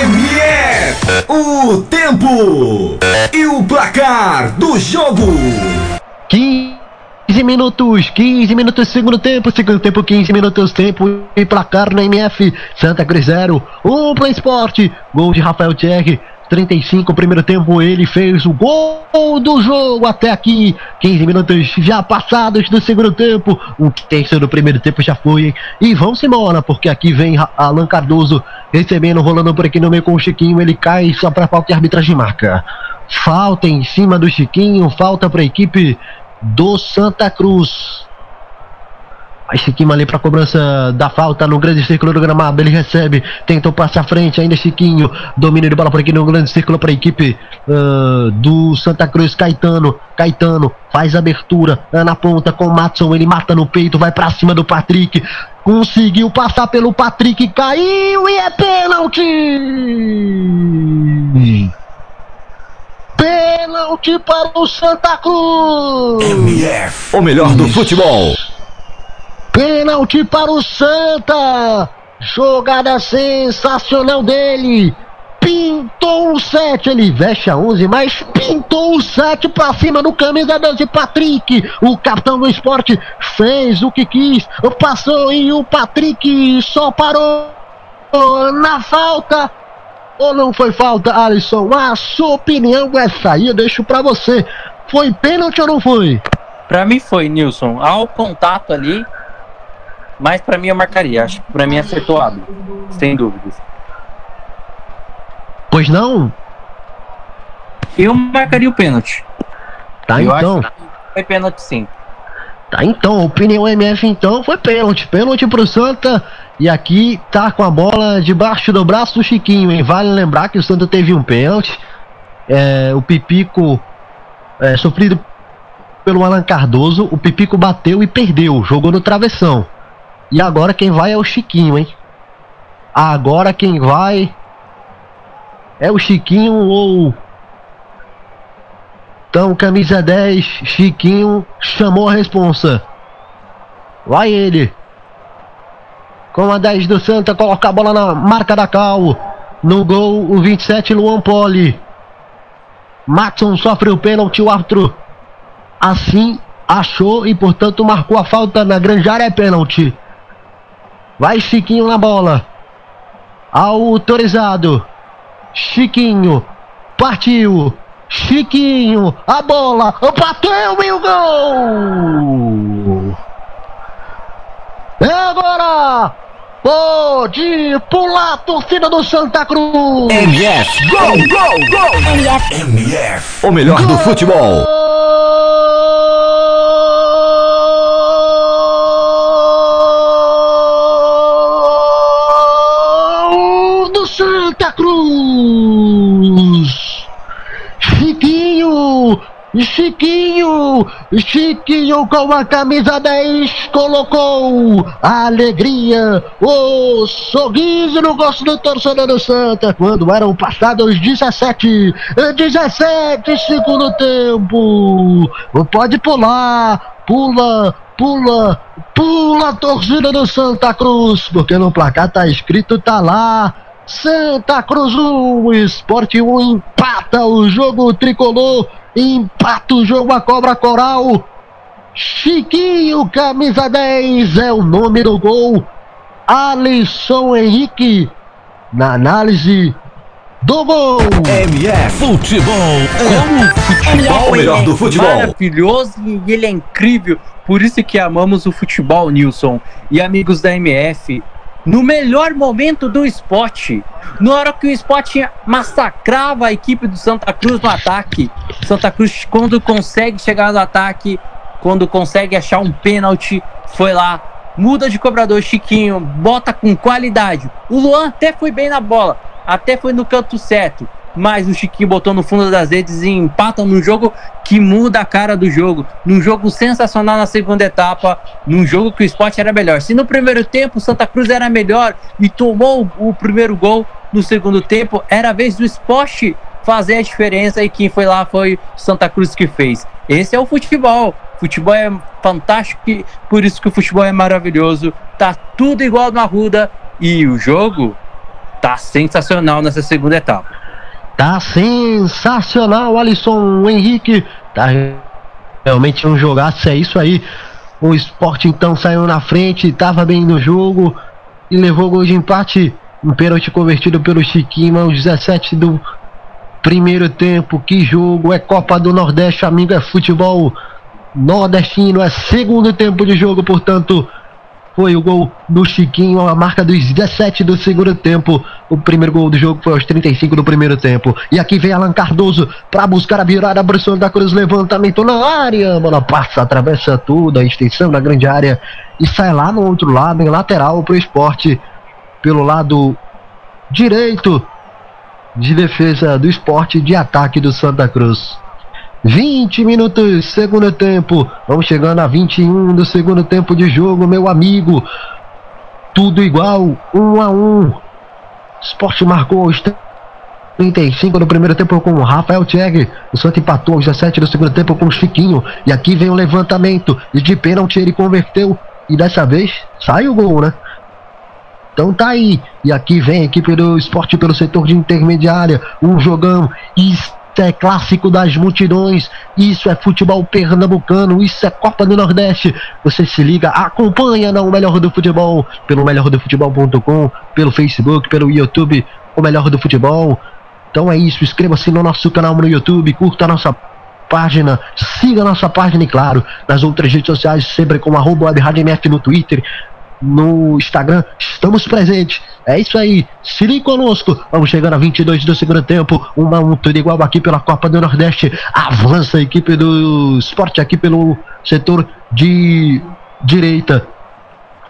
B: MF, o tempo e o placar do jogo.
E: 15 minutos, 15 minutos, segundo tempo, segundo tempo, 15 minutos, tempo e placar na MF. Santa Cruz 0, 1 um para esporte. Gol de Rafael Thierry. 35, primeiro tempo, ele fez o gol do jogo até aqui. 15 minutos já passados do segundo tempo. O terceiro do primeiro tempo já foi. E vamos embora, porque aqui vem Alan Cardoso recebendo, rolando por aqui no meio com o Chiquinho. Ele cai só para falta de arbitragem marca. Falta em cima do Chiquinho, falta para a equipe do Santa Cruz. Vai Chiquinho ali para cobrança da falta no grande círculo do gramado. Ele recebe, tentou passar à frente. Ainda Chiquinho. Domínio de bola por aqui no grande círculo para a equipe uh, do Santa Cruz. Caetano. Caetano faz abertura uh, na ponta com o Matson. Ele mata no peito, vai para cima do Patrick. Conseguiu passar pelo Patrick. Caiu e é pênalti! Pênalti para o Santa Cruz!
B: MF, o melhor do futebol.
E: Pênalti para o Santa. Jogada sensacional dele. Pintou o 7, ele veste a 11, mas pintou o 7 para cima do camisa 12 Patrick. O capitão do esporte fez o que quis, passou e o Patrick só parou na falta. Ou não foi falta, Alisson? A sua opinião é sair, eu deixo para você. Foi pênalti ou não foi?
D: Para mim foi, Nilson. Ao contato ali, Mas pra mim eu marcaria. Acho que pra mim acertou Abel. Sem dúvidas.
E: Pois não?
D: Eu marcaria o pênalti.
E: Tá
D: eu
E: então.
D: acho que foi pênalti sim.
E: Tá então, opinião MF então foi pênalti. Pênalti pro Santa. E aqui tá com a bola debaixo do braço do Chiquinho, hein? Vale lembrar que o Santa teve um pênalti. É, o Pipico é, sofrido pelo Alan Cardoso. O Pipico bateu e perdeu. Jogou no travessão. E agora quem vai é o Chiquinho, hein? Agora quem vai é o Chiquinho ou. Então, camisa 10, Chiquinho chamou a responsa. Vai ele. Com a 10 do Santa, coloca a bola na marca da Cal. No gol, o 27, Luan Poli. Matson sofre o pênalti, o árbitro assim achou e, portanto, marcou a falta na grande área, é pênalti. Vai Chiquinho na bola. Autorizado. Chiquinho. Partiu. Chiquinho. A bola. Bateu e o gol. É agora. Pode pular a torcida do Santa Cruz.
B: MF, gol, gol, gol. MF, MF, o melhor do futebol.
E: Gol do Santa Cruz. Chiquinho, Chiquinho, com a camisa 10 colocou a alegria, o sorriso no rosto do torcedor do Santa quando eram passados 17, 17 segundo tempo. Pode pular, pula, pula, pula a torcida do Santa Cruz, porque no placar tá escrito, tá lá. Santa Cruz 1, Esporte 1 empata o jogo tricolor, empata o jogo a cobra coral. Chiquinho, camisa 10, é o nome do gol. Alisson Henrique, na análise do gol.
B: MF, futebol.
D: Como o futebol
B: O melhor
D: ele
B: do
D: é
B: futebol.
D: maravilhoso e ele é incrível. Por isso que amamos o futebol, Nilson. E amigos da MF, no melhor momento do esporte, na hora que o esporte massacrava a equipe do Santa Cruz no ataque, Santa Cruz, quando consegue chegar no ataque, quando consegue achar um pênalti, foi lá, muda de cobrador, Chiquinho, bota com qualidade. O Luan até foi bem na bola, até foi no canto certo, mas o Chiquinho botou no fundo das redes e empata num jogo que muda a cara do jogo. Num jogo sensacional na segunda etapa, num jogo que o esporte era melhor. Se no primeiro tempo o Santa Cruz era melhor e tomou o primeiro gol no segundo tempo, era a vez do esporte fazer a diferença e quem foi lá foi Santa Cruz que fez. Esse é o futebol. Futebol é fantástico, por isso que o futebol é maravilhoso. Tá tudo igual no Arruda e o jogo tá sensacional nessa segunda etapa.
E: Tá sensacional, Alisson Henrique. Tá realmente um jogaço, é isso aí. O esporte então saiu na frente, tava bem no jogo e levou gol de empate. Um pênalti convertido pelo Chiquinho aos 17 do primeiro tempo. Que jogo! É Copa do Nordeste, amigo, é futebol nordestino. É segundo tempo de jogo, portanto. Foi o gol do Chiquinho, a marca dos 17 do segundo tempo. O primeiro gol do jogo foi aos 35 do primeiro tempo. E aqui vem Alan Cardoso para buscar a virada. Abre da Cruz, levantamento na área. Bola passa, atravessa tudo, a extensão da grande área. E sai lá no outro lado, em lateral para o esporte. Pelo lado direito de defesa do esporte, de ataque do Santa Cruz. 20 minutos, segundo tempo. Vamos chegando a 21 do segundo tempo de jogo, meu amigo. Tudo igual, 1 a 1. Esporte marcou aos 35 do primeiro tempo com o Rafael Tcheg. O Santa empatou aos 17 do segundo tempo com o Chiquinho. E aqui vem o levantamento. E de pênalti ele converteu. E dessa vez sai o gol, né? Então tá aí. E aqui vem a equipe do esporte pelo setor de intermediária. Um jogão. Isso é clássico das multidões. Isso é futebol pernambucano. Isso é Copa do Nordeste. Você se liga, acompanha no Melhor do Futebol. Pelo melhordofutebol.com, pelo Facebook, pelo YouTube. O Melhor do Futebol. Então é isso. Inscreva-se no nosso canal no YouTube. Curta a nossa página, siga a nossa página e claro, nas outras redes sociais, sempre com arroba no Twitter, no Instagram. Estamos presentes. É isso aí. Se ligue conosco. Vamos chegando a 22 do segundo tempo. Uma um tudo igual aqui pela Copa do Nordeste. Avança a equipe do esporte aqui pelo setor de direita.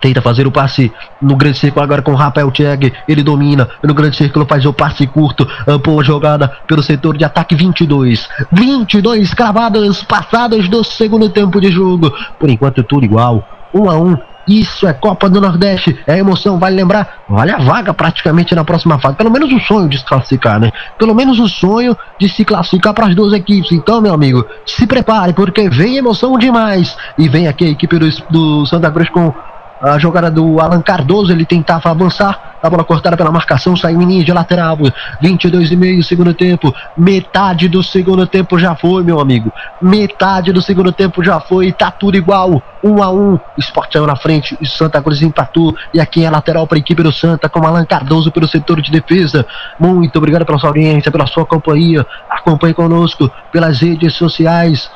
E: Tenta fazer o passe no grande círculo agora com o Rafael Tcheg. Ele domina. No grande círculo faz o passe curto. Boa jogada pelo setor de ataque 22. 22 cravadas passadas do segundo tempo de jogo. Por enquanto tudo igual. 1 um a 1 um. Isso é Copa do Nordeste, é emoção, vale lembrar, vale a vaga praticamente na próxima fase. Pelo menos o sonho de se classificar, né? Pelo menos o sonho de se classificar para as duas equipes. Então, meu amigo, se prepare, porque vem emoção demais. E vem aqui a equipe do, do Santa Cruz com a jogada do Alan Cardoso, ele tentava avançar, a bola cortada pela marcação, saiu em linha de lateral. 22 e meio segundo tempo, metade do segundo tempo já foi, meu amigo. Metade do segundo tempo já foi, tá tudo igual. 1 um a 1 um. Esporte saiu na frente e Santa Cruz empatou. E aqui é lateral para a equipe do Santa, com Alan Cardoso pelo setor de defesa. Muito obrigado pela sua audiência, pela sua companhia. Acompanhe conosco pelas redes sociais.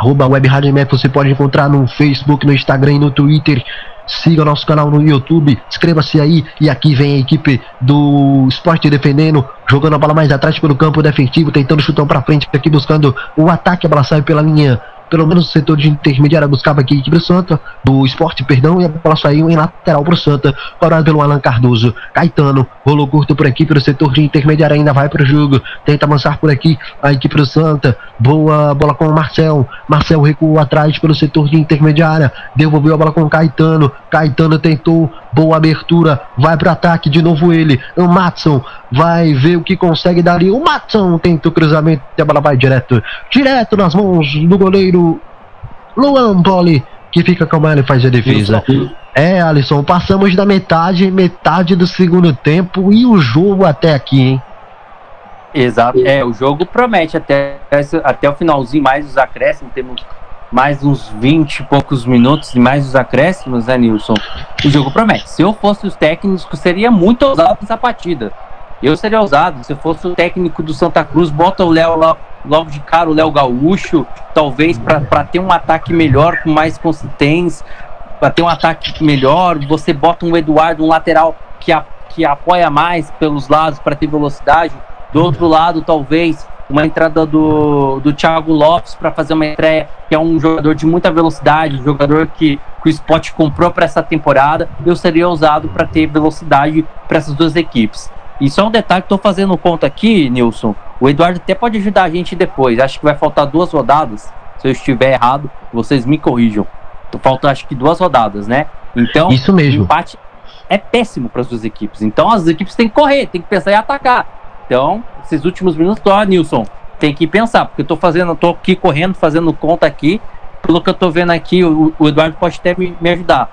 E: Arroba Web Rádio você pode encontrar no Facebook, no Instagram e no Twitter. Siga o nosso canal no YouTube, inscreva-se aí. E aqui vem a equipe do Esporte defendendo, jogando a bola mais atrás pelo campo defensivo, tentando chutar para frente, aqui buscando o ataque. A bola sai pela linha pelo menos o setor de intermediária buscava aqui a equipe do Santa, do esporte, perdão, e a bola saiu em lateral para o Santa, parado pelo Alan Cardoso. Caetano, rolou curto por aqui, pelo setor de intermediária, ainda vai para o jogo, tenta avançar por aqui a equipe do Santa, boa bola com o Marcel, Marcel recuou atrás pelo setor de intermediária, devolveu a bola com o Caetano, Caetano tentou, boa abertura, vai para ataque, de novo ele, o Matson, vai ver o que consegue dali, o Matson tenta o cruzamento e a bola vai direto, direto nas mãos do goleiro Luan Poli, que fica com a e faz a defesa. É, Alisson, passamos da metade, metade do segundo tempo e o jogo até aqui, hein?
D: Exato, é, o jogo promete até, até o finalzinho, mais os acréscimos, temos mais uns 20 e poucos minutos e mais os acréscimos, né, Nilson? O jogo promete. Se eu fosse os técnicos, seria muito ousado essa partida. Eu seria ousado. Se eu fosse o técnico do Santa Cruz, bota o Léo logo de cara o Léo Gaúcho, talvez para ter um ataque melhor, com mais consistência, para ter um ataque melhor, você bota um Eduardo, um lateral que, a, que apoia mais pelos lados para ter velocidade. Do outro lado, talvez uma entrada do, do Thiago Lopes para fazer uma estreia, que é um jogador de muita velocidade, um jogador que, que o Sport comprou para essa temporada. Eu seria usado para ter velocidade para essas duas equipes. E só um detalhe estou fazendo conta aqui, Nilson. O Eduardo até pode ajudar a gente depois. Acho que vai faltar duas rodadas. Se eu estiver errado, vocês me corrijam. Faltam acho que duas rodadas, né? Então,
E: isso mesmo.
D: O empate é péssimo para as duas equipes. Então, as equipes têm que correr, têm que pensar em atacar. Então, esses últimos minutos, ó, Nilson, tem que pensar, porque eu tô fazendo, tô aqui correndo, fazendo conta aqui. Pelo que eu tô vendo aqui, o, o Eduardo pode até me, me ajudar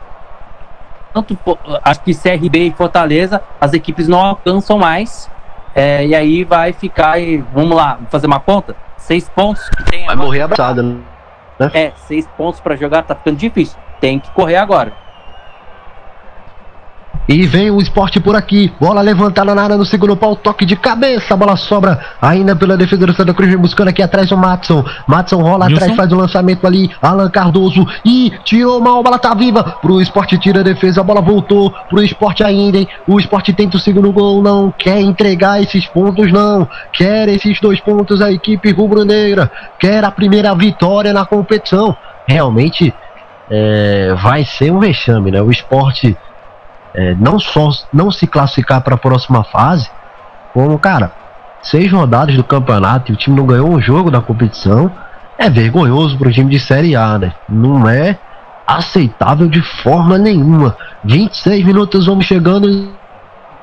D: tanto acho que CRB e Fortaleza, as equipes não alcançam mais. É, e aí vai ficar e vamos lá, fazer uma conta? Seis pontos.
E: vai agora, morrer abraçado, né?
D: É, seis pontos para jogar tá ficando difícil. Tem que correr agora.
E: E vem o esporte por aqui. Bola levantada na área no segundo pau. Toque de cabeça. A bola sobra ainda pela defesa do Santa Cruz. Buscando aqui atrás o Matson. Matson rola Wilson. atrás, faz o lançamento ali. Alan Cardoso. E tirou mal. A bola tá viva. Pro esporte tira a defesa. A bola voltou pro esporte ainda. Hein? O esporte tenta o segundo gol. Não quer entregar esses pontos, não. Quer esses dois pontos a equipe rubro-negra. Quer a primeira vitória na competição. Realmente é, vai ser um vexame, né? O esporte é, não só não se classificar para a próxima fase, como, cara, seis rodadas do campeonato e o time não ganhou um jogo da competição, é vergonhoso para o time de Série A, né? Não é aceitável de forma nenhuma. 26 minutos vamos chegando no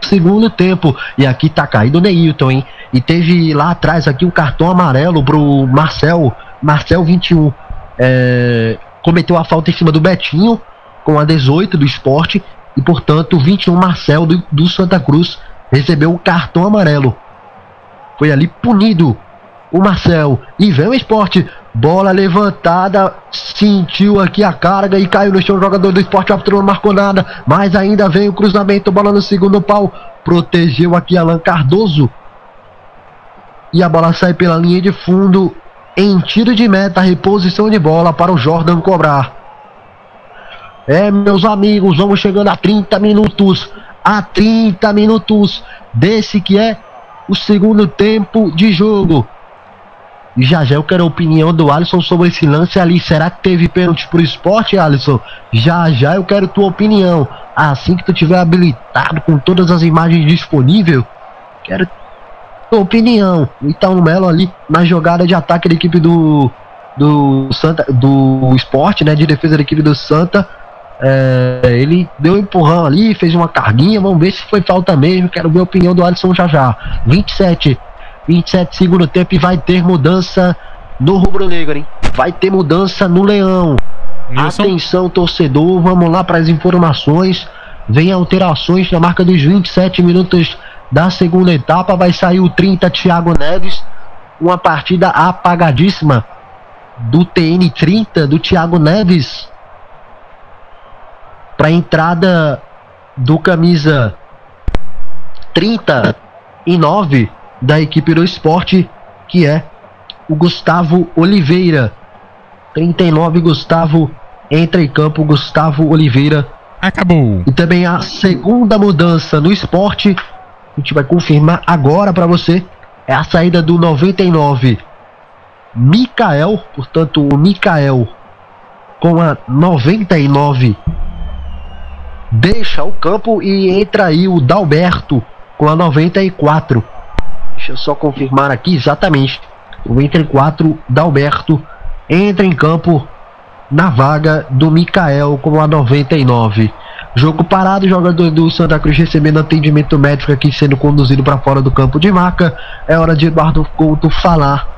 E: segundo tempo. E aqui tá caído o Neilton, hein? E teve lá atrás aqui um cartão amarelo pro Marcel, Marcel 21. É, cometeu a falta em cima do Betinho com a 18 do esporte e, portanto, o 21 Marcel do, do Santa Cruz recebeu o cartão amarelo. Foi ali punido o Marcel. E vem o esporte. Bola levantada, sentiu aqui a carga e caiu no chão. O jogador do esporte árbitro não marcou nada. Mas ainda vem o cruzamento, bola no segundo pau. Protegeu aqui Alan Cardoso. E a bola sai pela linha de fundo. Em tiro de meta, reposição de bola para o Jordan cobrar. É, meus amigos, vamos chegando a 30 minutos. A 30 minutos desse que é o segundo tempo de jogo. E já já eu quero a opinião do Alisson sobre esse lance ali. Será que teve pênalti pro esporte, Alisson? Já já eu quero tua opinião. Assim que tu tiver habilitado com todas as imagens disponíveis, quero tua opinião. Então Melo ali na jogada de ataque da equipe do do Santa do esporte, né, de defesa da equipe do Santa é, ele deu um empurrão ali, fez uma carguinha. Vamos ver se foi falta mesmo. Quero ver a opinião do Alisson já já. 27, 27 segundo tempo e vai ter mudança no Rubro Negro, hein? Vai ter mudança no Leão. Nilson? Atenção, torcedor. Vamos lá para as informações. Vem alterações na marca dos 27 minutos da segunda etapa. Vai sair o 30 Thiago Neves. Uma partida apagadíssima do TN 30 do Thiago Neves para a entrada do camisa 39 da equipe do esporte, que é o Gustavo Oliveira. 39 Gustavo entra em campo Gustavo Oliveira.
C: Acabou.
E: E também a segunda mudança no esporte, a gente vai confirmar agora para você, é a saída do 99 Mikael, portanto o Mikael com a 99 deixa o campo e entra aí o Dalberto com a 94. Deixa eu só confirmar aqui exatamente. O entre 4 Dalberto entra em campo na vaga do Mikael com a 99. Jogo parado, jogador do Santa Cruz recebendo atendimento médico aqui sendo conduzido para fora do campo de marca. É hora de Eduardo Couto falar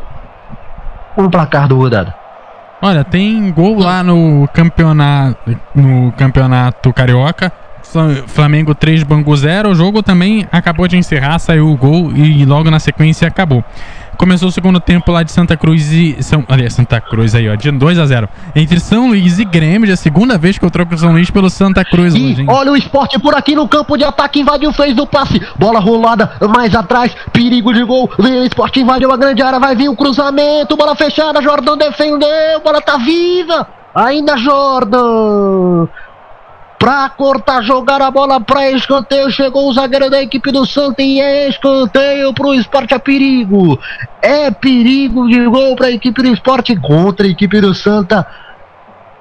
E: o placar do rodada.
C: Olha, tem gol lá no campeonato, no campeonato carioca. Flamengo 3, Bangu 0. O jogo também acabou de encerrar, saiu o gol e logo na sequência acabou. Começou o segundo tempo lá de Santa Cruz e. São, aliás, Santa Cruz aí, ó, de 2 a 0 Entre São Luís e Grêmio, já é a segunda vez que eu troco o São Luís pelo Santa Cruz
E: e hoje, hein? Olha o esporte por aqui no campo de ataque, invadiu, fez do passe. Bola rolada mais atrás, perigo de gol. Vem o esporte, invadiu a grande área, vai vir o cruzamento, bola fechada, Jordão defendeu, bola tá viva. Ainda Jordan Pra cortar, jogar a bola pra escanteio. Chegou o zagueiro da equipe do Santa e é escanteio pro esporte. É perigo. É perigo de gol pra equipe do esporte contra a equipe do Santa.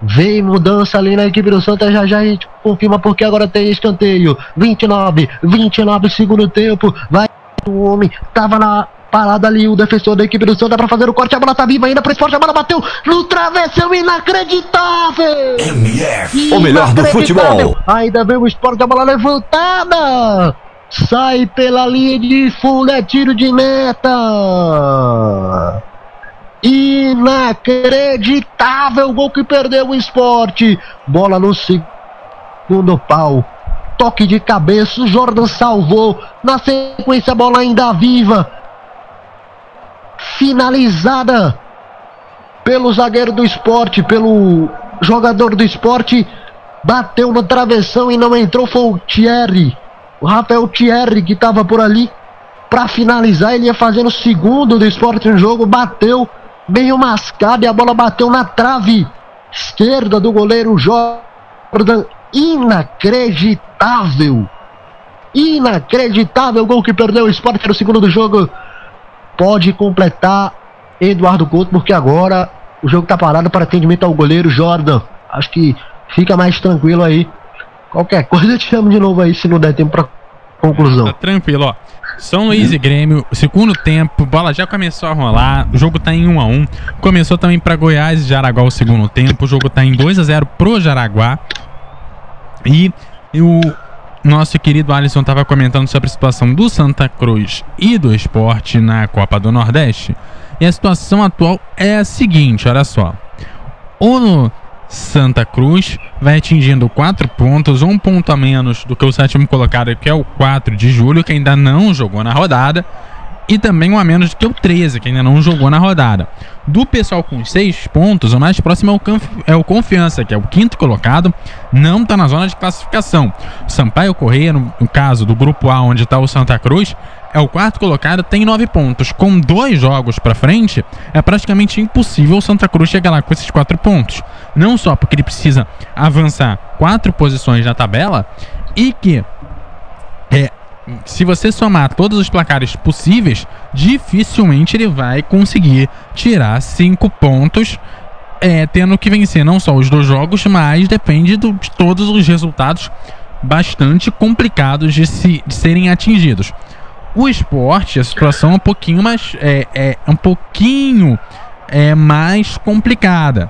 E: Vem mudança ali na equipe do Santa. Já já a gente confirma porque agora tem escanteio. 29, 29 segundo tempo. Vai o homem. Tava na Parado ali o defensor da equipe do Santa para fazer o corte. A bola tá viva ainda pro esporte. A bola bateu no travessão inacreditável.
B: MF, o melhor do futebol.
E: Ainda vem o esporte. A bola levantada. Sai pela linha de fundo. É tiro de meta. Inacreditável gol que perdeu o esporte. Bola no segundo pau. Toque de cabeça, o Jordan salvou. Na sequência, a bola ainda viva finalizada pelo zagueiro do esporte, pelo jogador do esporte, bateu no travessão e não entrou, foi o Thierry, o Rafael Thierry que estava por ali. Para finalizar, ele ia fazendo o segundo do esporte no jogo, bateu meio mascado e a bola bateu na trave esquerda do goleiro Jordan, inacreditável, inacreditável! Gol que perdeu o esporte no segundo do jogo, pode completar Eduardo Couto, porque agora o jogo está parado para atendimento ao goleiro Jordan. Acho que fica mais tranquilo aí. Qualquer coisa eu te chamo de novo aí se não der tempo para conclusão. Tá
C: tranquilo, ó. São Luís e Grêmio, segundo tempo, bola já começou a rolar, o jogo tá em 1 a 1. Começou também para Goiás e Jaraguá o segundo tempo, o jogo tá em 2 a 0 pro Jaraguá. E o nosso querido Alisson estava comentando sobre a situação do Santa Cruz e do esporte na Copa do Nordeste. E a situação atual é a seguinte: olha só. O Santa Cruz vai atingindo 4 pontos, um ponto a menos do que o sétimo colocado, que é o 4 de julho, que ainda não jogou na rodada e também um a menos que o 13, que ainda não jogou na rodada. Do pessoal com 6 pontos, o mais próximo é o, Conf é o Confiança, que é o quinto colocado, não está na zona de classificação. O Sampaio Correia, no, no caso do grupo A, onde está o Santa Cruz, é o quarto colocado, tem 9 pontos. Com dois jogos para frente, é praticamente impossível o Santa Cruz chegar lá com esses 4 pontos. Não só porque ele precisa avançar quatro posições na tabela e que é, se você somar todos os placares possíveis, dificilmente ele vai conseguir tirar cinco pontos, é, tendo que vencer não só os dois jogos, mas depende do, de todos os resultados bastante complicados de, se, de serem atingidos. O esporte, a situação é um pouquinho mais. É, é um pouquinho é, mais complicada.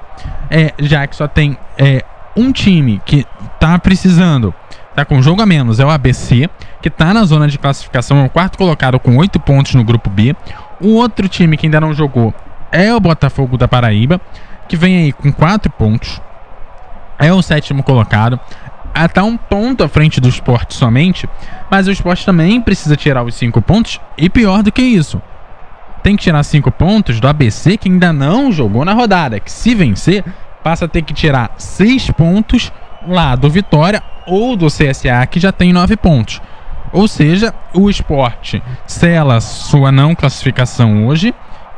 C: É, já que só tem é, um time que tá precisando, tá com jogo a menos, é o ABC, que tá na zona de classificação, é o quarto colocado com oito pontos no grupo B. O outro time que ainda não jogou é o Botafogo da Paraíba, que vem aí com quatro pontos. É o sétimo colocado está um ponto à frente do esporte somente, mas o esporte também precisa tirar os cinco pontos, e pior do que isso, tem que tirar cinco pontos do ABC que ainda não jogou na rodada, que se vencer, passa a ter que tirar seis pontos lá do Vitória ou do CSA, que já tem nove pontos. Ou seja, o esporte sela sua não classificação hoje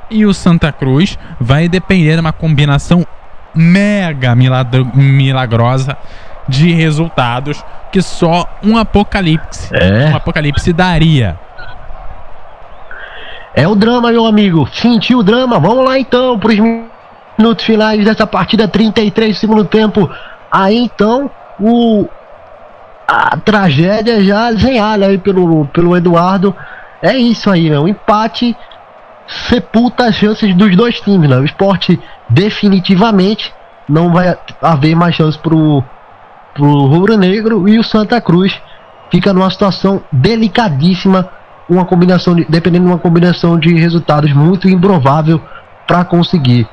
C: e o Santa Cruz vai depender de uma combinação mega milagrosa de resultados que só um apocalipse, é. um apocalipse daria.
E: É o drama, meu amigo. Sentiu o drama. Vamos lá então para os minutos finais dessa partida 33 segundo tempo. Aí então o a tragédia já desenhada aí pelo pelo Eduardo. É isso aí, meu. empate sepulta as chances dos dois times, né? O esporte definitivamente não vai haver mais chance pro pro Rubro Negro e o Santa Cruz fica numa situação delicadíssima, uma combinação de, dependendo de uma combinação de resultados muito improvável para conseguir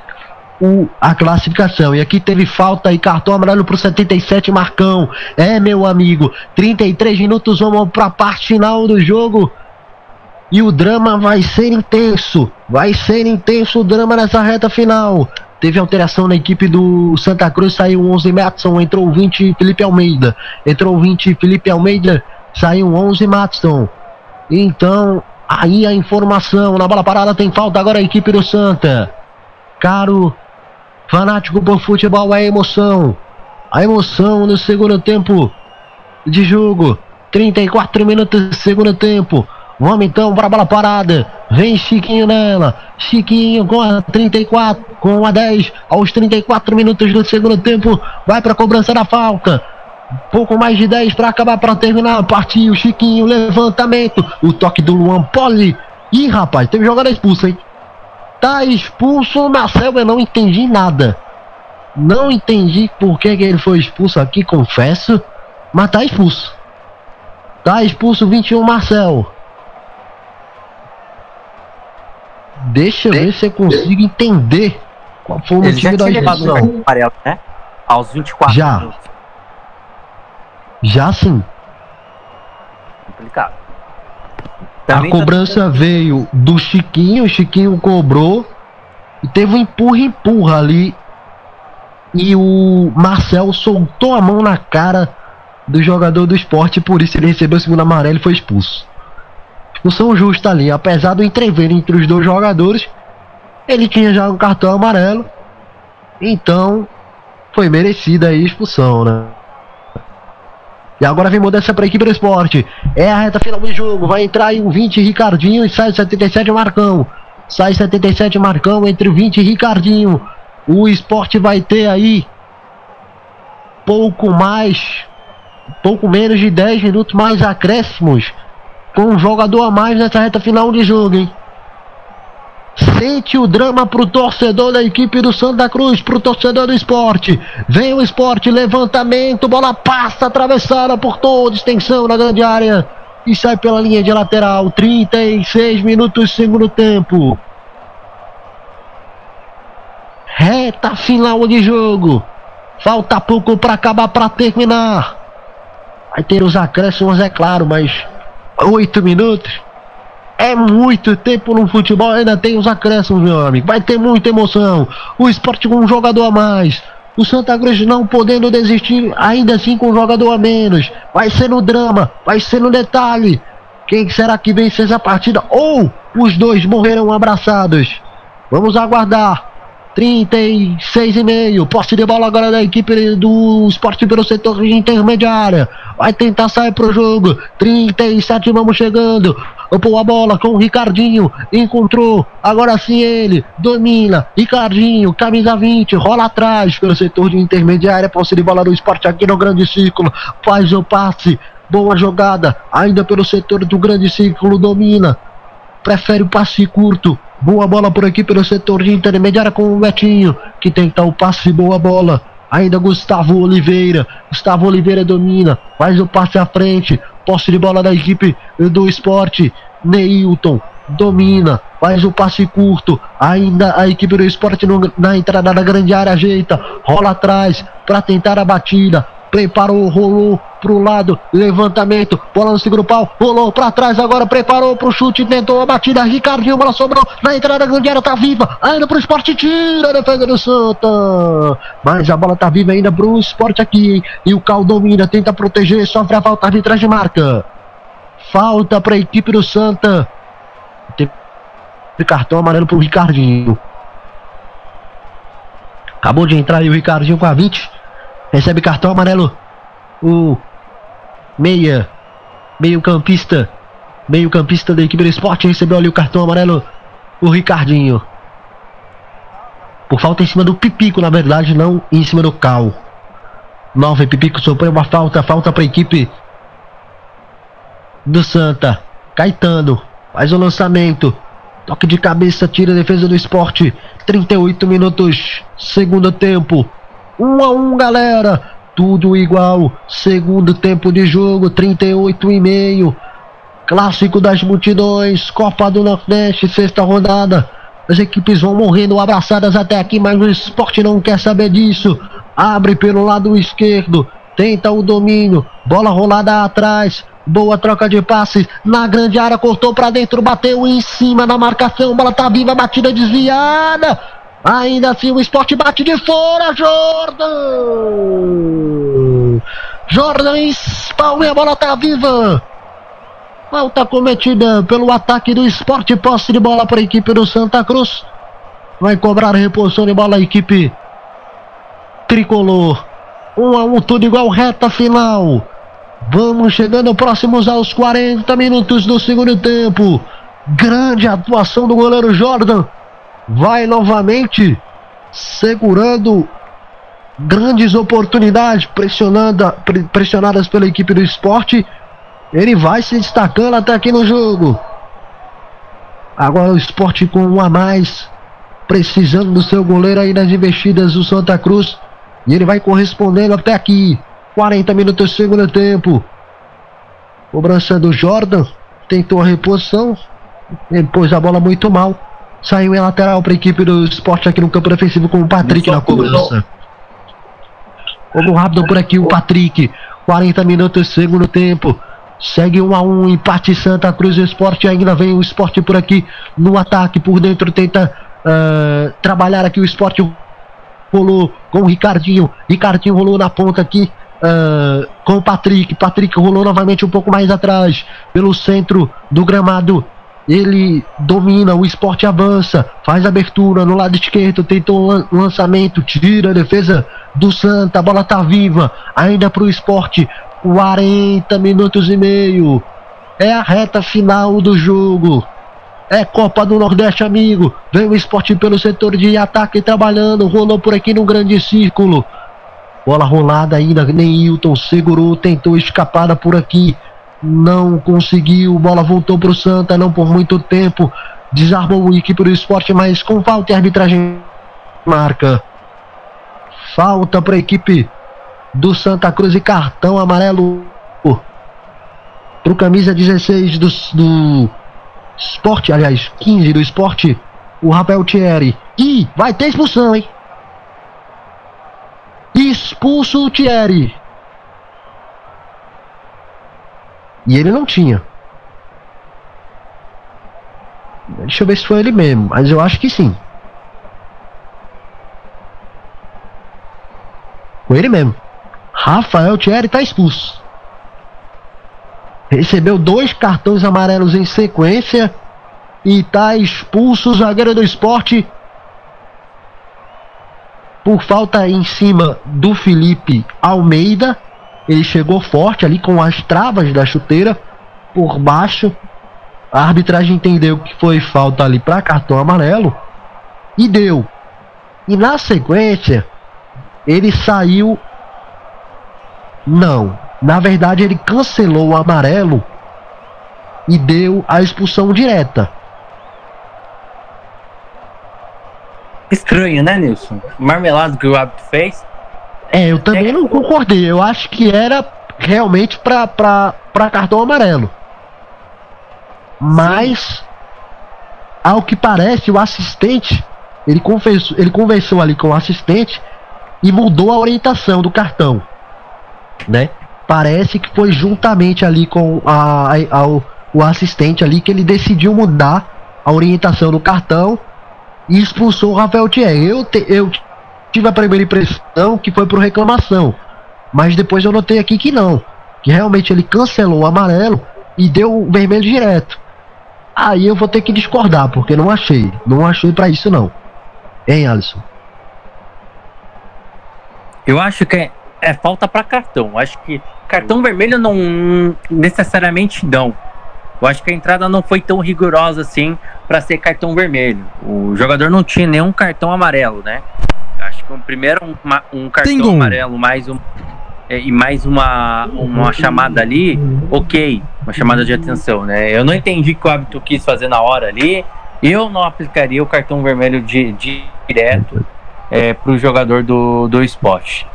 E: o, a classificação. E aqui teve falta e cartão amarelo pro 77 Marcão. É, meu amigo, 33 minutos vamos para a parte final do jogo. E o drama vai ser intenso. Vai ser intenso o drama nessa reta final. Teve alteração na equipe do Santa Cruz, saiu 11 Matson, entrou 20 Felipe Almeida. Entrou 20 Felipe Almeida, saiu 11 Matson. Então, aí a informação, na bola parada tem falta agora a equipe do Santa. Caro fanático por futebol, é emoção. A emoção no segundo tempo de jogo. 34 minutos do segundo tempo. Vamos então para a bola parada. Vem Chiquinho nela. Chiquinho com a 34, com a 10, aos 34 minutos do segundo tempo. Vai para a cobrança da falta. Pouco mais de 10 para acabar, para terminar. Partiu Chiquinho, levantamento. O toque do Luan Poli. Ih, rapaz, teve jogada expulsa, hein? Tá expulso o Marcel, eu não entendi nada. Não entendi por que, que ele foi expulso aqui, confesso. Mas tá expulso. Tá expulso 21 Marcel. Deixa eu ver se eu consigo entender qual foi o motivo da expulsão.
D: amarelo, né? Aos 24
E: já.
D: minutos.
E: Já sim.
D: Complicado.
E: Também a cobrança tá... veio do Chiquinho, o Chiquinho cobrou e teve um empurra-empurra ali. E o Marcel soltou a mão na cara do jogador do esporte, por isso ele recebeu o segundo amarelo e foi expulso expulsão justa ali. Apesar do entrever entre os dois jogadores, ele tinha já um cartão amarelo. Então, foi merecida a expulsão, né? E agora vem mudança para a equipe do esporte. É a reta final do jogo. Vai entrar aí um 20 Ricardinho e sai 77 Marcão. Sai 77 Marcão entre 20 e Ricardinho. O esporte vai ter aí pouco mais, pouco menos de 10 minutos mais acréscimos com um jogador a mais nessa reta final de jogo, hein? Sente o drama pro torcedor da equipe do Santa Cruz, pro torcedor do esporte. Vem o esporte, levantamento, bola passa, atravessada por toda extensão na grande área e sai pela linha de lateral. 36 minutos segundo tempo. Reta final de jogo. Falta pouco para acabar, para terminar. Vai ter os acréscimos, é claro, mas Oito minutos. É muito tempo no futebol, ainda tem os acréscimos, meu amigo. Vai ter muita emoção. O esporte com um jogador a mais. O Santa Cruz não podendo desistir, ainda assim com um jogador a menos. Vai ser no drama, vai ser no detalhe. Quem será que vence essa partida? Ou os dois morrerão abraçados? Vamos aguardar. 36,5. Posse de bola agora da equipe do esporte pelo setor de intermediária. Vai tentar sair pro jogo. 37, vamos chegando. Boa bola com o Ricardinho. Encontrou. Agora sim ele. Domina. Ricardinho, camisa 20. Rola atrás pelo setor de intermediária. Posse de bola do esporte aqui no grande círculo. Faz o passe. Boa jogada. Ainda pelo setor do grande círculo. Domina. Prefere o passe curto. Boa bola por aqui pelo setor de intermediária com o Betinho, que tenta o passe, boa bola. Ainda Gustavo Oliveira. Gustavo Oliveira domina, faz o passe à frente. Posse de bola da equipe do esporte. Neilton domina, faz o passe curto. Ainda a equipe do esporte no, na entrada da grande área ajeita, rola atrás para tentar a batida preparou, rolou pro lado, levantamento, bola no segundo pau, rolou para trás, agora preparou pro chute, tentou a batida, Ricardinho, bola sobrou, na entrada da grande área, tá viva, ainda pro esporte, tira a defesa do Santa, mas a bola tá viva ainda pro esporte aqui, hein? e o Cal domina, tenta proteger, sofre a falta de trás de marca, falta pra equipe do Santa, cartão amarelo pro Ricardinho, acabou de entrar aí o Ricardinho com a 20, Recebe cartão amarelo. O meia. Meio campista. Meio campista da equipe do esporte. Recebeu ali o cartão amarelo. O Ricardinho. Por falta em cima do Pipico, na verdade, não em cima do Cal. Nova Pipico sofreu uma falta. Falta para a equipe do Santa. Caetano faz o lançamento. Toque de cabeça, tira a defesa do esporte. 38 minutos, segundo tempo. 1 a 1 galera. Tudo igual. Segundo tempo de jogo, 38 e meio. Clássico das multidões, Copa do Nordeste, sexta rodada. As equipes vão morrendo abraçadas até aqui, mas o esporte não quer saber disso. Abre pelo lado esquerdo, tenta o domínio, bola rolada atrás. Boa troca de passes na grande área, cortou para dentro, bateu em cima da marcação, bola tá viva, batida desviada. Ainda assim o esporte bate de fora, Jordan! Jordan espalma a bola tá viva. Falta cometida pelo ataque do esporte, posse de bola para a equipe do Santa Cruz. Vai cobrar reposição de bola a equipe tricolor. Um a um, tudo igual, reta final. Vamos chegando próximos aos 40 minutos do segundo tempo. Grande atuação do goleiro Jordan vai novamente segurando grandes oportunidades pressionando, pressionadas pela equipe do esporte. Ele vai se destacando até aqui no jogo. Agora o esporte com um a mais, precisando do seu goleiro aí nas investidas do Santa Cruz. E ele vai correspondendo até aqui. 40 minutos do segundo tempo. Cobrança do Jordan. Tentou a reposição. Ele pôs a bola muito mal. Saiu em lateral para a equipe do esporte aqui no campo defensivo com o Patrick na cobrança. Como rápido por aqui o Patrick. 40 minutos segundo tempo. Segue 1 um a 1 um, empate Santa Cruz Esporte. Ainda vem o esporte por aqui no ataque. Por dentro tenta uh, trabalhar aqui o esporte. Rolou com o Ricardinho. Ricardinho rolou na ponta aqui. Uh, com o Patrick. Patrick rolou novamente um pouco mais atrás. Pelo centro do gramado. Ele domina, o esporte avança, faz abertura no lado esquerdo, tenta um lançamento, tira a defesa do Santa, a bola tá viva, ainda pro esporte, 40 minutos e meio. É a reta final do jogo. É Copa do Nordeste, amigo. Vem o esporte pelo setor de ataque trabalhando. Rolou por aqui no grande círculo. Bola rolada ainda. Neilton segurou, tentou escapada por aqui não conseguiu, bola voltou para o Santa, não por muito tempo, desarmou a equipe do esporte, mas com falta e arbitragem marca. Falta para a equipe do Santa Cruz e cartão amarelo para o camisa 16 do, do esporte, aliás, 15 do esporte, o Rafael Thierry. E vai ter expulsão, hein? Expulso o Thierry. E ele não tinha. Deixa eu ver se foi ele mesmo, mas eu acho que sim. Foi ele mesmo. Rafael Thierry está expulso. Recebeu dois cartões amarelos em sequência e está expulso o zagueiro do esporte. por falta em cima do Felipe Almeida. Ele chegou forte ali com as travas da chuteira por baixo. A arbitragem entendeu que foi falta ali para cartão amarelo e deu. E na sequência, ele saiu. Não, na verdade ele cancelou o amarelo e deu a expulsão direta.
D: Estranho, né, Nilson? Marmelado que o árbitro fez.
E: É, eu também não concordei. Eu acho que era realmente para cartão amarelo. Mas, ao que parece, o assistente, ele, confessou, ele conversou ali com o assistente e mudou a orientação do cartão. Né? Parece que foi juntamente ali com a, a, o, o assistente ali que ele decidiu mudar a orientação do cartão e expulsou o Rafael Thierry. Eu, te, eu tive a primeira impressão que foi por reclamação, mas depois eu notei aqui que não, que realmente ele cancelou o amarelo e deu o vermelho direto. Aí eu vou ter que discordar, porque não achei. Não achei para isso não. Hein, Alisson?
D: Eu acho que é, é falta para cartão. Acho que cartão vermelho não necessariamente não. Eu acho que a entrada não foi tão rigorosa assim para ser cartão vermelho. O jogador não tinha nenhum cartão amarelo, né? Um primeiro um, um cartão amarelo mais um é, e mais uma, uma chamada ali, ok, uma chamada de atenção, né? Eu não entendi o que o hábito quis fazer na hora ali. Eu não aplicaria o cartão vermelho de, de direto é, para o jogador do, do esporte.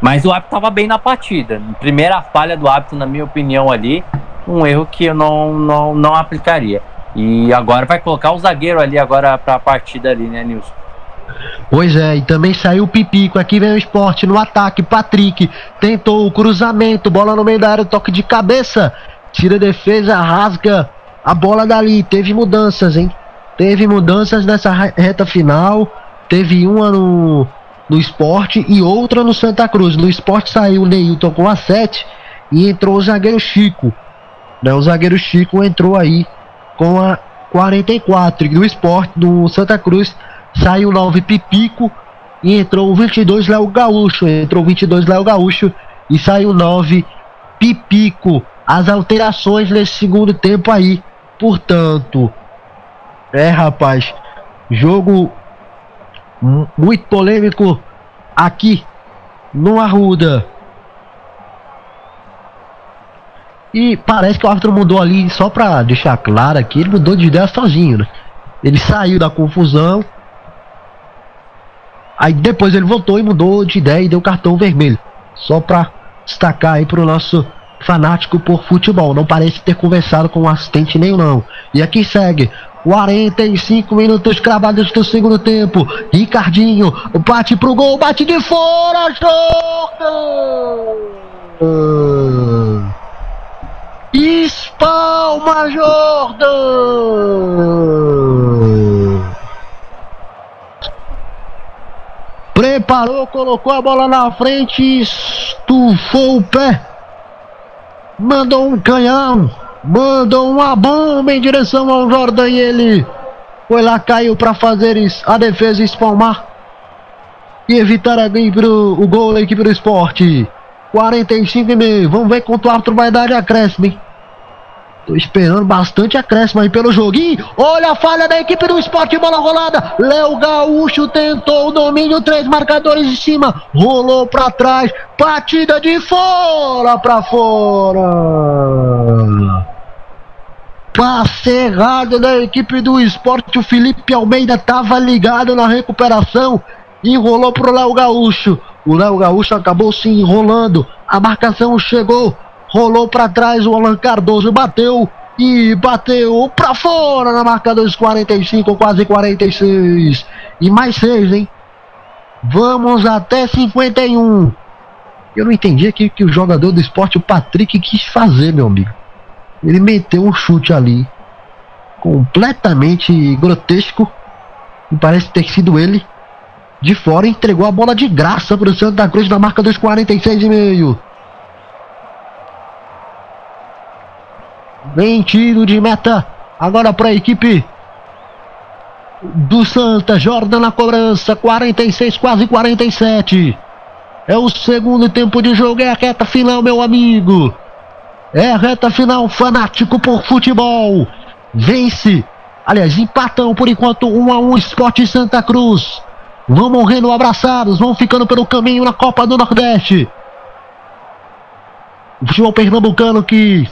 D: Mas o hábito estava bem na partida. Primeira falha do hábito, na minha opinião, ali, um erro que eu não, não, não aplicaria. E agora vai colocar o zagueiro ali agora para a partida ali, né, Nilson?
E: Pois é, e também saiu o Pipico. Aqui vem o esporte no ataque. Patrick tentou o cruzamento, bola no meio da área, toque de cabeça. Tira a defesa, rasga a bola dali. Teve mudanças, hein? Teve mudanças nessa reta final. Teve uma no, no esporte e outra no Santa Cruz. No esporte saiu o Neilton com a 7 e entrou o zagueiro Chico. Né? O zagueiro Chico entrou aí com a 44. E no esporte do Santa Cruz saiu 9 Pipico e entrou o 22 Léo Gaúcho. Entrou o 22 Léo Gaúcho e saiu 9 Pipico. As alterações nesse segundo tempo aí. Portanto, é rapaz, jogo muito polêmico aqui no Arruda. E parece que o árbitro mudou ali, só pra deixar claro aqui, ele mudou de ideia sozinho, né? Ele saiu da confusão Aí depois ele voltou e mudou de ideia e deu cartão vermelho. Só para destacar aí pro nosso fanático por futebol. Não parece ter conversado com o assistente nenhum não. E aqui segue 45 minutos cravados do segundo tempo. Ricardinho bate pro gol, bate de fora, Jordan! Espalma Jordan! Preparou, colocou a bola na frente, estufou o pé. Mandou um canhão, mandou uma bomba em direção ao Jordan e ele foi lá, caiu para fazer a defesa espalmar e evitar a, pro, o gol da equipe do esporte. 45 e meio. Vamos ver quanto o árbitro vai dar de acréscimo, hein? Tô esperando bastante acréscimo aí pelo joguinho. Olha a falha da equipe do esporte, bola rolada. Léo Gaúcho tentou o domínio, três marcadores em cima. Rolou para trás, batida de fora para fora. Passe errado da equipe do esporte. O Felipe Almeida estava ligado na recuperação. Enrolou pro Léo Gaúcho. O Léo Gaúcho acabou se enrolando. A marcação chegou rolou para trás, o Alan Cardoso bateu e bateu para fora na marca dos 45, quase 46. E mais 6, hein? Vamos até 51. Eu não entendi aqui que o jogador do esporte, o Patrick, quis fazer, meu amigo. Ele meteu um chute ali, completamente grotesco. E parece ter sido ele. De fora, entregou a bola de graça para o Santa Cruz na marca dos 46,5. Vem tiro de meta. Agora para a equipe do Santa. Jordan na cobrança. 46, quase 47. É o segundo tempo de jogo. É a reta final, meu amigo. É a reta final. Fanático por futebol. Vence. Aliás, empatão por enquanto. 1 um a 1 um, Esporte Santa Cruz. Vão morrendo abraçados. Vão ficando pelo caminho na Copa do Nordeste. O futebol pernambucano que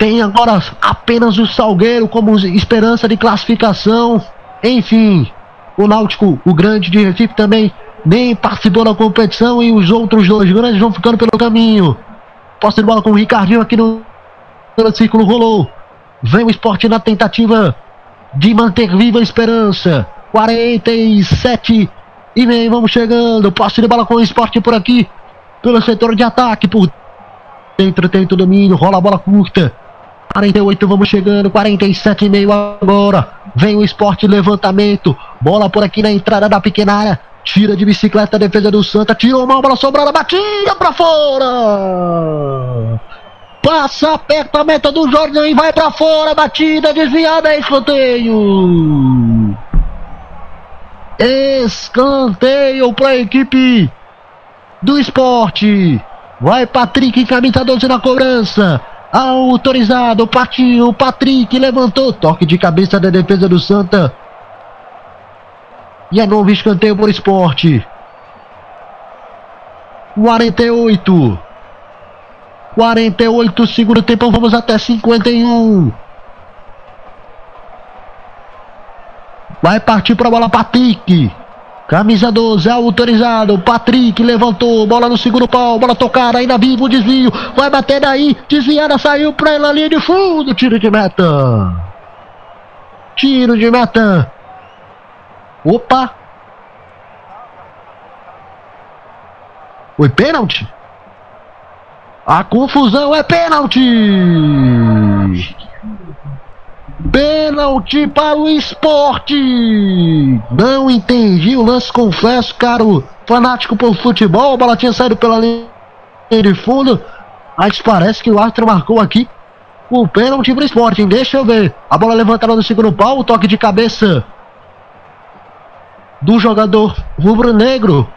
E: tem agora apenas o Salgueiro como esperança de classificação. Enfim, o Náutico, o grande de Recife também nem participou da competição e os outros dois grandes vão ficando pelo caminho. Posse de bola com o Ricardinho aqui no, círculo rolou. Vem o esporte na tentativa de manter viva a esperança. 47 e meio, vamos chegando. Posse de bola com o esporte por aqui. Pelo setor de ataque, por dentro tem o domínio, rola a bola curta. 48, vamos chegando. 47 e meio agora. Vem o esporte levantamento. Bola por aqui na entrada da pequena área. Tira de bicicleta a defesa do Santa. Tirou uma bola sobrada. Batida pra fora. Passa perto a meta do Jordan e vai pra fora. Batida desviada. Escanteio. Escanteio pra equipe do esporte. Vai Patrick, camisa 12 na cobrança. Autorizado, partiu, Patrick levantou, toque de cabeça da defesa do Santa. E é novo escanteio por esporte. 48. 48, segundo tempo, vamos até 51. Vai partir para a bola Patrick. Camisa 12, autorizado. Patrick levantou. Bola no segundo pau. Bola tocada. Ainda vivo desvio. Vai bater daí. Desviada. Saiu para ela ali de fundo. Tiro de meta. Tiro de meta. Opa. Foi pênalti? A confusão é pênalti. Pênalti para o esporte! Não entendi o lance, confesso, caro fanático por futebol. A bola tinha saído pela linha de fundo. Mas parece que o árbitro marcou aqui o pênalti para o esporte? Deixa eu ver. A bola levantada no segundo pau, o toque de cabeça do jogador rubro-negro.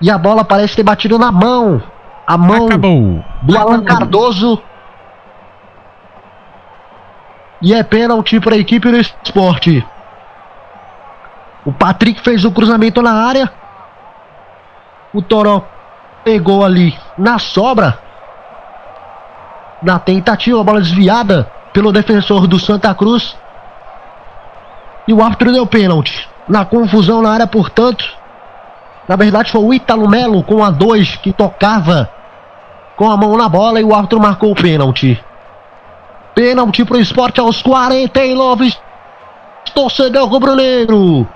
E: E a bola parece ter batido na mão. A mão
C: Acabou.
E: do Alan Cardoso. E é pênalti para a equipe do esporte. O Patrick fez o cruzamento na área. O Toró pegou ali na sobra. Na tentativa, a bola desviada pelo defensor do Santa Cruz. E o árbitro deu pênalti. Na confusão na área, portanto. Na verdade, foi o Italo Melo com a 2 que tocava com a mão na bola e o árbitro marcou o pênalti. Pênalti para o esporte aos 49. Torcedor rubro-negro.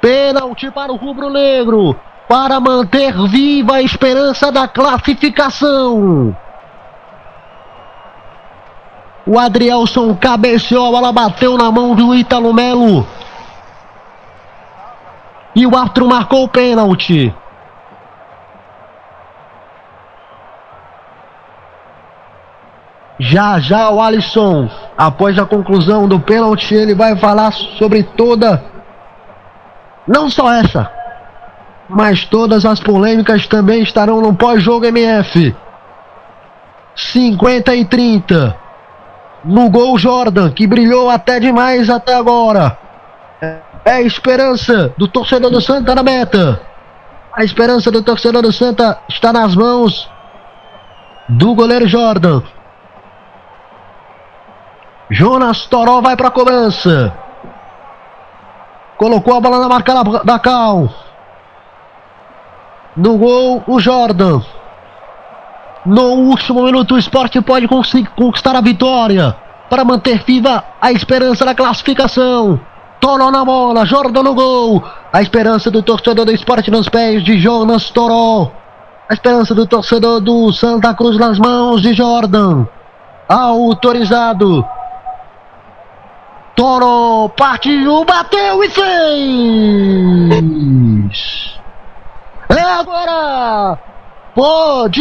E: Pênalti para o rubro-negro. Para manter viva a esperança da classificação. O Adrielson cabeceou, a bola bateu na mão do Ítalo Melo. E o árbitro marcou o pênalti. Já já o Alisson, após a conclusão do pênalti, ele vai falar sobre toda, não só essa, mas todas as polêmicas também estarão no pós-jogo MF. 50 e 30. No gol Jordan, que brilhou até demais até agora. É a esperança do torcedor do Santa na meta. A esperança do torcedor do Santa está nas mãos do goleiro Jordan. Jonas Toró vai para a cobrança. Colocou a bola na marca da Cal. No gol, o Jordan. No último minuto, o esporte pode conquistar a vitória para manter viva a esperança da classificação. Toró na bola, Jordan no gol. A esperança do torcedor do esporte nos pés de Jonas Toró. A esperança do torcedor do Santa Cruz nas mãos de Jordan. Autorizado. Toro partiu, bateu e fez! É agora! Pode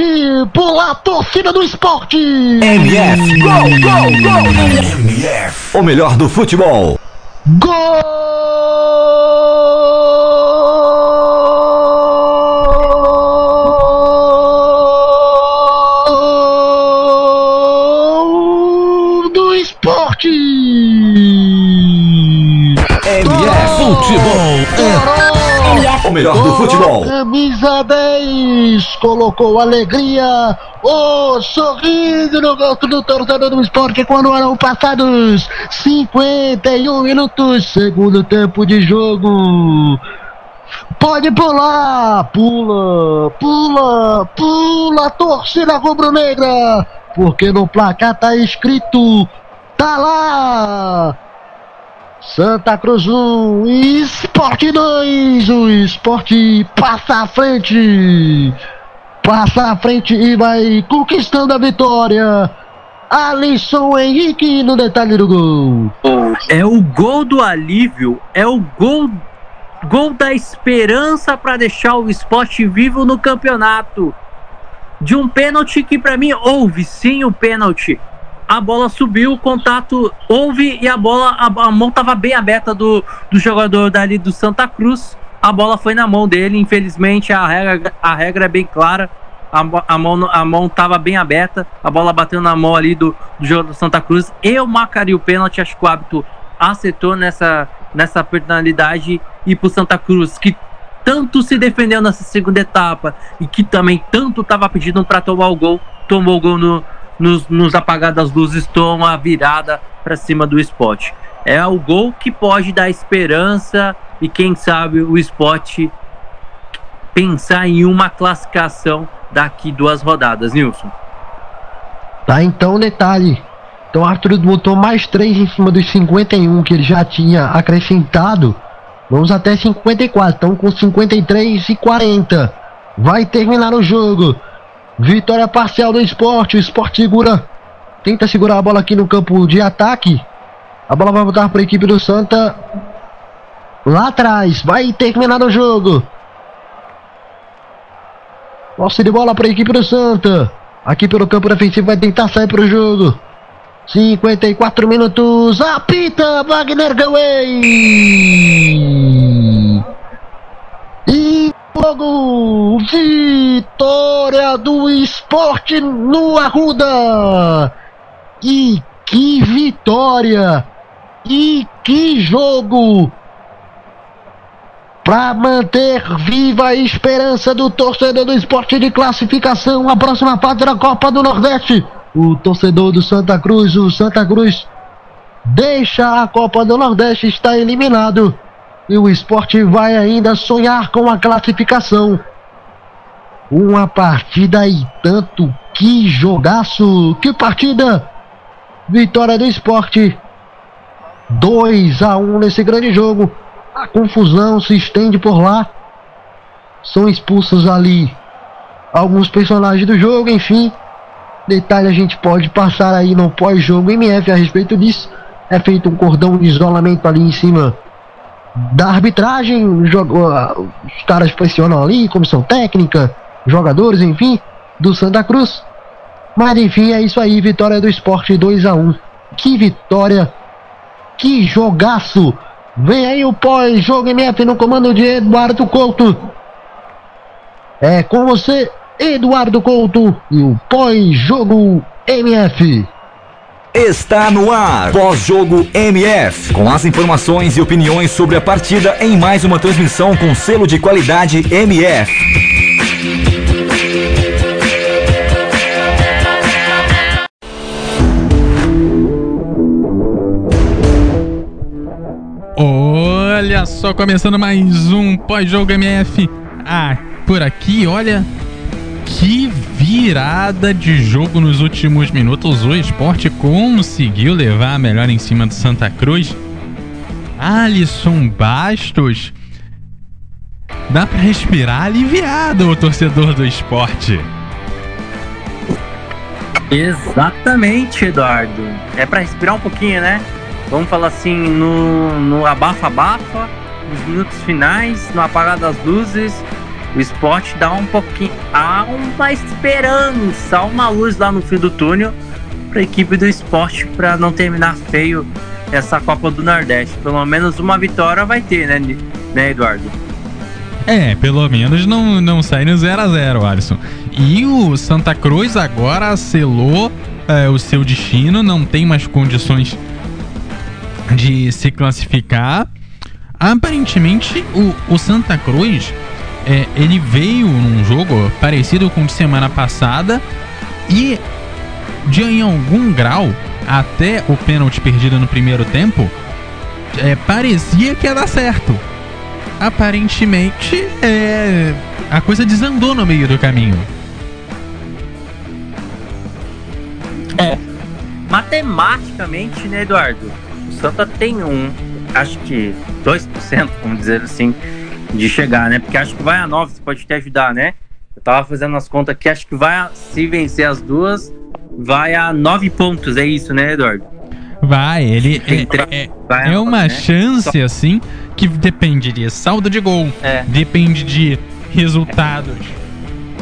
E: pular a torcida do esporte!
B: MF, gol, gol, gol! MF, o melhor do futebol.
E: Gol
B: Futebol.
F: O melhor do futebol.
E: Camisa 10 colocou alegria, o sorriso no rosto do torcedor do esporte quando eram passados 51 minutos, segundo tempo de jogo. Pode pular, pula, pula, pula, torcida rubro-negra, porque no placar tá escrito, tá lá. Santa Cruz 1, Esporte 2, o Esporte passa à frente, passa à frente e vai conquistando a vitória. Alisson Henrique no detalhe do gol.
D: É o gol do alívio, é o gol, gol da esperança para deixar o esporte vivo no campeonato. De um pênalti que para mim houve sim o pênalti. A bola subiu, o contato houve e a bola, a, a mão estava bem aberta do, do jogador dali do Santa Cruz. A bola foi na mão dele, infelizmente a regra, a regra é bem clara. A, a mão a mão estava bem aberta, a bola bateu na mão ali do, do jogador do Santa Cruz. Eu marcaria o pênalti, acho que o hábito acertou nessa, nessa penalidade e pro Santa Cruz, que tanto se defendeu nessa segunda etapa e que também tanto estava pedindo para tomar o gol, tomou o gol no, nos, nos apagar das luzes, toma a virada para cima do esporte. É o gol que pode dar esperança e quem sabe o esporte pensar em uma classificação daqui duas rodadas, Nilson.
E: Tá, então detalhe. Então Arthur botou mais 3 em cima dos 51 que ele já tinha acrescentado. Vamos até 54. Então com 53 e 40. Vai terminar o jogo. Vitória parcial do esporte. O esporte segura. Tenta segurar a bola aqui no campo de ataque. A bola vai voltar para a equipe do Santa. Lá atrás. Vai terminar o jogo. Posse de bola para a equipe do Santa. Aqui pelo campo defensivo vai tentar sair para o jogo. 54 minutos. Apita Wagner Gaway. E jogo. Vitória do esporte no Arruda. E que vitória. E que jogo para manter viva a esperança do torcedor do esporte de classificação à próxima fase da Copa do Nordeste. O torcedor do Santa Cruz, o Santa Cruz, deixa a Copa do Nordeste, está eliminado. E o esporte vai ainda sonhar com a classificação. Uma partida e tanto. Que jogaço! Que partida! Vitória do esporte. 2 a 1 nesse grande jogo. A confusão se estende por lá. São expulsos ali alguns personagens do jogo, enfim. Detalhe a gente pode passar aí no pós-jogo MF a respeito disso. É feito um cordão de isolamento ali em cima da arbitragem. Os caras pressionam ali, comissão técnica, jogadores, enfim, do Santa Cruz. Mas enfim, é isso aí. Vitória do esporte 2 a 1 Que vitória! Que jogaço! Vem aí o pós-jogo MF no comando de Eduardo Couto. É com você, Eduardo Couto, e o pós-jogo MF.
B: Está no ar, pós-jogo MF, com as informações e opiniões sobre a partida em mais uma transmissão com selo de qualidade MF.
C: Olha só, começando mais um pós-jogo MF. Ah, por aqui, olha. Que virada de jogo nos últimos minutos. O esporte conseguiu levar a melhor em cima do Santa Cruz. Alisson Bastos. Dá pra respirar aliviado o torcedor do esporte.
D: Exatamente, Eduardo. É para respirar um pouquinho, né? Vamos falar assim, no, no abafa-abafa, nos minutos finais, no apagar das luzes, o esporte dá um pouquinho. Há uma esperança, há uma luz lá no fim do túnel para a equipe do esporte para não terminar feio essa Copa do Nordeste. Pelo menos uma vitória vai ter, né, né Eduardo?
C: É, pelo menos não, não sai no 0x0, Alisson. E o Santa Cruz agora selou é, o seu destino, não tem mais condições de se classificar. Aparentemente, o, o Santa Cruz é, ele veio num jogo parecido com o de semana passada e de em algum grau até o pênalti perdido no primeiro tempo é, parecia que ia dar certo. Aparentemente, é, a coisa desandou no meio do caminho.
D: É, matematicamente, né, Eduardo? O Santa tem um, acho que 2%, vamos dizer assim, de chegar, né? Porque acho que vai a 9, você pode te ajudar, né? Eu tava fazendo as contas aqui, acho que vai a, se vencer as duas, vai a 9 pontos, é isso, né, Eduardo?
C: Vai, ele é, é, é uma né? chance assim que depende de saldo de gol, é. depende de resultados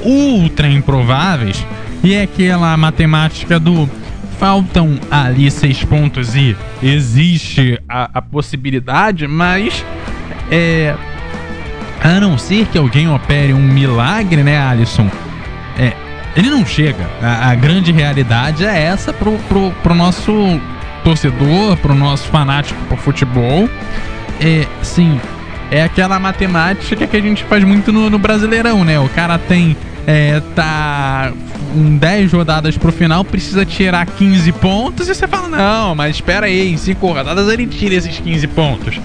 C: ultra improváveis e é aquela matemática do faltam ali seis pontos e existe a, a possibilidade, mas é a não ser que alguém opere um milagre, né, Alisson? É, ele não chega. A, a, grande realidade é essa pro, pro, pro nosso torcedor, pro nosso fanático por futebol. É, sim, é aquela matemática que a gente faz muito no, no Brasileirão, né? O cara tem. É, tá em 10 rodadas pro final, precisa tirar 15 pontos e você fala, não, mas espera aí, em 5 rodadas ele tira esses 15 pontos.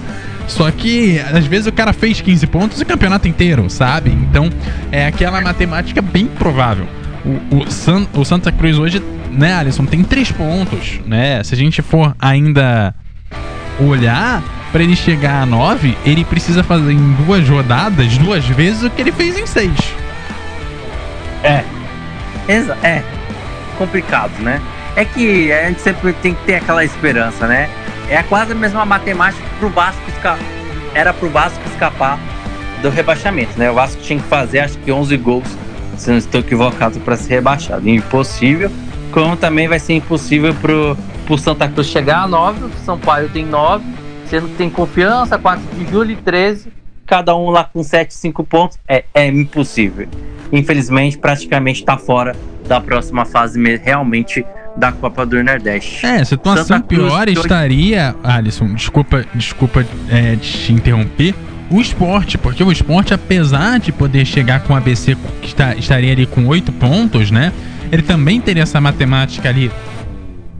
C: Só que, às vezes, o cara fez 15 pontos o campeonato inteiro, sabe? Então, é aquela matemática bem provável. O, o, San, o Santa Cruz hoje, né, Alisson, tem 3 pontos, né? Se a gente for ainda olhar, para ele chegar a 9, ele precisa fazer em duas rodadas, duas vezes o que ele fez em 6.
D: É. Exa é. Complicado, né? É que a gente sempre tem que ter aquela esperança, né? É quase a mesma matemática pro Vasco escapar. Era pro Vasco escapar do rebaixamento, né? O Vasco tinha que fazer acho que 11 gols, se não estou equivocado, para ser rebaixado. Impossível. Como também vai ser impossível pro, pro Santa Cruz chegar a 9. O São Paulo tem 9. Sendo que tem confiança, 4 de julho e 13. Cada um lá com 7, 5 pontos. É, é impossível. Infelizmente, praticamente está fora da próxima fase realmente da Copa do Nordeste.
C: É, situação Santa pior Cruz, estaria, Alisson, desculpa, desculpa é, te interromper, o esporte, porque o esporte, apesar de poder chegar com o ABC, que está, estaria ali com oito pontos, né? Ele também teria essa matemática ali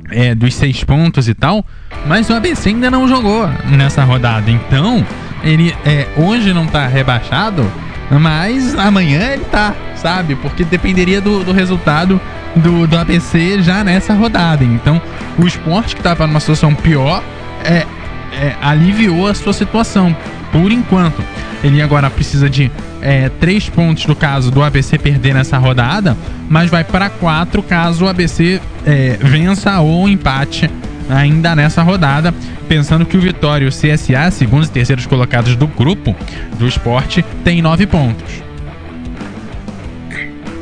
C: é, dos seis pontos e tal, mas o ABC ainda não jogou nessa rodada. Então, ele é, hoje não está rebaixado, mas amanhã ele tá, sabe? Porque dependeria do, do resultado do, do ABC já nessa rodada. Então, o esporte que estava numa situação pior é, é, aliviou a sua situação, por enquanto. Ele agora precisa de é, três pontos no caso do ABC perder nessa rodada, mas vai para quatro caso o ABC é, vença ou empate ainda nessa rodada, pensando que o Vitória e o CSA, segundos e terceiros colocados do grupo do esporte, tem nove pontos.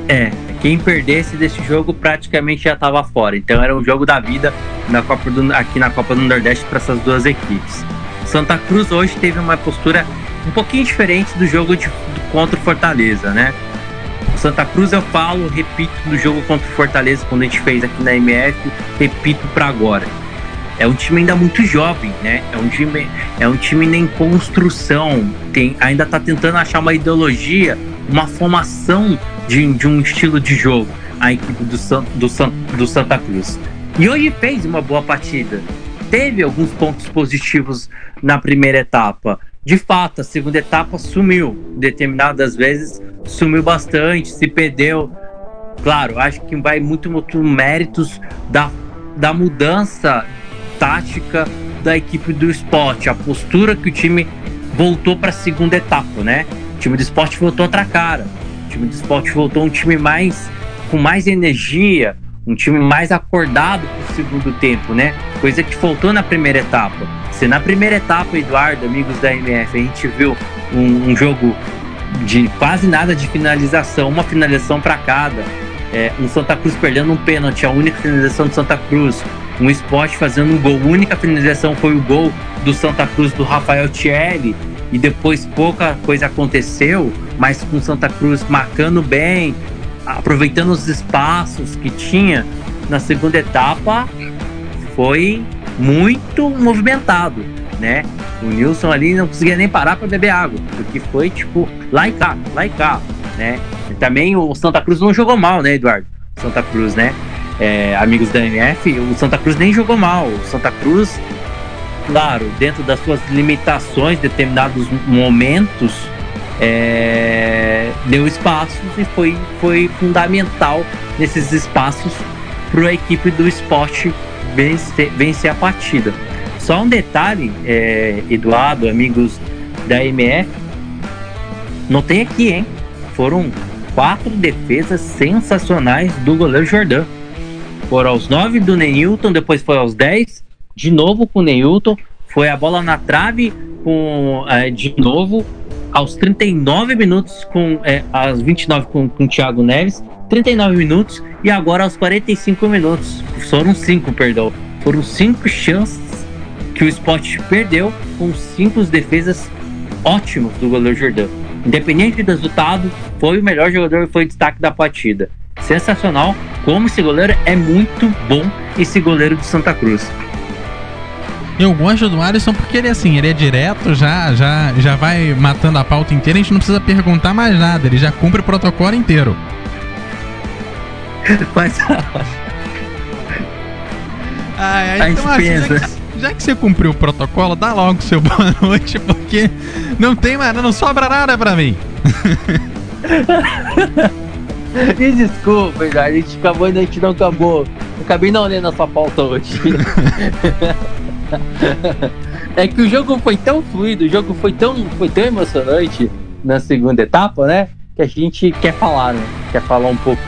D: É, quem perdesse desse jogo praticamente já estava fora. Então era um jogo da vida na Copa do, aqui na Copa do Nordeste para essas duas equipes. Santa Cruz hoje teve uma postura um pouquinho diferente do jogo de, contra o Fortaleza, né? Santa Cruz eu falo, repito, do jogo contra o Fortaleza, quando a gente fez aqui na MF, repito para agora. É um time ainda muito jovem, né? É um time, é um time em construção, tem, ainda está tentando achar uma ideologia, uma formação de, de um estilo de jogo a equipe do, do, do Santa Cruz. E hoje fez uma boa partida. Teve alguns pontos positivos na primeira etapa. De fato, a segunda etapa sumiu. Determinadas vezes sumiu bastante, se perdeu. Claro, acho que vai muito, muito méritos da, da mudança tática da equipe do esporte, a postura que o time voltou para a segunda etapa, né? O time do esporte voltou outra cara time do esporte voltou um time mais com mais energia, um time mais acordado para o segundo tempo, né? Coisa que faltou na primeira etapa. Se na primeira etapa, Eduardo, amigos da MF, a gente viu um, um jogo de quase nada de finalização, uma finalização para cada, é, um Santa Cruz perdendo um pênalti, a única finalização de Santa Cruz, um esporte fazendo um gol. A única finalização foi o gol do Santa Cruz do Rafael Thierry. E depois pouca coisa aconteceu, mas com Santa Cruz marcando bem, aproveitando os espaços que tinha na segunda etapa, foi muito movimentado, né? O Nilson ali não conseguia nem parar para beber água, porque foi tipo lá e cá, lá e cá, né? E também o Santa Cruz não jogou mal, né, Eduardo? Santa Cruz, né? É, amigos da MF, o Santa Cruz nem jogou mal. O Santa Cruz, claro, dentro das suas limitações, determinados momentos, é, deu espaços e foi, foi fundamental nesses espaços para a equipe do esporte vencer, vencer a partida. Só um detalhe, é, Eduardo, amigos da MF, não tem aqui, hein? Foram quatro defesas sensacionais do goleiro Jordan. Foram aos nove do Neilton, depois foi aos 10, de novo com o Neilton, foi a bola na trave com é, de novo aos 39 minutos com é, aos 29 com, com o Thiago Neves, 39 minutos e agora aos 45 minutos. Foram cinco, perdão. Foram cinco chances que o Sport perdeu com cinco defesas ótimos do goleiro Jordão. Independente do resultado, foi o melhor jogador e foi o destaque da partida. Sensacional, como esse goleiro é muito bom, esse goleiro de Santa Cruz.
C: Eu gosto do Alisson porque ele assim, ele é direto, já, já, já vai matando a pauta inteira, a gente não precisa perguntar mais nada, ele já cumpre o protocolo inteiro.
D: Mas.
C: ai, ai, então, assim, já, que, já que você cumpriu o protocolo, dá logo seu boa noite, porque não tem mais, não sobra nada pra mim.
D: Me desculpa, a gente acabou a gente não acabou. acabei não lendo a sua pauta hoje. É que o jogo foi tão fluido, o jogo foi tão, foi tão emocionante na segunda etapa, né? Que a gente quer falar, né? Quer falar um pouco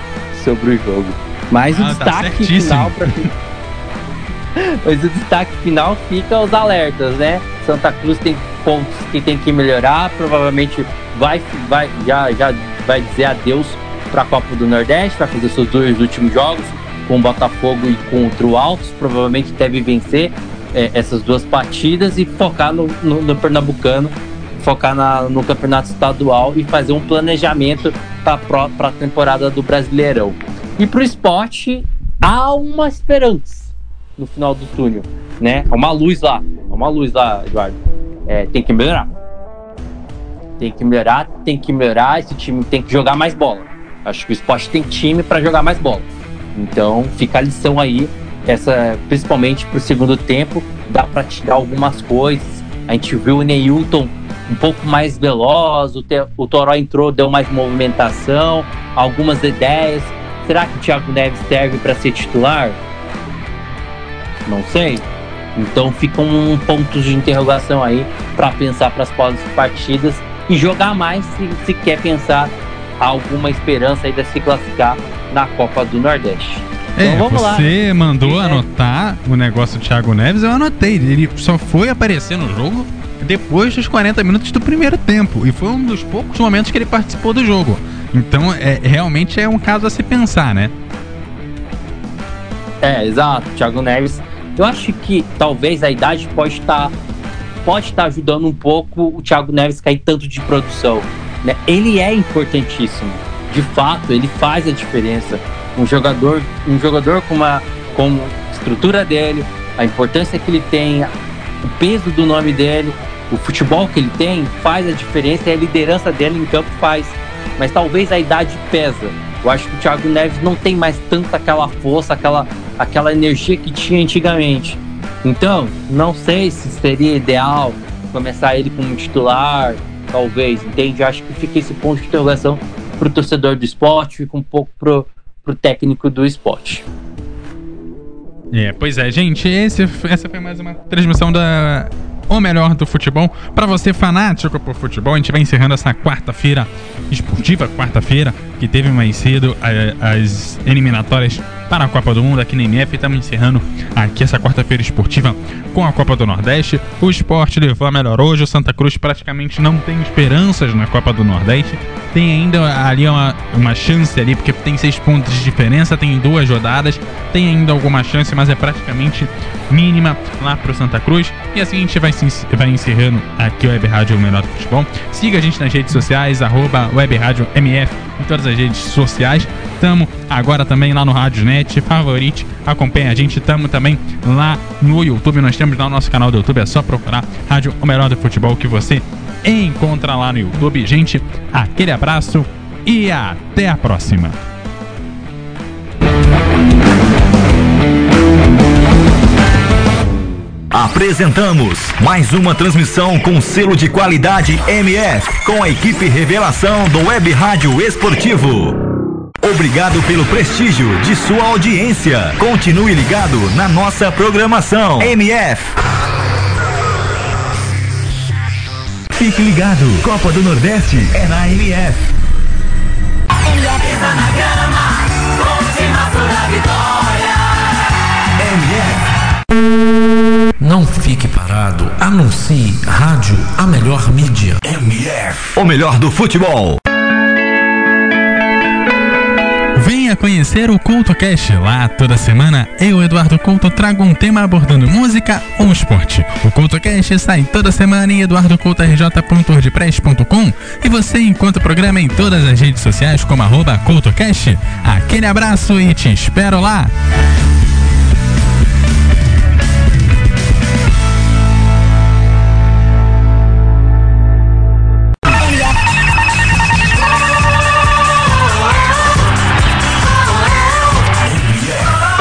D: sobre o jogo. Mas ah, o tá destaque tá final pra Mas o destaque final fica os alertas, né? Santa Cruz tem pontos que tem que melhorar, provavelmente vai, vai já, já vai dizer adeus para a Copa do Nordeste, vai fazer seus dois últimos jogos com o Botafogo e contra o Altos, provavelmente deve vencer é, essas duas partidas e focar no, no, no Pernambucano, focar na, no campeonato estadual e fazer um planejamento para a temporada do Brasileirão. E para o esporte, há uma esperança no final do túnel, né? Há uma luz lá, há uma luz lá, Eduardo. É, tem que melhorar. Tem que melhorar, tem que melhorar. Esse time tem que jogar mais bola. Acho que o esporte tem time para jogar mais bola. Então fica a lição aí essa principalmente para o segundo tempo, dá para tirar algumas coisas. A gente viu o Neilton um pouco mais veloz, o, o Toró entrou, deu mais movimentação, algumas ideias. Será que o Thiago Neves serve para ser titular? Não sei. Então ficam um pontos de interrogação aí para pensar para as próximas partidas e jogar mais se, se quer pensar alguma esperança aí de se classificar na Copa do Nordeste.
C: É, então, você lá. mandou é. anotar o negócio do Thiago Neves, eu anotei. Ele só foi aparecer no jogo depois dos 40 minutos do primeiro tempo. E foi um dos poucos momentos que ele participou do jogo. Então, é, realmente é um caso a se pensar, né?
D: É, exato. Thiago Neves. Eu acho que talvez a idade pode estar pode estar ajudando um pouco o Thiago Neves cair tanto de produção. Né? Ele é importantíssimo. De fato, ele faz a diferença um jogador, um jogador com uma com estrutura dele, a importância que ele tem, o peso do nome dele, o futebol que ele tem faz a diferença e a liderança dele em campo faz. Mas talvez a idade pesa. Eu acho que o Thiago Neves não tem mais tanta aquela força, aquela, aquela energia que tinha antigamente. Então, não sei se seria ideal começar ele como titular, talvez, entende? Eu acho que fica esse ponto de interrogação pro torcedor do esporte, fica um pouco pro, pro técnico do esporte.
C: É, pois é, gente, esse, essa foi mais uma transmissão da O Melhor do Futebol. Para você fanático por futebol, a gente vai encerrando essa quarta-feira esportiva, quarta-feira, que teve mais cedo as eliminatórias para a Copa do Mundo aqui na MF. Estamos encerrando aqui essa quarta-feira esportiva com a Copa do Nordeste. O esporte levou a melhor hoje. O Santa Cruz praticamente não tem esperanças na Copa do Nordeste tem ainda ali uma, uma chance ali, porque tem seis pontos de diferença, tem duas rodadas, tem ainda alguma chance, mas é praticamente mínima lá pro Santa Cruz. E assim a gente vai, vai encerrando aqui o Web Rádio Melhor do Futebol. Siga a gente nas redes sociais, arroba Web Rádio MF, em todas as redes sociais. Tamo agora também lá no Rádio Net, favorite, acompanhe a gente. Tamo também lá no YouTube, nós temos lá no nosso canal do YouTube, é só procurar Rádio O Melhor do Futebol que você encontra lá no YouTube. Gente, aquele abraço e até a próxima.
B: Apresentamos mais uma transmissão com selo de qualidade MF, com a equipe Revelação do Web Rádio Esportivo. Obrigado pelo prestígio de sua audiência. Continue ligado na nossa programação. MF. Fique ligado. Copa do Nordeste é na MF.
G: MF está na grama, vitória.
B: MF.
A: Não fique parado. Anuncie rádio a melhor mídia.
B: MF. O melhor do futebol.
C: Venha conhecer o Culto Cash. Lá toda semana eu, Eduardo Couto, trago um tema abordando música ou esporte. O Culto Cash sai toda semana em eduardocoutorj.wordpress.com e você encontra o programa em todas as redes sociais como arroba CultoCast. Aquele abraço e te espero lá!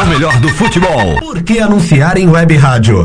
B: O melhor do futebol.
F: Por que anunciar em web rádio?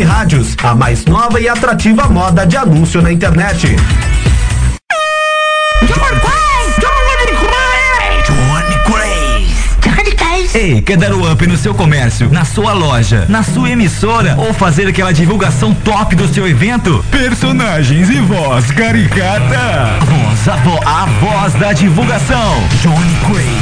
F: rádios, a mais nova e atrativa moda de anúncio na internet.
B: Ei, quer dar o up no seu comércio, na sua loja, na sua emissora ou fazer aquela divulgação top do seu evento? Personagens e voz caricata. Voz, a, vo a voz da divulgação. Johnny Craze.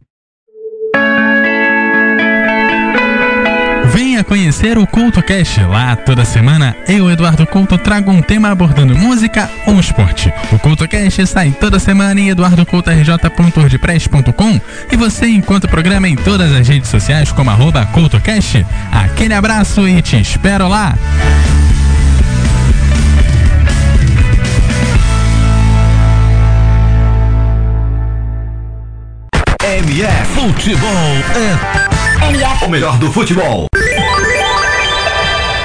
C: Venha conhecer o Culto Cash. Lá toda semana eu, Eduardo Couto, trago um tema abordando música ou esporte. O Culto Cash sai toda semana em eduardocoutorj.wordpress.com e você encontra o programa em todas as redes sociais como arroba CultoCast. Aquele abraço e te espero lá!
B: MF Futebol é. O melhor do futebol.